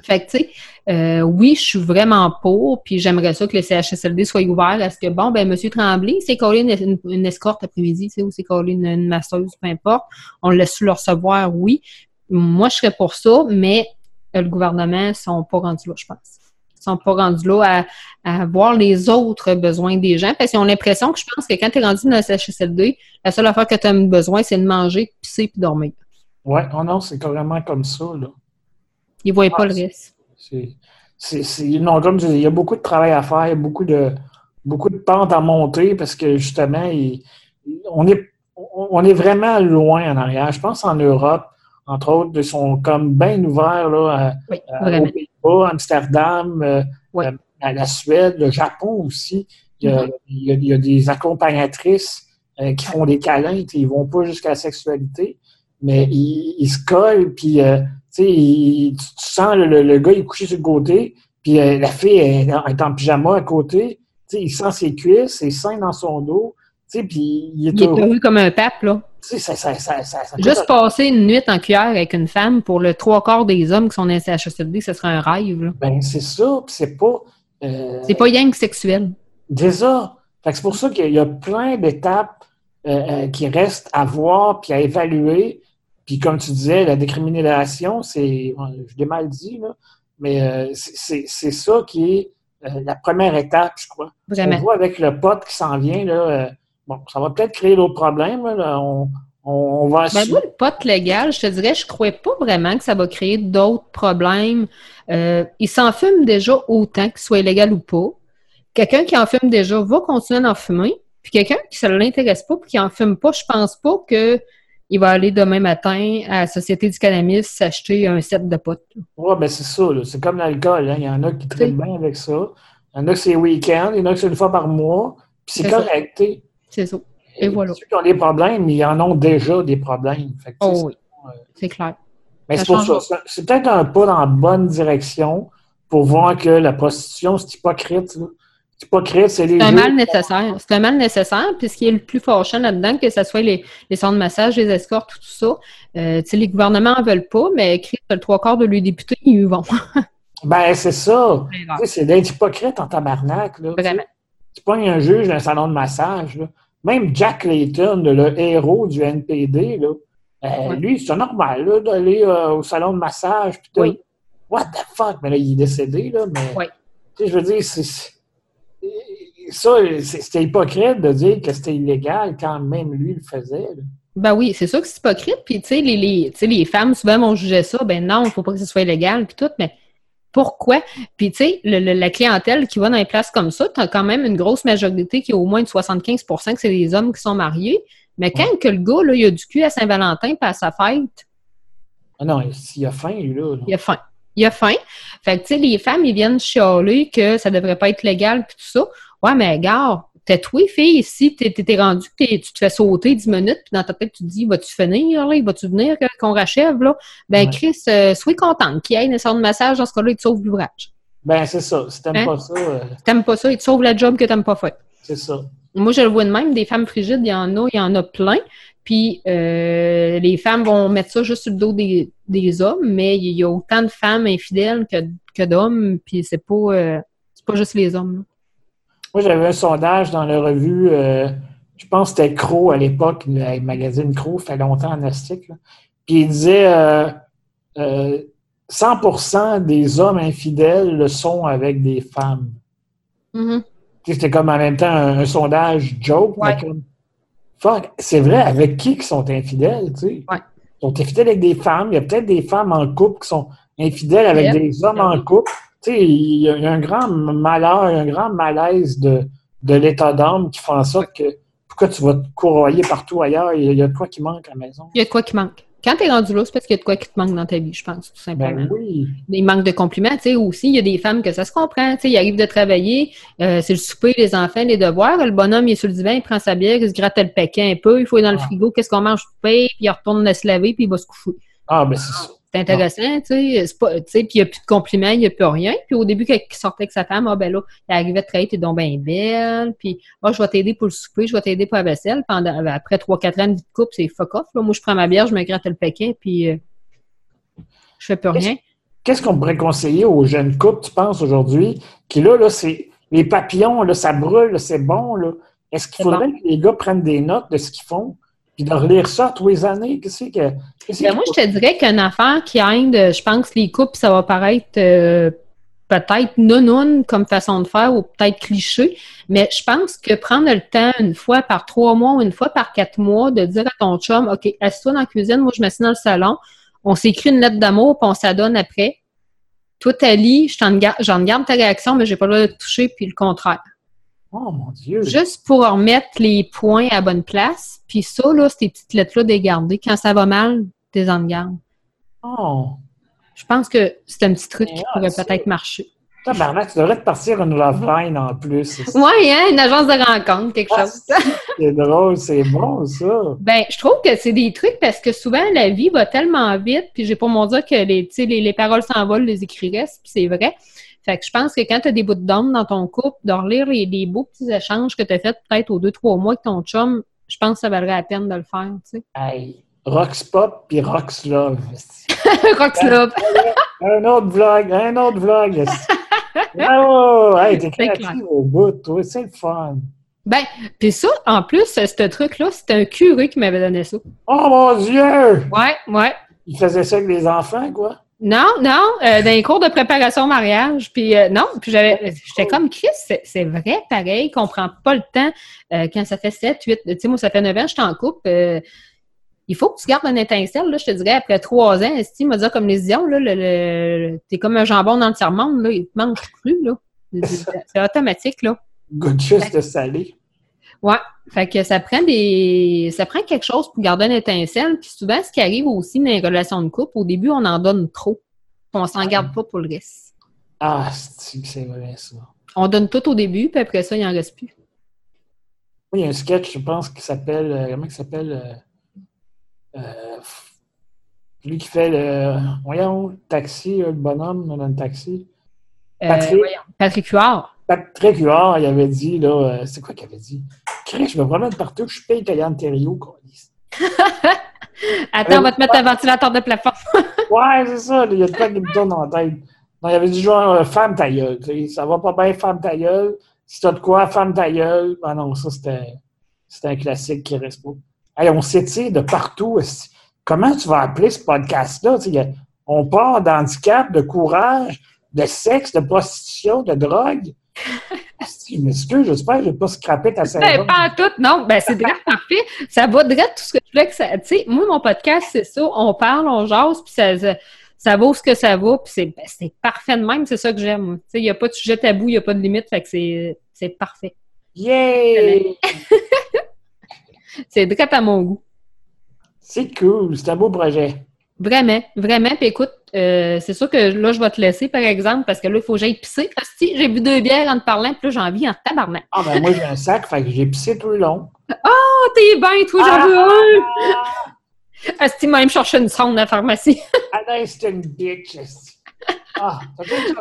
Fait que, tu sais, euh, oui, je suis vraiment pour, puis j'aimerais ça que le CHSLD soit ouvert à ce que, bon, ben, M. Tremblay, c'est collé une, escorte après-midi, tu sais, ou c'est collé une, masseuse, peu importe, on laisse le recevoir, oui. Moi, je serais pour ça, mais euh, le gouvernement sont pas rendus là, je pense. Ils sont pas rendus là à, voir les autres besoins des gens, parce qu'ils ont l'impression que je pense que quand tu es rendu dans le CHSLD, la seule affaire que tu as besoin, c'est de manger, pisser puis dormir. Ouais, oh non, c'est carrément comme ça, là. Ils ne voient pas le ah, risque. non, comme je dis, il y a beaucoup de travail à faire, beaucoup de, beaucoup de pentes à monter parce que justement, on, est, on est vraiment loin en arrière. Je pense en Europe, entre autres, ils sont comme bien ouverts là, à, aux Pays-Bas, Amsterdam, euh, euh, à la Suède, le Japon aussi. Il y a, mm-hmm. des accompagnatrices euh, qui font des câlins, ils ne vont pas jusqu'à la sexualité, mais ils, se collent, puis tu, sens le, gars, il est couché sur le côté, puis euh, la fille est, en pyjama à côté. il sent ses cuisses, ses seins dans son dos. Puis il est, il heureux comme un pape, là. Juste passer une nuit en cuillère avec une femme pour le trois quarts des hommes qui sont dans le CHSLD, ce serait un rêve. Là. Ben, c'est ça, c'est pas. Euh, c'est pas que sexuel. Déjà. c'est pour ça qu'il y a plein d'étapes euh, qui restent à voir puis à évaluer. Puis comme tu disais, la décriminalisation, c'est, je l'ai mal dit, là, mais euh, c'est ça qui est euh, la première étape, je crois. Vraiment. On voit avec le pote qui s'en vient, là, euh, bon, ça va peut-être créer d'autres problèmes. Là, on, on, va ben, moi, le pote légal, je te dirais, je ne crois pas vraiment que ça va créer d'autres problèmes. il s'en fume déjà autant qu'il soit illégal ou pas. Quelqu'un qui en fume déjà va continuer d'en fumer. Puis quelqu'un qui ne l'intéresse pas et qui en fume pas, je pense pas que il va aller demain matin à la Société du cannabis s'acheter un set de potes. Oui, ben c'est ça. C'est comme l'alcool. Hein. Il y en a qui traitent bien avec ça. Il y en a que c'est week-end, il y en a que c'est une fois par mois. Puis c'est correct. C'est ça. Et, voilà. Ceux qui ont des problèmes, ils en ont déjà des problèmes. oh oui. C'est clair. Mais c'est pour ça. C'est peut-être un pas dans la bonne direction pour voir que la prostitution, c'est hypocrite. Là. C'est un mal nécessaire. C'est un mal nécessaire. Puis ce qui est le plus fâchant là-dedans, que ce soit les, les centres de massage, les escortes, tout ça, euh, les gouvernements n'en veulent pas, mais le trois quarts de leurs députés, ils y vont. ben, c'est ça. C'est d'être hypocrite en tabarnak. Là, Vraiment. Tu pognes un juge d'un salon de massage. Là. Même Jack Layton, le héros du NPD, là, euh, lui, c'est normal d'aller euh, au salon de massage. Oui. What the fuck? Mais là, il est décédé. Là, mais, oui. Je veux dire, c'est ça, c'était hypocrite de dire que c'était illégal quand même lui le faisait. Ben oui, c'est sûr que c'est hypocrite. Puis, tu sais, les, les, les, femmes, souvent, vont juger ça. Ben non, il ne faut pas que ce soit illégal, puis tout. Mais pourquoi? Puis, tu sais, la clientèle qui va dans les places comme ça, tu as quand même une grosse majorité qui est au moins de 75% que c'est des hommes qui sont mariés. Mais quand que le gars, là, il a du cul à Saint-Valentin pas à sa fête. Ah non, il a faim, lui, là. Il a faim. Il a faim. Fait que, tu sais, les femmes, ils viennent chialer que ça devrait pas être légal, puis tout ça. Ouais, mais gars, tatoué, fille, si t'es rendu que tu te fais sauter 10 minutes, puis dans ta tête, tu te dis, vas-tu finir, là? Vas-tu venir qu'on rachève, là? Ben, Chris, euh, sois contente qu'il y ait une sorte de massage, dans ce cas-là, il te sauve l'ouvrage. Ben, c'est ça. Si t'aimes hein? pas ça. Euh... T'aimes pas ça, il te sauve la job que t'aimes pas fait. C'est ça. Moi, je le vois de même, des femmes frigides, il y en a, il y en a plein. Puis euh, les femmes vont mettre ça juste sur le dos des, des hommes, mais il y a autant de femmes infidèles que, que d'hommes, puis c'est pas, euh, pas juste les hommes. Là. Moi, j'avais un sondage dans la revue, euh, je pense que c'était Crow à l'époque, le magazine Crow, fait longtemps en astique. Puis il disait euh, 100% euh, des hommes infidèles le sont avec des femmes. Mm-hmm. C'était comme en même temps un, sondage joke. fuck, c'est vrai, avec qui qui sont infidèles, tu sais? Ils sont infidèles avec des femmes. Il y a peut-être des femmes en couple qui sont infidèles avec des hommes en couple il y, a un grand malheur, un grand malaise de, de l'état d'âme qui fait en sorte que pourquoi tu vas te courroyer partout ailleurs? Il y a de quoi qui manque à la maison. Il y a de quoi qui manque. Quand tu es rendu là, c'est parce qu'il y a de quoi qui te manque dans ta vie, je pense, tout simplement. Ben oui. Il manque de compliments, tu sais, aussi, il y a des femmes que ça se comprend, tu sais, il arrive de travailler, euh, c'est le souper, les enfants, les devoirs, le bonhomme, il est sur le divan, il prend sa bière, il se gratte le paquet un peu, il faut aller dans le ah. frigo, qu'est-ce qu'on mange, puis il retourne se laver, puis il va se coucher. Ah, ben c'est ça. C'est intéressant, tu sais. Puis il n'y a plus de compliments, il n'y a plus rien. Puis au début, quand il sortait avec sa femme, ah ben là, il arrivait de travailler, t'es donc bien belle. Puis, ah, je vais t'aider pour le souper, je vais t'aider pour la vaisselle. Pendant, après 3-4 ans de vie de couple, c'est fuck off. Là. Moi, je prends ma bière, je me gratte le paquet, puis euh, je fais plus rien. qu'est-ce qu'on pourrait conseiller aux jeunes couples, tu penses, aujourd'hui, qui là, là, c'est les papillons, là, ça brûle, c'est bon, là. Est-ce qu'il faudrait que les gars prennent des notes de ce qu'ils font? Puis de relire ça tous les années, qu'est-ce que. Ben, moi, je te dirais qu'une affaire qui aide, je pense, les couples, ça va paraître euh, peut-être non comme façon de faire ou peut-être cliché, mais je pense que prendre le temps une fois par trois mois ou une fois par quatre mois de dire à ton chum, OK, assieds-toi dans la cuisine, moi je m'assieds dans le salon, on s'écrit une lettre d'amour, puis on s'adonne après. Toi, Ali, j'en garde ta réaction, mais j'ai pas le droit de te toucher, puis le contraire. Oh mon Dieu! Juste pour remettre les points à bonne place. Puis ça, là, ces petites lettres-là, des garder. Quand ça va mal, des en garde. Oh! Je pense que c'est un petit truc qui pourrait peut-être marcher. Tabarnak, tu devrais te partir une love line en plus. Oui, hein, une agence de rencontre, quelque ah, chose. c'est drôle, c'est bon, ça. Ben, je trouve que c'est des trucs parce que souvent, la vie va tellement vite, puis j'ai pas mon dire que les, les, les paroles s'envolent, les écrits restent, puis c'est vrai. Fait que je pense que quand tu as des bouts d'homme dans ton couple, de relire les, les beaux petits échanges que tu as fait peut-être aux deux, trois mois avec ton chum, je pense que ça valerait la peine de le faire, tu sais. Hey, Rox Pop puis Rox Love. Rox Love. un autre vlog, un autre vlog. oh, hey, t'es créatif au bout, toi, c'est le fun. Ben, puis ça, en plus, ce truc-là, c'était un curé qui m'avait donné ça. Oh mon Dieu! Ouais, ouais. Il faisait ça avec les enfants, quoi? Non, non, euh, dans les cours de préparation au mariage. Puis euh, non, puis j'avais, j'étais comme Chris, c'est vrai, pareil, qu'on prend pas le temps euh, quand ça fait 7, 8, tu sais, moi, ça fait 9 ans, je t'en coupe. il faut que tu gardes un étincelle, là, je te dirais, après 3 ans, si m'a dit comme les ions, là, le, t'es comme un jambon dans le tiers-monde, là, il te manque plus, là. C'est automatique, là. Good juste de salé. Ouais. Fait que ça prend des. ça prend quelque chose pour garder une étincelle. Puis souvent, ce qui arrive aussi dans les relations de couple, au début, on en donne trop. On s'en garde pas pour le reste. Ah, c'est vrai, ça? On donne tout au début, puis après ça, il n'en reste plus. Oui, il y a un sketch, je pense, qui s'appelle. Euh, comment il s'appelle? Euh, euh, lui qui fait le. Voyons, taxi, le bonhomme dans le taxi. Patrick, voyons, Patrick Huard. Patrick Huard, il avait dit, là, c'est quoi qu'il avait dit? je me promène partout, je paye Yann Thériault. Attends, on va te mettre un ventilateur de plafond. ouais, c'est ça. Il y a de quoi qui me tourne en tête. Non, il avait dit genre euh, femme ta gueule. Ça va pas bien, femme ta gueule. Si t'as de quoi, femme ta gueule. Ah non, ça, c'était, c'était un classique qui reste pas. Hey, on s'étire de partout. Comment tu vas appeler ce podcast-là? On part d'handicap, de courage, de sexe, de prostitution, de drogue. Je m'excuse, j'espère que je n'ai pas scrappé ta. Ben, pas tout, non. Ben, c'est direct parfait. Ça va direct tout ce que je voulais que ça. Tu sais, moi, mon podcast, c'est ça. On parle, on jase, puis ça, ça, vaut ce que ça vaut, puis c'est, ben, c'est parfait de même. C'est ça que j'aime. Tu sais, il n'y a pas de sujet tabou, il n'y a pas de limite, fait que c'est, c'est parfait. Yay! c'est direct à mon goût. C'est cool, c'est un beau projet. Vraiment, vraiment. Puis écoute, euh, c'est sûr que là, je vais te laisser, par exemple, parce que là, il faut que j'aille pisser. Si j'ai bu deux bières en te parlant, puis là, j'ai envie en tabarnak. Ah, ben moi, j'ai un sac, fait que j'ai pissé tout le long. Oh, t'es bien, toi, j'en veux un! Asti m'a même cherché une sonde à la pharmacie. ah non, c'est une bitch, ah,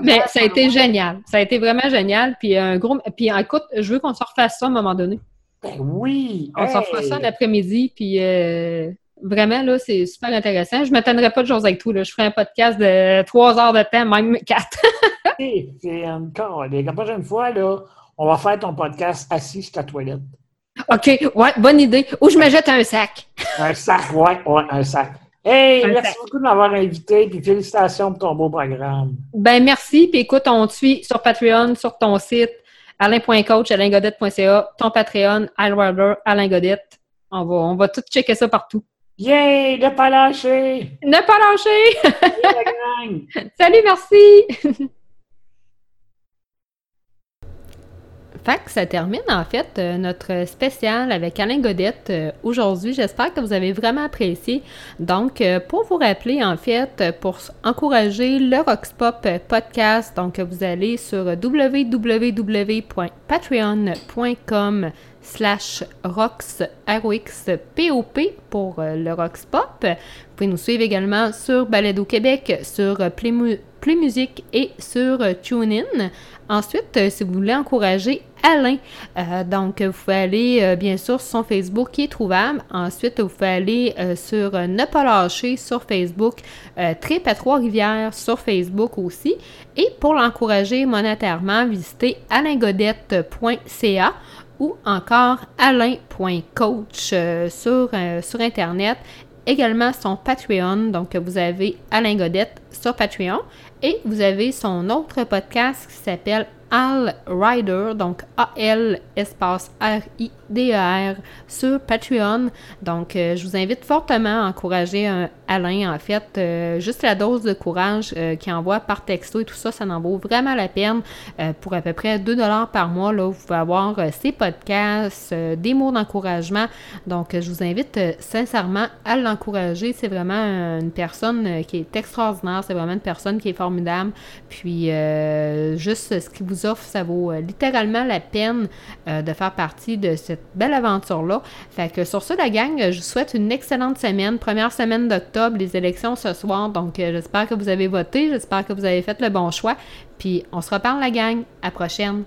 Mais ça a été génial. Ça a été vraiment génial. Puis un gros. Puis écoute, je veux qu'on se refasse ça à un moment donné. Ben oui! On se refasse ça l'après-midi, puis euh, Vraiment, là, c'est super intéressant. Je ne m'attendrai pas de choses avec tout. Là. Je ferai un podcast de trois heures de temps, même quatre. c'est encore. La prochaine fois, là, on va faire ton podcast assis sur ta toilette. OK, ouais, bonne idée. Ou je me jette un sac. un sac, ouais, ouais, un sac. Hey, merci beaucoup de m'avoir invité, puis félicitations pour ton beau programme. Ben merci, puis écoute, on te suit sur Patreon, sur ton site, alain.coach, alaingodette.ca, ton Patreon, Alain Alain Godette. On va, on va tout checker ça partout. Yay! Ne pas lâcher! Ne pas lâcher! Salut, merci! Fait que ça termine en fait euh, notre spécial avec Alain Godette euh, aujourd'hui. J'espère que vous avez vraiment apprécié. Donc, euh, pour vous rappeler en fait, pour encourager le Roxpop podcast, donc vous allez sur www.patreon.com slash rox, R-O-X-P-O-P pour euh, le Rox Pop. Vous pouvez nous suivre également sur Balado Québec, sur euh, Play, Music et sur euh, TuneIn. Ensuite, si vous voulez encourager Alain. donc, vous pouvez aller, bien sûr, sur son Facebook qui est trouvable. Ensuite, vous pouvez aller sur Ne pas lâcher sur Facebook, Trip à Trois-Rivières sur Facebook aussi. Et pour l'encourager monétairement, visitez alaingodette.ca ou encore alain.coach sur, sur Internet également son Patreon. Donc, vous avez Alain Godette sur Patreon et vous avez son autre podcast qui s'appelle Al Rider, donc A-L espace R-I-D-E-R e sur Patreon. Donc, euh, je vous invite fortement à encourager euh, Alain, en fait. Euh, juste la dose de courage qu'il envoie par texto et tout ça, ça en vaut vraiment la peine. pour à peu près 2 par mois, là, vous pouvez avoir ses podcasts, des mots d'encouragement. Donc, je vous invite sincèrement à l'encourager. C'est vraiment une personne qui est extraordinaire. C'est vraiment une personne qui est formidable. Puis, juste ce qui vous offre, ça vaut euh, littéralement la peine euh, de faire partie de cette belle aventure-là. Fait que sur ça, la gang, je vous souhaite une excellente semaine. Première semaine d'octobre, les élections ce soir. Donc, euh, j'espère que vous avez voté. J'espère que vous avez fait le bon choix. Puis, on se reparle, la gang. À prochaine.